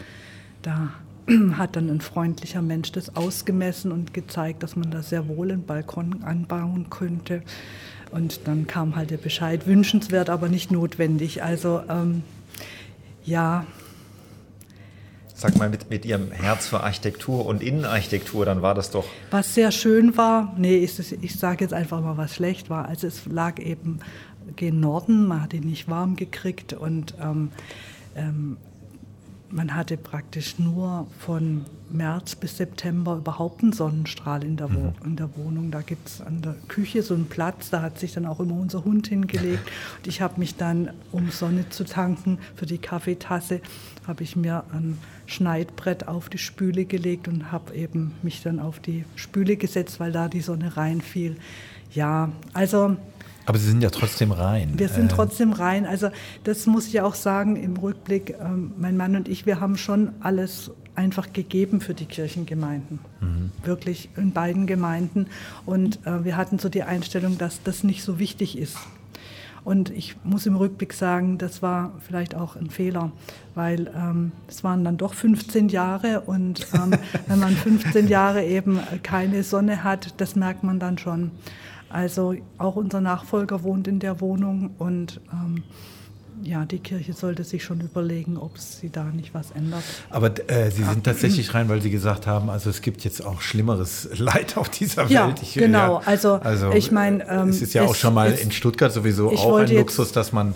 da hat dann ein freundlicher Mensch das ausgemessen und gezeigt, dass man da sehr wohl einen Balkon anbauen könnte. Und dann kam halt der Bescheid, wünschenswert, aber nicht notwendig. Also ähm, ja. Sag mal, mit, mit Ihrem Herz für Architektur und Innenarchitektur, dann war das doch. Was sehr schön war, nee, ich, ich sage jetzt einfach mal, was schlecht war. Also es lag eben gen Norden, man hat ihn nicht warm gekriegt und ähm, ähm, man hatte praktisch nur von März bis September überhaupt einen Sonnenstrahl in der, Wo mhm. in der Wohnung. Da gibt es an der Küche so einen Platz, da hat sich dann auch immer unser Hund hingelegt. Und ich habe mich dann, um Sonne zu tanken für die Kaffeetasse, habe ich mir ein Schneidbrett auf die Spüle gelegt und habe eben mich dann auf die Spüle gesetzt, weil da die Sonne reinfiel. Ja, also aber Sie sind ja trotzdem rein. Wir sind äh. trotzdem rein. Also das muss ich auch sagen im Rückblick. Ähm, mein Mann und ich, wir haben schon alles einfach gegeben für die Kirchengemeinden. Mhm. Wirklich in beiden Gemeinden. Und äh, wir hatten so die Einstellung, dass das nicht so wichtig ist. Und ich muss im Rückblick sagen, das war vielleicht auch ein Fehler, weil ähm, es waren dann doch 15 Jahre und ähm, wenn man 15 Jahre eben keine Sonne hat, das merkt man dann schon. Also auch unser Nachfolger wohnt in der Wohnung und ähm, ja, die Kirche sollte sich schon überlegen, ob sie da nicht was ändert. Aber äh, Sie sind tatsächlich rein, weil Sie gesagt haben, also es gibt jetzt auch schlimmeres Leid auf dieser ja, Welt. Ich, genau, ja, also, also, ich meine... Ähm, es ist ja auch schon mal in Stuttgart sowieso auch ein Luxus, dass man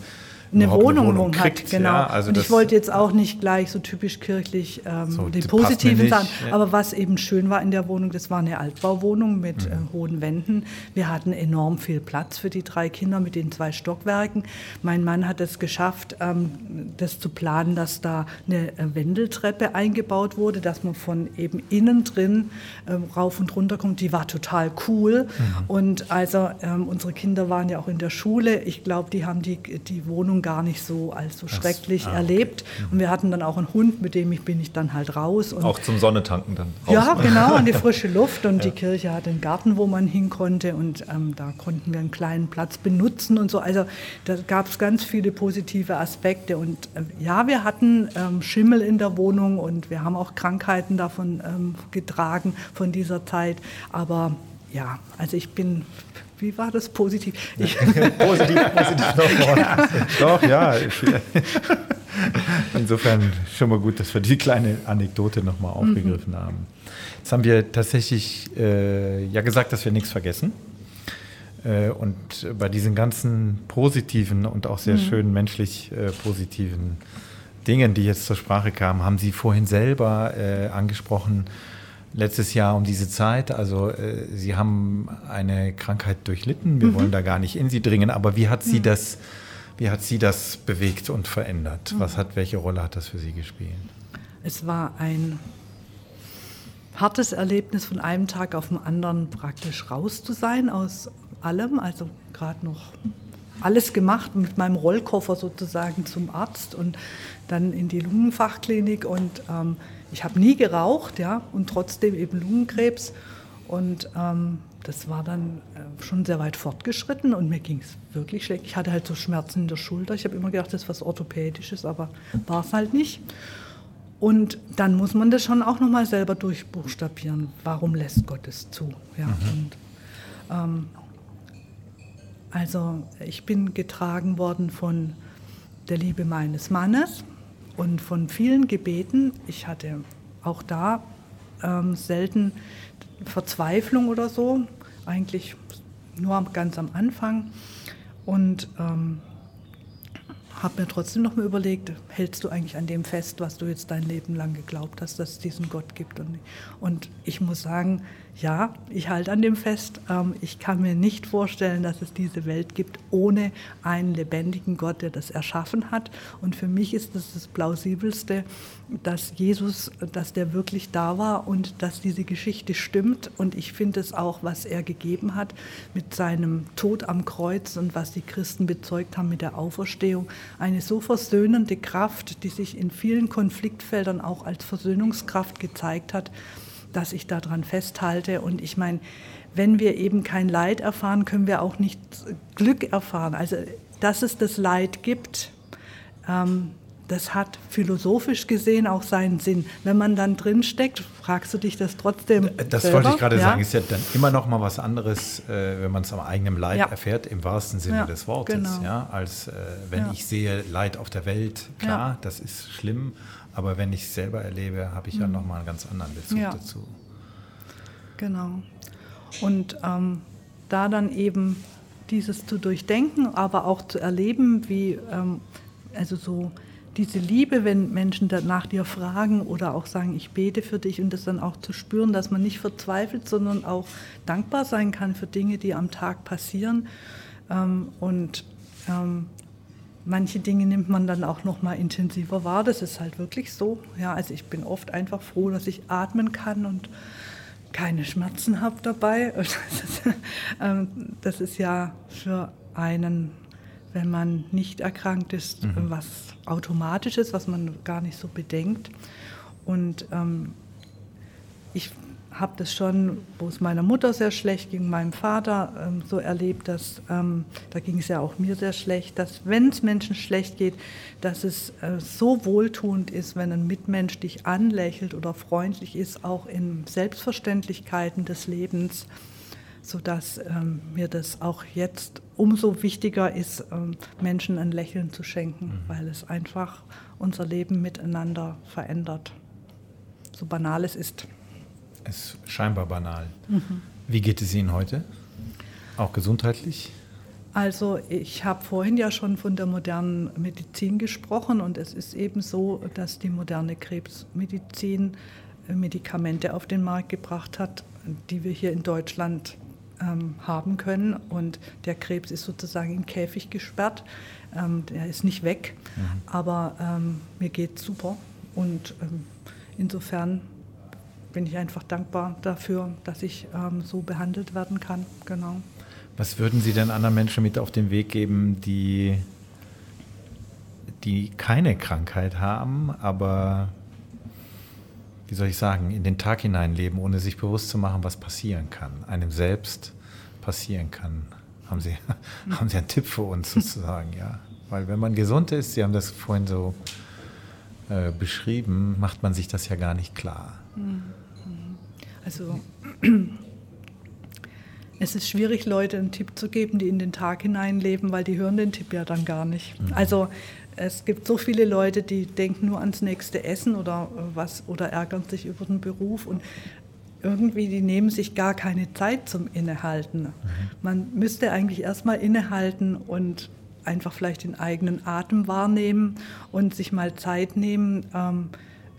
eine Wohnung, eine Wohnung kriegt, hat. Genau. Ja, also und ich wollte jetzt auch nicht gleich so typisch kirchlich ähm, so, die positiven sagen. Ja. Aber was eben schön war in der Wohnung, das war eine Altbauwohnung mit mhm. äh, hohen Wänden. Wir hatten enorm viel Platz für die drei Kinder mit den zwei Stockwerken. Mein Mann hat es geschafft, ähm, das zu planen, dass da eine äh, Wendeltreppe eingebaut wurde, dass man von eben innen drin äh, rauf und runter kommt. Die war total cool. Mhm. Und also ähm, unsere Kinder waren ja auch in der Schule. Ich glaube, die haben die, die Wohnung gar nicht so als so schrecklich ah, okay. erlebt. Mhm. Und wir hatten dann auch einen Hund, mit dem ich bin ich dann halt raus. auch zum Sonnetanken dann raus. Ja, genau, an die frische Luft. Und ja. die Kirche hat einen Garten, wo man hin konnte. Und ähm, da konnten wir einen kleinen Platz benutzen und so. Also da gab es ganz viele positive Aspekte. Und äh, ja, wir hatten ähm, Schimmel in der Wohnung und wir haben auch Krankheiten davon ähm, getragen von dieser Zeit. Aber ja, also ich bin wie war das positiv? Ich positiv, positiv nach vorne. Doch, ja. Insofern schon mal gut, dass wir die kleine Anekdote nochmal aufgegriffen mhm. haben. Jetzt haben wir tatsächlich äh, ja gesagt, dass wir nichts vergessen. Äh, und bei diesen ganzen positiven und auch sehr mhm. schön menschlich äh, positiven Dingen, die jetzt zur Sprache kamen, haben Sie vorhin selber äh, angesprochen, letztes Jahr um diese Zeit. Also äh, Sie haben eine Krankheit durchlitten. Wir mhm. wollen da gar nicht in Sie dringen. Aber wie hat Sie mhm. das, wie hat Sie das bewegt und verändert? Mhm. Was hat, welche Rolle hat das für Sie gespielt? Es war ein hartes Erlebnis, von einem Tag auf den anderen praktisch raus zu sein aus allem. Also gerade noch alles gemacht mit meinem Rollkoffer sozusagen zum Arzt und dann in die Lungenfachklinik und ähm, ich habe nie geraucht, ja, und trotzdem eben Lungenkrebs. Und ähm, das war dann äh, schon sehr weit fortgeschritten und mir ging es wirklich schlecht. Ich hatte halt so Schmerzen in der Schulter. Ich habe immer gedacht, das ist was Orthopädisches, aber war es halt nicht. Und dann muss man das schon auch nochmal selber durchbuchstabieren. Warum lässt Gott es zu? Ja, mhm. und, ähm, also ich bin getragen worden von der Liebe meines Mannes und von vielen Gebeten. Ich hatte auch da ähm, selten Verzweiflung oder so, eigentlich nur ganz am Anfang. Und ähm, habe mir trotzdem noch mal überlegt, hältst du eigentlich an dem fest, was du jetzt dein Leben lang geglaubt hast, dass es diesen Gott gibt? Und, und ich muss sagen, ja, ich halte an dem fest. Ähm, ich kann mir nicht vorstellen, dass es diese Welt gibt ohne einen lebendigen Gott, der das erschaffen hat. Und für mich ist das das plausibelste, dass Jesus, dass der wirklich da war und dass diese Geschichte stimmt. Und ich finde es auch, was er gegeben hat mit seinem Tod am Kreuz und was die Christen bezeugt haben mit der Auferstehung, eine so versöhnende Kraft, die sich in vielen Konfliktfeldern auch als Versöhnungskraft gezeigt hat dass ich daran festhalte. Und ich meine, wenn wir eben kein Leid erfahren, können wir auch nicht Glück erfahren. Also, dass es das Leid gibt, ähm, das hat philosophisch gesehen auch seinen Sinn. Wenn man dann drin steckt, fragst du dich das trotzdem. Das selber? wollte ich gerade ja? sagen, ist ja dann immer noch mal was anderes, äh, wenn man es am eigenen Leid ja. erfährt, im wahrsten Sinne ja, des Wortes, genau. ja, als äh, wenn ich sehe Leid auf der Welt. Klar, das ist schlimm, aber wenn ich es selber erlebe, habe ich ja mhm. nochmal einen ganz anderen Bezug ja. dazu. Genau. Und ähm, da dann eben dieses zu durchdenken, aber auch zu erleben, wie, ähm, also so diese Liebe, wenn Menschen nach dir fragen oder auch sagen, ich bete für dich und das dann auch zu spüren, dass man nicht verzweifelt, sondern auch dankbar sein kann für Dinge, die am Tag passieren. Ähm, und ähm, Manche Dinge nimmt man dann auch noch mal intensiver wahr. Das ist halt wirklich so. Ja, also ich bin oft einfach froh, dass ich atmen kann und keine Schmerzen habe dabei. Das ist, ähm, das ist ja für einen, wenn man nicht erkrankt ist, mhm. was automatisches, was man gar nicht so bedenkt. Und ähm, ich habe das schon, wo es meiner Mutter sehr schlecht ging, meinem Vater ähm, so erlebt, dass ähm, da ging es ja auch mir sehr schlecht, dass wenn es Menschen schlecht geht, dass es äh, so wohltuend ist, wenn ein Mitmensch dich anlächelt oder freundlich ist, auch in Selbstverständlichkeiten des Lebens, sodass ähm, mir das auch jetzt umso wichtiger ist, ähm, Menschen ein Lächeln zu schenken, mhm. weil es einfach unser Leben miteinander verändert. So banal es ist ist scheinbar banal. Mhm. Wie geht es Ihnen heute? Auch gesundheitlich? Also ich habe vorhin ja schon von der modernen Medizin gesprochen und es ist eben so, dass die moderne Krebsmedizin äh, Medikamente auf den Markt gebracht hat, die wir hier in Deutschland ähm, haben können. Und der Krebs ist sozusagen im Käfig gesperrt. Ähm, der ist nicht weg, mhm. aber ähm, mir geht es super. Und ähm, insofern bin ich einfach dankbar dafür, dass ich ähm, so behandelt werden kann. Genau. Was würden Sie denn anderen Menschen mit auf den Weg geben, die, die keine Krankheit haben, aber wie soll ich sagen, in den Tag hineinleben, ohne sich bewusst zu machen, was passieren kann, einem selbst passieren kann? Haben Sie, haben Sie einen Tipp für uns sozusagen, ja? Weil wenn man gesund ist, Sie haben das vorhin so äh, beschrieben, macht man sich das ja gar nicht klar. Mhm. Also es ist schwierig, Leute einen Tipp zu geben, die in den Tag hineinleben, weil die hören den Tipp ja dann gar nicht. Mhm. Also es gibt so viele Leute, die denken nur ans nächste Essen oder was oder ärgern sich über den Beruf und irgendwie die nehmen sich gar keine Zeit zum Innehalten. Mhm. Man müsste eigentlich erstmal innehalten und einfach vielleicht den eigenen Atem wahrnehmen und sich mal Zeit nehmen, ähm,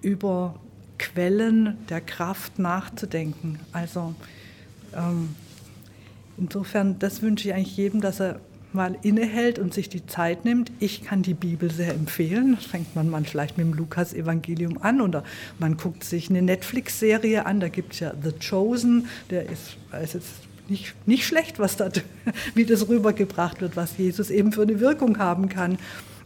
über Quellen der Kraft nachzudenken. Also ähm, insofern, das wünsche ich eigentlich jedem, dass er mal innehält und sich die Zeit nimmt. Ich kann die Bibel sehr empfehlen. Das fängt man mal vielleicht mit dem Lukas-Evangelium an oder man guckt sich eine Netflix-Serie an. Da gibt es ja The Chosen, der ist, ist jetzt nicht, nicht schlecht, was da, wie das rübergebracht wird, was Jesus eben für eine Wirkung haben kann.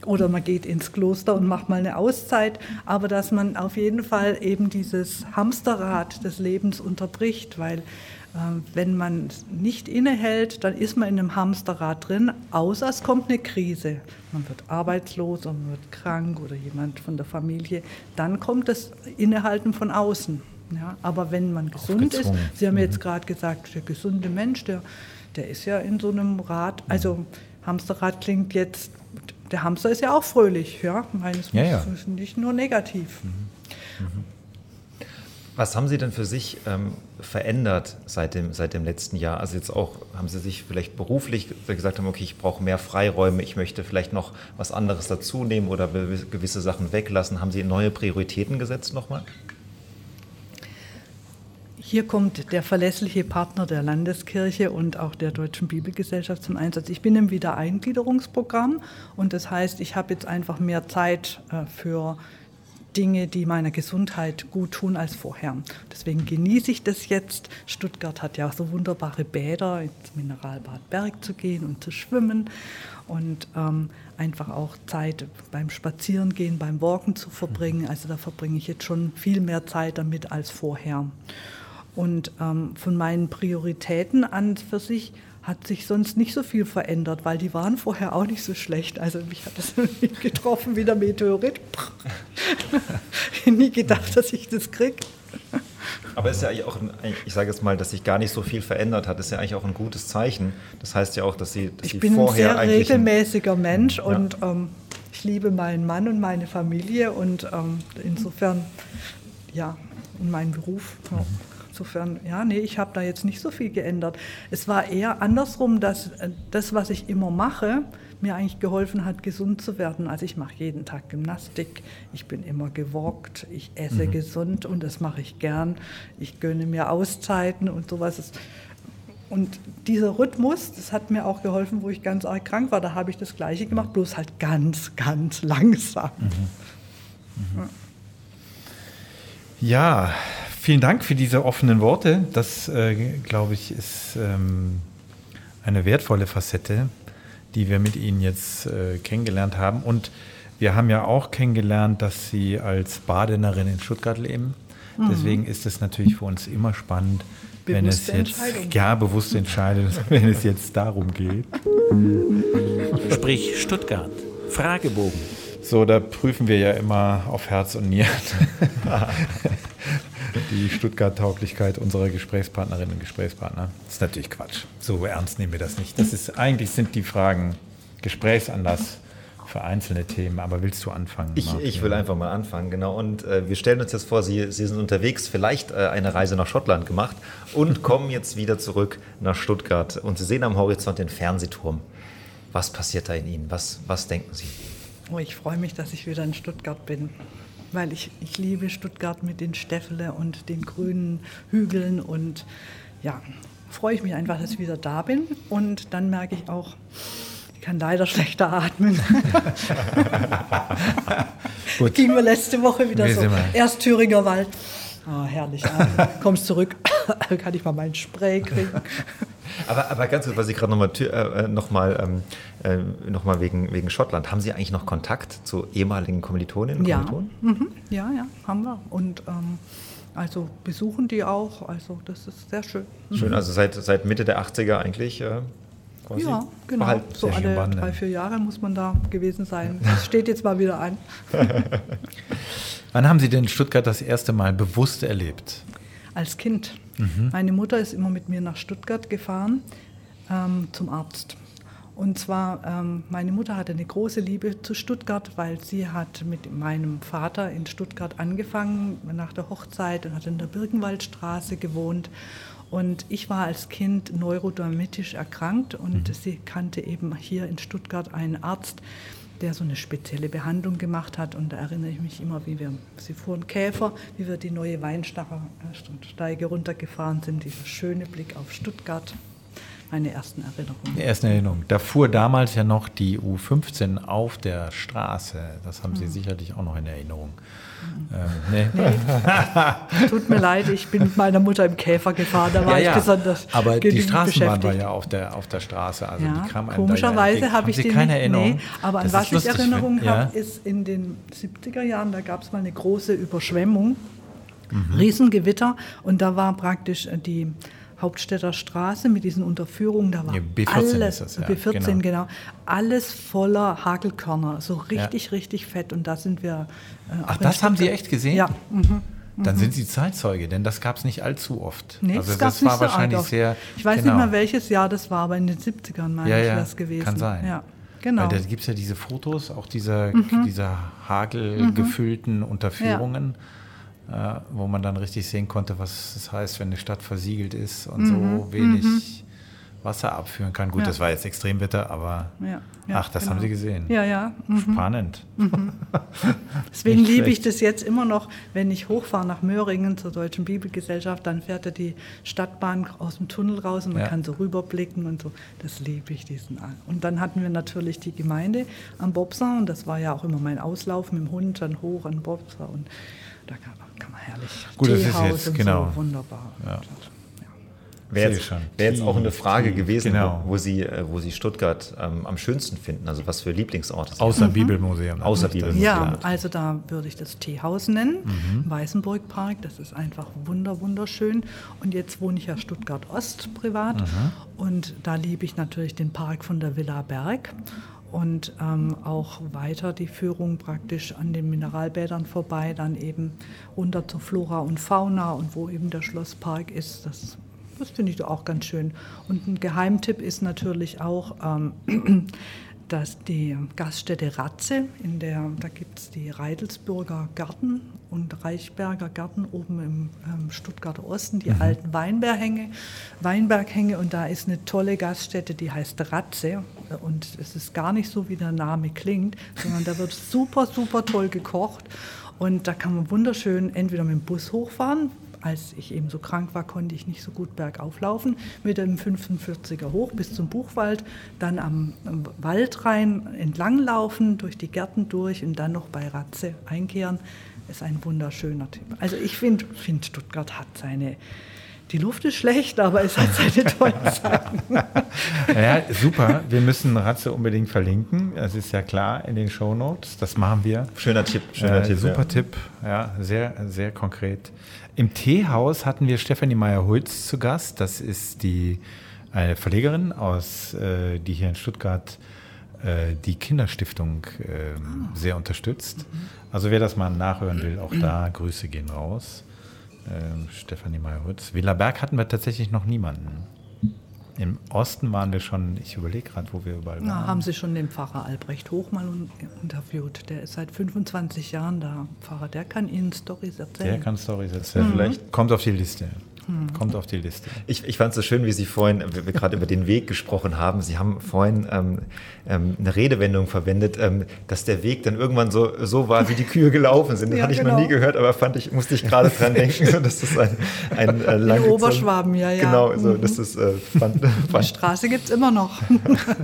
Oder man geht ins Kloster und macht mal eine Auszeit, aber dass man auf jeden Fall eben dieses Hamsterrad des Lebens unterbricht, weil äh, wenn man nicht innehält, dann ist man in einem Hamsterrad drin, außer es kommt eine Krise. Man wird arbeitslos oder man wird krank oder jemand von der Familie. Dann kommt das Innehalten von außen. Ja, aber wenn man gesund ist, Sie haben mhm. jetzt gerade gesagt, der gesunde Mensch, der, der ist ja in so einem Rad, also Hamsterrad klingt jetzt der Hamster ist ja auch fröhlich, ja. Ich meine, es ja, ja. ist nicht nur negativ. Mhm. Mhm. Was haben Sie denn für sich ähm, verändert seit dem, seit dem letzten Jahr? Also jetzt auch, haben Sie sich vielleicht beruflich gesagt haben, okay, ich brauche mehr Freiräume, ich möchte vielleicht noch was anderes dazu nehmen oder gewisse Sachen weglassen. Haben Sie neue Prioritäten gesetzt nochmal? Hier kommt der verlässliche Partner der Landeskirche und auch der Deutschen Bibelgesellschaft zum Einsatz. Ich bin im Wiedereingliederungsprogramm und das heißt, ich habe jetzt einfach mehr Zeit äh, für Dinge, die meiner Gesundheit gut tun als vorher. Deswegen genieße ich das jetzt. Stuttgart hat ja so wunderbare Bäder, ins Mineralbad Berg zu gehen und zu schwimmen und ähm, einfach auch Zeit beim Spazierengehen, beim Walken zu verbringen. Also da verbringe ich jetzt schon viel mehr Zeit damit als vorher. Und ähm, von meinen Prioritäten an für sich hat sich sonst nicht so viel verändert, weil die waren vorher auch nicht so schlecht. Also mich hat das getroffen wie der Meteorit. ich nie gedacht, dass ich das kriege. Aber es ist ja eigentlich auch, ein, ich sage jetzt mal, dass sich gar nicht so viel verändert hat, ist ja eigentlich auch ein gutes Zeichen. Das heißt ja auch, dass Sie, dass ich Sie bin vorher ein sehr regelmäßiger Mensch ja. und ähm, ich liebe meinen Mann und meine Familie und ähm, insofern, ja, und meinen Beruf. Ja. Insofern, ja, nee, ich habe da jetzt nicht so viel geändert. Es war eher andersrum, dass äh, das, was ich immer mache, mir eigentlich geholfen hat, gesund zu werden. Also ich mache jeden Tag Gymnastik, ich bin immer gewalkt, ich esse mhm. gesund und das mache ich gern. Ich gönne mir Auszeiten und sowas. Und dieser Rhythmus, das hat mir auch geholfen, wo ich ganz arg krank war. Da habe ich das Gleiche gemacht, bloß halt ganz, ganz langsam. Mhm. Mhm. Ja, Vielen Dank für diese offenen Worte. Das, äh, glaube ich, ist ähm, eine wertvolle Facette, die wir mit Ihnen jetzt äh, kennengelernt haben. Und wir haben ja auch kennengelernt, dass Sie als Badenerin in Stuttgart leben. Mhm. Deswegen ist es natürlich für uns immer spannend, wenn es jetzt ja bewusste Entscheidung, wenn es jetzt darum geht. Sprich Stuttgart. Fragebogen. So, da prüfen wir ja immer auf Herz und Nieren. die Stuttgart-Tauglichkeit unserer Gesprächspartnerinnen und Gesprächspartner. Das ist natürlich Quatsch. So ernst nehmen wir das nicht. Das ist, eigentlich sind die Fragen Gesprächsanlass für einzelne Themen. Aber willst du anfangen? Ich, ich will einfach mal anfangen, genau. Und äh, wir stellen uns jetzt vor, Sie, Sie sind unterwegs, vielleicht äh, eine Reise nach Schottland gemacht und kommen jetzt wieder zurück nach Stuttgart. Und Sie sehen am Horizont den Fernsehturm. Was passiert da in Ihnen? Was, was denken Sie? Oh, ich freue mich, dass ich wieder in Stuttgart bin weil ich, ich liebe Stuttgart mit den Stäffele und den grünen Hügeln und ja, freue ich mich einfach, dass ich wieder da bin und dann merke ich auch, ich kann leider schlechter atmen. Gut. Ging mir letzte Woche wieder Wie so. Erst Thüringer Wald. Oh, herrlich. Kommst zurück, kann ich mal meinen Spray kriegen. Aber, aber ganz kurz, was ich gerade nochmal äh, noch mal, ähm, äh, noch wegen, wegen Schottland. Haben Sie eigentlich noch Kontakt zu ehemaligen Kommilitoninnen und ja. Kommilitonen? Mhm. Ja, ja, haben wir. Und ähm, also besuchen die auch. Also das ist sehr schön. Mhm. Schön, also seit, seit Mitte der 80er eigentlich. Äh, ja, genau. Halt so alle drei, vier Jahre muss man da gewesen sein. Das steht jetzt mal wieder an. Wann haben Sie denn Stuttgart das erste Mal bewusst erlebt? Als Kind. Mhm. Meine Mutter ist immer mit mir nach Stuttgart gefahren ähm, zum Arzt. Und zwar, ähm, meine Mutter hatte eine große Liebe zu Stuttgart, weil sie hat mit meinem Vater in Stuttgart angefangen nach der Hochzeit und hat in der Birkenwaldstraße gewohnt. Und ich war als Kind neurodermitisch erkrankt und mhm. sie kannte eben hier in Stuttgart einen Arzt, der so eine spezielle Behandlung gemacht hat. Und da erinnere ich mich immer, wie wir, sie fuhren Käfer, wie wir die neue Weinsteige runtergefahren sind, dieser schöne Blick auf Stuttgart. Meine ersten Erinnerungen. Die ersten Erinnerungen. Da fuhr damals ja noch die U15 auf der Straße. Das haben Sie mhm. sicherlich auch noch in Erinnerung. Ähm, nee. nee. Tut mir leid, ich bin mit meiner Mutter im Käfer gefahren, da war ja, ja. ich besonders Aber die Straßenbahn war ja auf der, auf der Straße. Also ja, komischerweise ja habe ich die keine Erinnerung. Nee, aber an was ich Erinnerung habe, ist in den 70er Jahren, da gab es mal eine große Überschwemmung, mhm. Riesengewitter und da war praktisch die Hauptstädter Straße mit diesen Unterführungen, da war ja, B14 alles, das, ja. B14 genau. genau. alles voller Hagelkörner, so richtig, ja. richtig fett und da sind wir. Äh, Ach, das haben Sie echt gesehen? Ja. Mhm. Dann mhm. sind Sie Zeitzeuge, denn das gab es nicht allzu oft. Nee, also das, das war wahrscheinlich so sehr. Ich weiß genau. nicht mehr welches Jahr das war, aber in den 70ern meine ja, ich das gewesen. Kann sein. Ja. Genau. Weil da gibt es ja diese Fotos, auch dieser, mhm. dieser hagelgefüllten mhm. Unterführungen. äh, wo man dann richtig sehen konnte, was es heißt, wenn eine Stadt versiegelt ist und mhm. so wenig mhm. Wasser abführen kann. Gut, ja. das war jetzt Extremwetter, aber ja, ja, ach, das genau. haben Sie gesehen. Ja, ja. Mhm. Spannend. Mhm. Deswegen liebe ich das jetzt immer noch, wenn ich hochfahre nach Möhringen zur Deutschen Bibelgesellschaft, dann fährt ja die Stadtbahn aus dem Tunnel raus und man kann so rüberblicken und so. Das liebe ich diesen. Und dann hatten wir natürlich die Gemeinde am Bobser und das war ja auch immer mein Auslauf mit dem Hund dann hoch an Bobser und da kann, kann man herrlich Gut, Teehaus das ist jetzt, genau. So, wunderbar. Ja. Wäre jetzt, wär jetzt, auch eine Frage gewesen, genau. wo, wo, Sie, äh, wo Sie Stuttgart ähm, am schönsten finden, also was für Lieblingsorte Sie Außer haben. Bibelmuseum. Außer Bibelmuseum. Ja, also da würde ich das Teehaus nennen, mhm. Weißenburgpark, das ist einfach wunder, wunderschön. Und jetzt wohne ich ja Stuttgart Ost privat mhm. und da liebe ich natürlich den Park von der Villa Berg und ähm, auch weiter die Führung praktisch an den Mineralbädern vorbei, dann eben runter zur Flora und Fauna und wo eben der Schlosspark ist. Das das finde ich auch ganz schön. Und ein Geheimtipp ist natürlich auch, ähm, dass die Gaststätte Ratze, in der, da gibt es die Reidelsburger Garten und Reichberger Garten oben im ähm, Stuttgarter Osten, die mhm. alten Weinberghänge, Weinberghänge. Und da ist eine tolle Gaststätte, die heißt Ratze. Und es ist gar nicht so, wie der Name klingt, sondern da wird super, super toll gekocht. Und da kann man wunderschön entweder mit dem Bus hochfahren, als ich eben so krank war, konnte ich nicht so gut bergauf laufen. Mit dem 45er hoch bis zum Buchwald, dann am, Wald rein entlang laufen, durch die Gärten durch und dann noch bei Ratze einkehren. Ist ein wunderschöner Typ. Also ich finde, find Stuttgart hat seine die Luft ist schlecht, aber es hat seine tollen Sachen. ja, super. Wir müssen Ratze unbedingt verlinken. Das ist ja klar in den Show Notes. Das machen wir. Schöner Tipp. Schöner äh, Tipp super ja. Tipp. Ja, sehr, sehr konkret. Im Teehaus hatten wir Stefanie Meyer-Hulz zu Gast. Das ist die eine Verlegerin aus, äh, die hier in Stuttgart äh, die Kinderstiftung äh, sehr unterstützt. Mhm. Also wer das mal nachhören will, auch da Grüße gehen raus. Ähm, Stefanie Meyer-Hulz. Villa Berg hatten wir tatsächlich noch niemanden. Im Osten waren wir schon, ich überlege gerade, wo wir überall waren. Na, haben Sie schon den Pfarrer Albrecht Hochmann interviewt? Der ist seit 25 Jahren da. Pfarrer, der kann Ihnen Stories erzählen. Der kann Stories erzählen. Mhm. Vielleicht kommt auf die Liste. Hm. Kommt auf die Liste. Ich, ich fand es so schön, wie Sie vorhin, wir, wir gerade über den Weg gesprochen haben. Sie haben vorhin ähm, ähm, eine Redewendung verwendet, ähm, dass der Weg dann irgendwann so, so war, wie die Kühe gelaufen sind. Das ja, hatte ich genau. noch nie gehört, aber fand ich, musste ich gerade dran denken. das ist ein, ein äh, lang In Oberschwaben, ja, ja. Genau, so, mhm. das ist, äh, fand, fand. Die Straße gibt es immer noch.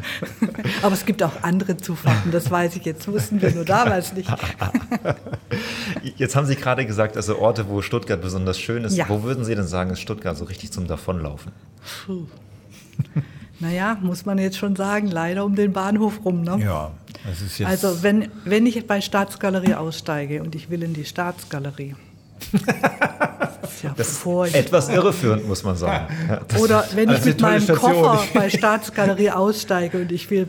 aber es gibt auch andere Zufahrten, das weiß ich jetzt, wussten wir nur damals nicht. Jetzt haben Sie gerade gesagt, also Orte, wo Stuttgart besonders schön ist. Ja. Wo würden Sie denn sagen, ist Stuttgart so richtig zum Davonlaufen? Puh. Naja, muss man jetzt schon sagen, leider um den Bahnhof rum. Ne? Ja, das ist jetzt. Also, wenn, wenn ich bei Staatsgalerie aussteige und ich will in die Staatsgalerie. das ist, ja das ist etwas irreführend, muss man sagen. Ja, Oder wenn ich mit meinem Station. Koffer bei Staatsgalerie aussteige und ich will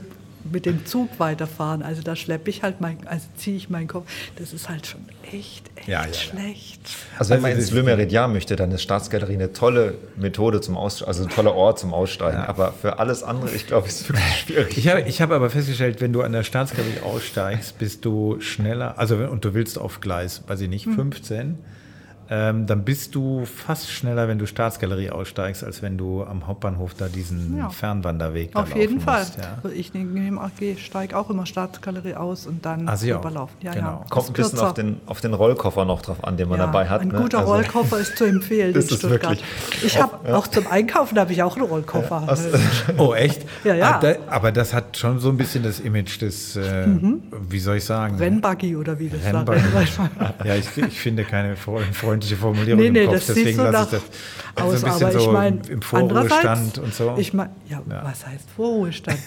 mit dem Zug weiterfahren. Also da schleppe ich halt mein, also ziehe ich meinen Kopf. Das ist halt schon echt, echt ja, ja, schlecht. Also wenn man ins Le möchte, dann ist Staatsgalerie eine tolle Methode zum Aussteigen, also ein toller Ort zum Aussteigen. Aber für alles andere, ich glaube, ist es wirklich schwierig. Ich habe ich hab aber festgestellt, wenn du an der Staatsgalerie aussteigst, bist du schneller, also und du willst auf Gleis, weiß ich nicht, 15. Hm ähm, dann bist du fast schneller, wenn du Staatsgalerie aussteigst, als wenn du am Hauptbahnhof da diesen ja. Fernwanderweg Auf jeden Fall. Musst, ja. Also ich steige auch immer Staatsgalerie aus und dann also überlaufen. Ja, genau. ja. Kommt ein bisschen auf den, auf den Rollkoffer noch drauf an, den man dabei hat. Ein ne? guter also, Rollkoffer ist zu empfehlen das in Stuttgart. Ich habe auch zum Einkaufen habe ich auch einen Rollkoffer. oh echt? Ja, ja. Aber, das hat schon so ein bisschen das Image des, äh, mhm. wie soll ich sagen? Rennbuggy oder wie das Rennbuggy. ja, ich, ich finde keine Freunde freundliche Formulierung nee, nee, im Kopf, das deswegen lasse ich das aus, so ein bisschen aber so ich mein, im Vorruhestand und so. Ich mein, ja, ja, was heißt Vorruhestand?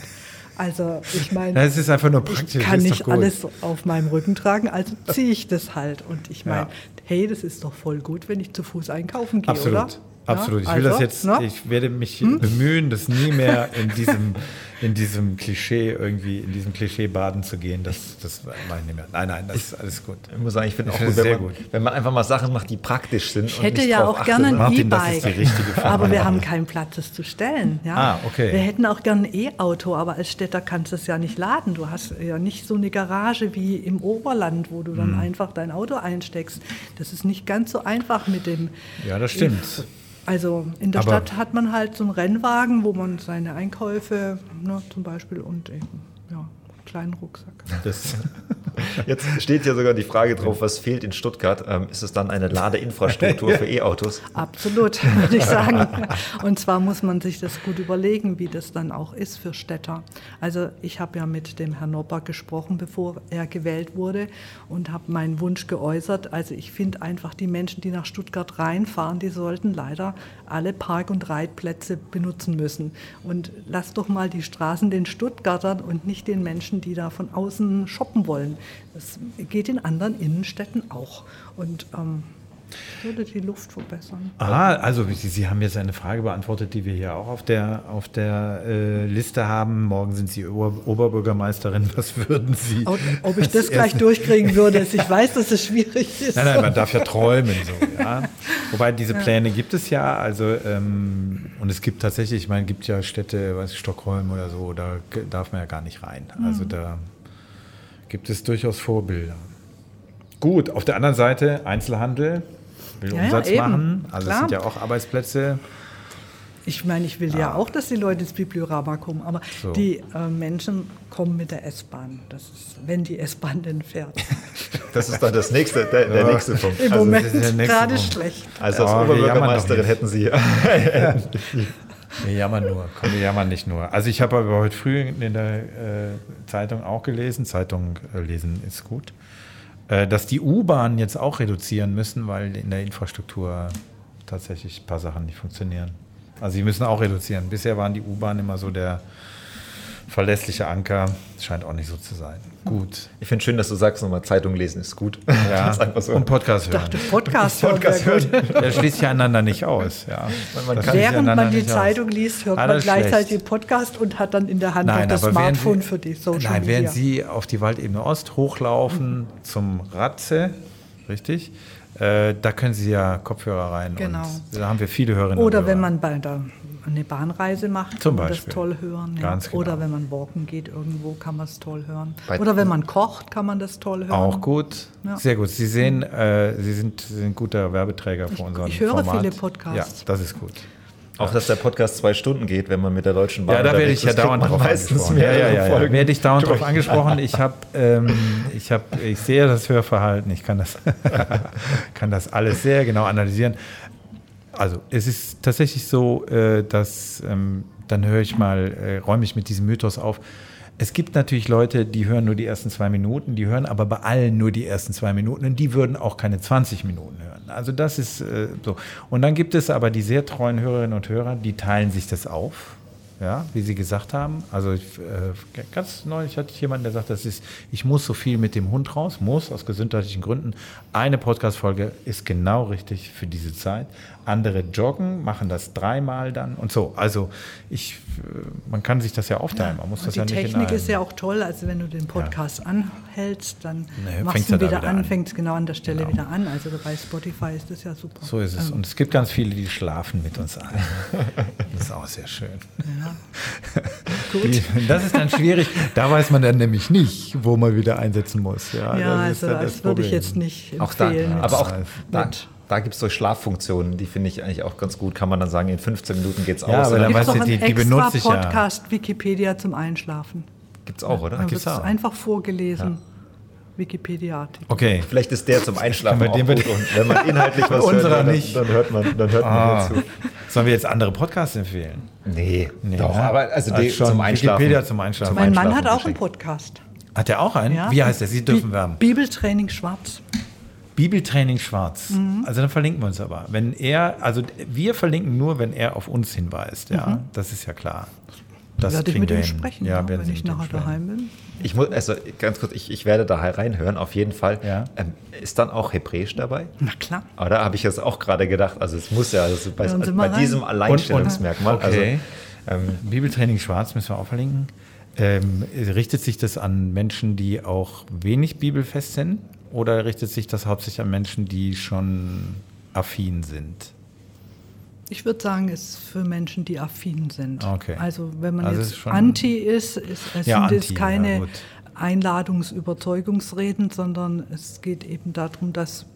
Also ich meine, es ist einfach nur praktisch. Ich kann nicht alles auf meinem Rücken tragen, also ziehe ich das halt. Und ich meine, ja. hey, das ist doch voll gut, wenn ich zu Fuß einkaufen gehe, Absolut. oder? Absolut. Ich will also, das jetzt, ne? ich werde mich hm? bemühen, das nie mehr in diesem, in diesem Klischee irgendwie, in diesem Klischee baden zu gehen. Das, das mache ich nicht mehr. Nein, nein, das ist alles gut. Ich muss sagen, ich finde auch finde gut, es wenn sehr man, gut. wenn man einfach mal Sachen macht, die praktisch sind. Ich und hätte nicht ja auch gerne ein Martin, das ist die E-Bike. richtige Frage. Aber wir haben keinen Platz, es zu stellen. Ja? Ah, okay. Wir hätten auch gerne ein E-Auto, aber als Städter kannst du es ja nicht laden. Du hast ja nicht so eine Garage wie im Oberland, wo du dann Hm. einfach dein Auto einsteckst. Das ist nicht ganz so einfach mit dem. Ja, das stimmt. Also in der Aber- Stadt hat man halt so einen Rennwagen, wo man seine Einkäufe ne, zum Beispiel und eben kleinen Rucksack. Das, Jetzt steht ja sogar die Frage drauf, was fehlt in Stuttgart. Ähm, ist es dann eine Ladeinfrastruktur für E-Autos? Absolut, würde ich sagen. Und zwar muss man sich das gut überlegen, wie das dann auch ist für Städter. Also ich habe ja mit dem Herrn Nopper gesprochen, bevor er gewählt wurde und habe meinen Wunsch geäußert. Also ich finde einfach, die Menschen, die nach Stuttgart reinfahren, die sollten leider alle Park- und Reitplätze benutzen müssen. Und lass doch mal die Straßen den Stuttgartern und nicht den Menschen, die da von außen shoppen wollen. Das geht in anderen Innenstädten auch. Und ähm, würde die Luft verbessern. Aha, also Sie, Sie haben jetzt eine Frage beantwortet, die wir hier auch auf der, auf der äh, Liste haben. Morgen sind Sie Ober Oberbürgermeisterin. Was würden Sie? Ob, ob ich das gleich durchkriegen würde, ich weiß, dass es schwierig ist. Nein, nein, man darf ja träumen. So, ja. Wobei diese Pläne gibt es ja. Also, ähm, und es gibt tatsächlich, ich meine, es gibt ja Städte, weiß ich, Stockholm oder so, da darf man ja gar nicht rein. Also da gibt es durchaus Vorbilder. Gut, auf der anderen Seite Einzelhandel will Ja, ja, Umsatz eben. machen. Also es Klar. sind ja auch Arbeitsplätze. Ich meine, ich will ja auch, dass die Leute ins Bibliorama kommen, aber So. die äh, Menschen kommen mit der S-Bahn. Das ist, wenn die S-Bahn denn fährt. Das ist dann das nächste, der, der nächste Punkt. Im Also, Moment das ist der nächste gerade Punkt. schlecht. also als Oh, Oberbürgermeisterin hätten Sie Wir jammern nur. Komm, wir jammern nicht nur. Also ich habe aber heute früh in der äh, Zeitung auch gelesen, Zeitung äh, lesen ist gut, äh, dass die U-Bahnen jetzt auch reduzieren müssen, weil in der Infrastruktur tatsächlich ein paar Sachen nicht funktionieren. Also sie müssen auch reduzieren. Bisher waren die U-Bahnen immer so der verlässliche Anker. Scheint auch nicht so zu sein. Gut. Ich finde schön, dass du sagst, nochmal Zeitung lesen ist gut. Ja. Das ist einfach so. Und Podcast Ich hören. dachte, Podcast, hören Podcast gut. Der schließt ja einander nicht aus. Ja. Man schließt Während man die nicht aus. Zeitung liest, hört Ah, man gleichzeitig schlecht. den Podcast und hat dann in der Hand Nein, noch das Smartphone Sie- für die Social Nein, Media. während Sie auf die Waldebene Ost hochlaufen zum Ratze, richtig? Äh, da können Sie ja Kopfhörer rein. Genau. Und da haben wir viele Hörerinnen. Oder und wenn man bei der, eine Bahnreise macht, Zum kann man das Beispiel. toll hören. Ja. Ganz genau. Oder wenn man walken geht irgendwo, kann man es toll hören. Bei- Oder wenn man kocht, kann man das toll hören. Auch gut, Ja. sehr gut. Sie sehen, äh, Sie sind, Sie sind guter Werbeträger für unseren ich höre Format. viele Podcasts. Ja, das ist gut. Auch, dass der Podcast zwei Stunden geht, wenn man mit der Deutschen Bahn Ja, da werde ich ja dauernd drauf angesprochen. Ja, ja, ja, ja. Werde ich dauernd drauf angesprochen. Ich habe, ähm, ich habe, ich sehe das Hörverhalten. Ich kann das, kann das alles sehr genau analysieren. Also es ist tatsächlich so, äh, dass ähm, dann höre ich mal, äh, räume ich mit diesem Mythos auf. Es gibt natürlich Leute, die hören nur die ersten zwei Minuten, die hören aber bei allen nur die ersten zwei Minuten und die würden auch keine 20 Minuten hören. Also das ist äh, so. Und dann gibt es aber die sehr treuen Hörerinnen und Hörer, die teilen sich das auf. Ja, wie Sie gesagt haben. Also ich, äh, ganz neulich hatte ich jemanden, der sagt, das ist, ich muss so viel mit dem Hund raus, muss aus gesundheitlichen Gründen. Eine Podcast-Folge ist genau richtig für diese Zeit. Andere joggen, machen das dreimal dann und so. Also ich, äh, man kann sich das ja aufteilen. Man muss das ja nicht in Technik einem- ist ja auch toll. Also wenn du den Podcast anhältst, dann Ne, machst du ja wieder, wieder an, an. fängt es genau an der Stelle Genau. wieder an. Also bei Spotify ist das ja super. So ist es. Ähm, Und es gibt ganz viele, die schlafen mit uns ein. Das ist auch sehr schön. gut. Die, das ist dann schwierig. Da weiß man dann nämlich nicht, wo man wieder einsetzen muss. Ja, Ja, das also dann das, würde ich jetzt nicht Auch da, empfehlen. aber auch da, da gibt es so Schlaffunktionen, die finde ich eigentlich auch ganz gut. Kann man dann sagen, in 15 Minuten geht's Ja, aus. aber dann Gibt weißt es du, auch die- einen die extra benutze ich ja. Podcast Wikipedia zum Einschlafen? gibt's auch, oder? Dann gibt's es auch. einfach vorgelesen. Wikipedia-Artikel. Okay. Vielleicht ist der zum Einschlafen auch wir gut. Und wenn man inhaltlich was Unserer hört, dann, nicht. dann hört man, dann hört man Ah. hier zu. Sollen wir jetzt andere Podcasts empfehlen? Nee, doch, ne? aber also Also die, schon zum Einschlafen. Wikipedia zum Einschlafen. Mein Mann Einschlafen hat auch einen. Podcast. Hat er auch einen? Ja. Wie heißt der? Sie dürfen Bi- werben. Bibeltraining Schwarz. Bibeltraining Schwarz. Mhm. Also dann verlinken wir uns aber. Wenn er, also wir verlinken nur, wenn er auf uns hinweist. Ja, Mhm. das ist ja klar. Das werde ich mit wir ihm hin. sprechen, Ja, wenn ich nachher daheim bin. Ich muss, also ganz kurz, ich, ich werde da reinhören, auf jeden Fall. Ja. Ähm, ist dann auch Hebräisch dabei? Na klar. Oder habe ich das auch gerade gedacht? Also es muss ja also bei, Sie bei diesem Alleinstellungsmerkmal. Okay. Also, ähm, Bibeltraining Schwarz müssen wir auch verlinken. Ähm, richtet sich das an Menschen, die auch wenig bibelfest sind? Oder richtet sich das hauptsächlich an Menschen, die schon affin sind? Ich würde sagen, es ist für Menschen, die affin sind. Okay. Also wenn man Also jetzt anti ist, ist es Ja, sind es anti, ja, keine gut. Einladungsüberzeugungsreden, sondern es geht eben darum, dass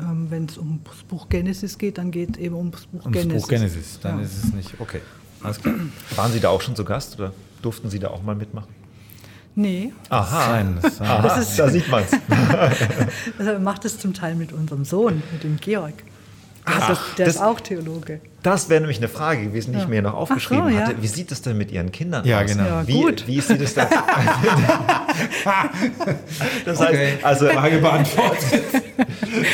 ähm, wenn es um das Buch Genesis geht, dann geht es eben um das Buch das Genesis. Buch Genesis, dann Ja. ist es nicht. Okay, alles klar. waren Sie da auch schon zu Gast oder durften Sie da auch mal mitmachen? Nee, Aha. Nein, das, Aha, Das ist- da sieht man es. also er macht es zum Teil mit unserem Sohn, mit dem Georg. Der, Ach, ist, der das- ist auch Theologe. Das wäre nämlich eine Frage gewesen, die ich Ja. mir noch aufgeschrieben so, ja. hatte. Wie sieht es denn mit Ihren Kindern Ja, aus? genau. Ja, Wie, gut. wie sieht es denn? das heißt, Okay. also Frage beantwortet.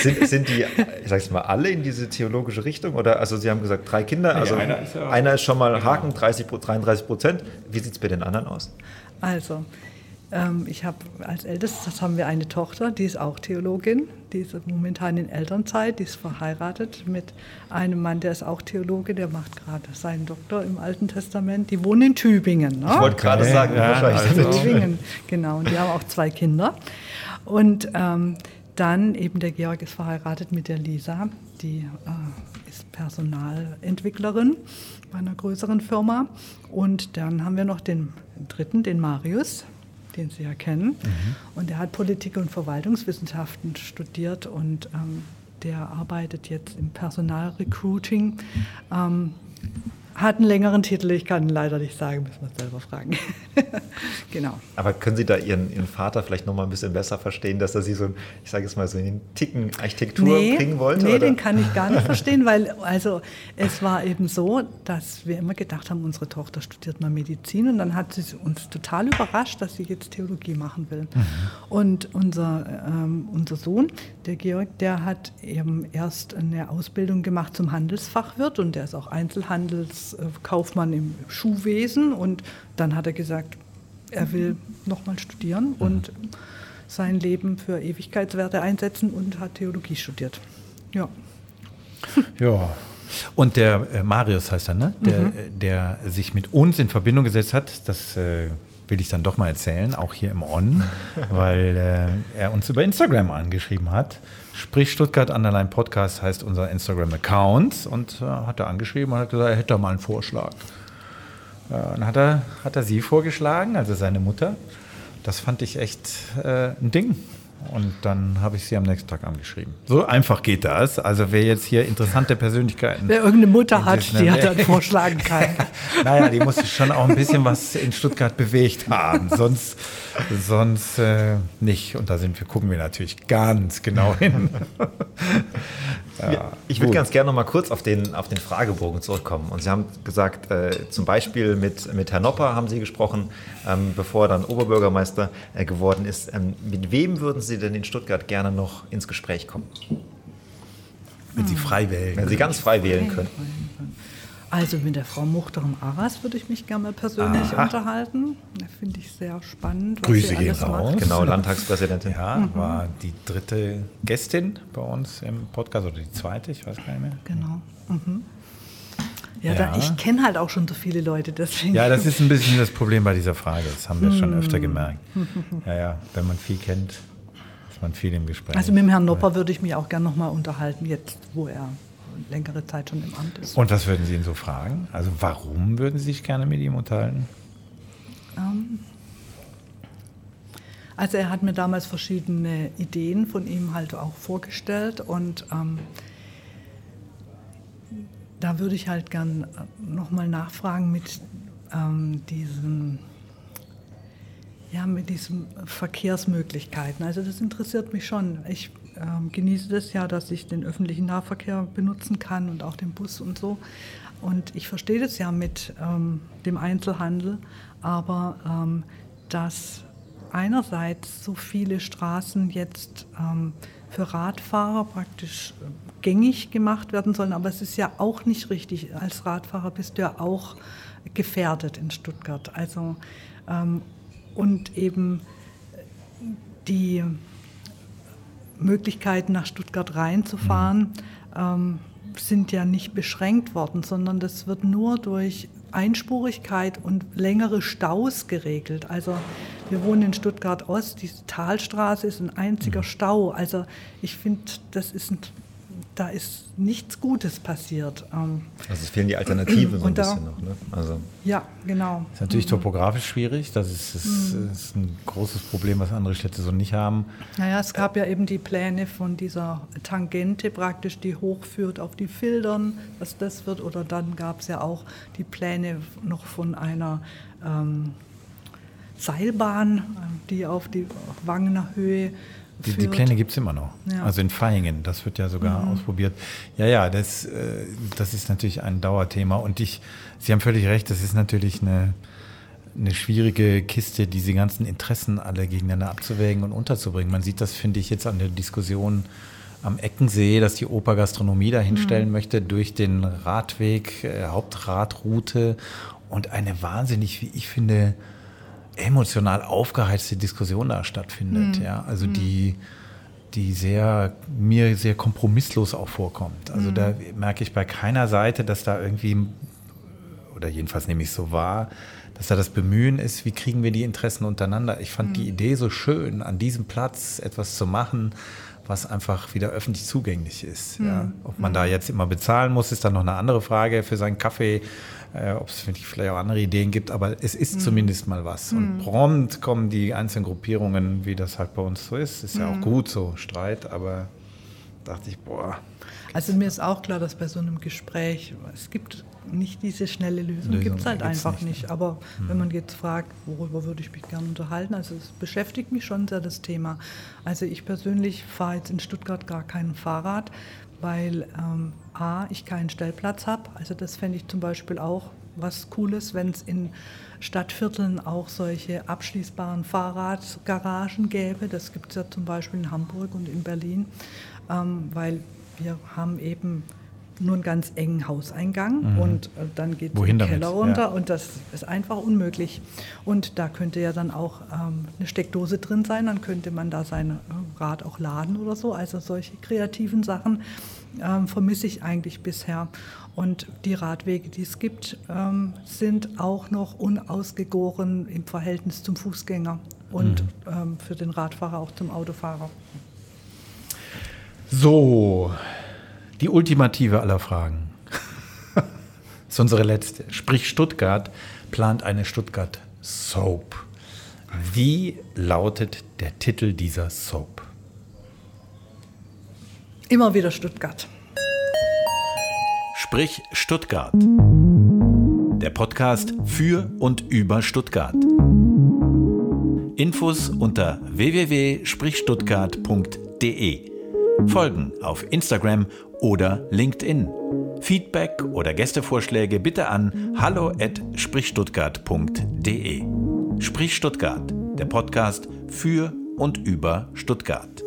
sind, sind die, ich sag's mal, alle in diese theologische Richtung? Oder also Sie haben gesagt, drei Kinder, also einer ist ja- einer ist schon mal Haken, 30, Pro- 33 Prozent. Wie sieht es bei den anderen aus? Also, ähm, ich habe als ältestes haben wir eine Tochter, die ist auch Theologin. Die ist momentan in Elternzeit, die ist verheiratet mit einem Mann, der ist auch Theologe, der macht gerade seinen Doktor im Alten Testament. Die wohnen in Tübingen. Ne? Ich wollte gerade Okay, sagen, ja, wahrscheinlich. also- Tübingen, genau. Und die haben auch zwei Kinder. Und ähm, dann eben der Georg ist verheiratet mit der Lisa, die äh, ist Personalentwicklerin bei einer größeren Firma. Und dann haben wir noch den dritten, den Marius, den Sie ja kennen. Und der hat Politik und Verwaltungswissenschaften studiert und ähm, der arbeitet jetzt im Personalrecruiting. Ähm, hat einen längeren Titel, ich kann leider nicht sagen, müssen wir selber fragen. genau. Aber können Sie da Ihren, Ihren Vater vielleicht noch mal ein bisschen besser verstehen, dass er Sie so, ich sage es mal, so in den Ticken Architektur bringen wollte? Nee, oder? den kann ich gar nicht verstehen, weil also es war eben so, dass wir immer gedacht haben, unsere Tochter studiert mal Medizin und dann hat sie uns total überrascht, dass sie jetzt Theologie machen will. Mhm. Und unser, ähm, unser Sohn, der Georg, der hat eben erst eine Ausbildung gemacht zum Handelsfachwirt und der ist auch Einzelhandelskaufmann im Schuhwesen und dann hat er gesagt, er will nochmal studieren Mhm. und sein Leben für Ewigkeitswerte einsetzen und hat Theologie studiert. Ja. Ja. Und der äh, Marius heißt er, ne? Der, Mhm. äh, der sich mit uns in Verbindung gesetzt hat, das äh, will ich dann doch mal erzählen, auch hier im On, weil äh, er uns über Instagram angeschrieben hat. Sprich Stuttgart Underline Podcast heißt unser Instagram-Account und äh, hat er angeschrieben und hat gesagt, er hätte da mal einen Vorschlag. Ja, dann hat er, hat er sie vorgeschlagen, also seine Mutter. Das fand ich echt äh, ein Ding. Und dann habe ich sie am nächsten Tag angeschrieben. So einfach geht das. Also wer jetzt hier interessante Persönlichkeiten. Wer irgendeine Mutter hat, die hat dann vorschlagen kann. naja, die muss schon auch ein bisschen was in Stuttgart bewegt haben. Sonst, sonst äh, nicht. Und da sind wir, gucken wir natürlich ganz genau hin. Ja, ich würde ganz gerne noch mal kurz auf den, auf den Fragebogen zurückkommen. Und Sie haben gesagt, äh, zum Beispiel mit, mit Herrn Nopper haben Sie gesprochen, ähm, bevor er dann Oberbürgermeister äh, geworden ist. Ähm, mit wem würden Sie denn in Stuttgart gerne noch ins Gespräch kommen, Wenn sie frei wählen. wenn Sie ganz frei wählen könnten? Also mit der Frau Muchterem Aras würde ich mich gerne mal persönlich Aha. unterhalten. Das finde ich sehr spannend, was Grüße sie gehen alles raus. macht. Genau, Landtagspräsidentin. Ja, war die dritte Gästin bei uns im Podcast oder die zweite, ich weiß gar nicht mehr. Genau. Mhm. Ja, Ja. Da, ich kenne halt auch schon so viele Leute, deswegen. Ja, das ist ein bisschen das Problem bei dieser Frage. Das haben wir schon öfter gemerkt. Ja, ja, wenn man viel kennt, ist man viel im Gespräch. also mit dem Herrn Nopper würde ich mich auch gerne nochmal unterhalten, jetzt wo er längere Zeit schon im Amt ist. Und was würden Sie ihn so fragen? Also warum würden Sie sich gerne mit ihm unterhalten? Also er hat mir damals verschiedene Ideen von ihm halt auch vorgestellt und ähm, da würde ich halt gern nochmal nachfragen mit ähm, diesen ja, mit diesen Verkehrsmöglichkeiten. Also das interessiert mich schon. Ich ähm, genieße das ja, dass ich den öffentlichen Nahverkehr benutzen kann und auch den Bus und so. Und ich verstehe das ja mit ähm, dem Einzelhandel, aber ähm, dass einerseits so viele Straßen jetzt ähm, für Radfahrer praktisch äh, gängig gemacht werden sollen, aber es ist ja auch nicht richtig. Als Radfahrer bist du ja auch gefährdet in Stuttgart. Also ähm, und eben die Möglichkeiten nach Stuttgart reinzufahren mhm. sind ja nicht beschränkt worden, sondern das wird nur durch Einspurigkeit und längere Staus geregelt. Also wir wohnen in Stuttgart Ost, die Talstraße ist ein einziger mhm. Stau. Also ich finde, das ist ein da ist nichts Gutes passiert. Ähm, also es fehlen die Alternativen so ein bisschen noch. Ne? Also ja, genau. Ist natürlich topografisch schwierig. Das ist, ist, mhm. ist, ein großes Problem, was andere Städte so nicht haben. Naja, es gab ja eben die Pläne von dieser Tangente praktisch, die hochführt auf die Filtern, dass das wird. Oder dann gab es ja auch die Pläne noch von einer ähm, Seilbahn, die auf die Wangener Höhe die, die, Pläne gibt es immer noch. Ja. Also in Feingen, das wird ja sogar mhm. ausprobiert. Ja, ja, das, äh, das ist natürlich ein Dauerthema. Und ich, Sie haben völlig recht, das ist natürlich eine, eine schwierige Kiste, diese ganzen Interessen alle gegeneinander abzuwägen und unterzubringen. Man sieht das, finde ich, jetzt an der Diskussion am Eckensee, dass die Oper Gastronomie dahinstellen mhm. möchte durch den Radweg, äh, Hauptradroute und eine wahnsinnig, wie ich finde, emotional aufgeheizte Diskussion da stattfindet. Mhm. Ja, also mhm. die, die sehr, mir sehr kompromisslos auch vorkommt. Also mhm. da merke ich bei keiner Seite, dass da irgendwie, oder jedenfalls nehme ich es so wahr, dass da das Bemühen ist, wie kriegen wir die Interessen untereinander. Ich fand die mhm. Idee so schön, an diesem Platz etwas zu machen, was einfach wieder öffentlich zugänglich ist. Ja. Mhm. Ob man da mhm. jetzt immer bezahlen muss, ist dann noch eine andere Frage für seinen Kaffee äh, ob es vielleicht auch andere Ideen gibt, aber es ist mhm. zumindest mal was. Und mhm. prompt kommen die einzelnen Gruppierungen, wie das halt bei uns so ist. Ist ja auch mhm. gut so, Streit, aber dachte ich, boah. Also mir ist auch klar, dass bei so einem Gespräch, es gibt nicht diese schnelle Lösung, Lösung gibt es halt einfach nicht. nicht. Aber hm. wenn man jetzt fragt, worüber würde ich mich gerne unterhalten, also es beschäftigt mich schon sehr das Thema. Also ich persönlich fahre jetzt in Stuttgart gar kein Fahrrad, weil ähm, A, ich keinen Stellplatz habe. Also das fände ich zum Beispiel auch was Cooles, wenn es in Stadtvierteln auch solche abschließbaren Fahrradgaragen gäbe. Das gibt es ja zum Beispiel in Hamburg und in Berlin, ähm, weil wir haben eben nur einen ganz engen Hauseingang mhm. und äh, dann geht Wohin der Keller runter ja. und das ist einfach unmöglich. Und da könnte ja dann auch ähm, eine Steckdose drin sein, dann könnte man da sein äh, Rad auch laden oder so. Also solche kreativen Sachen ähm, vermisse ich eigentlich bisher. Und die Radwege, die es gibt, ähm, sind auch noch unausgegoren im Verhältnis zum Fußgänger und mhm. ähm, für den Radfahrer auch zum Autofahrer. So, die ultimative aller Fragen. das ist unsere letzte. Sprich, Stuttgart plant eine Stuttgart Soap. Wie lautet der Titel dieser Soap? Immer wieder Stuttgart. Sprich Stuttgart. Der Podcast für und über Stuttgart. Infos unter www.sprichstuttgart.de. Folgen auf Instagram oder LinkedIn. Feedback oder Gästevorschläge bitte an hallo@sprichstuttgart.de. Sprich Stuttgart, der Podcast für und über Stuttgart.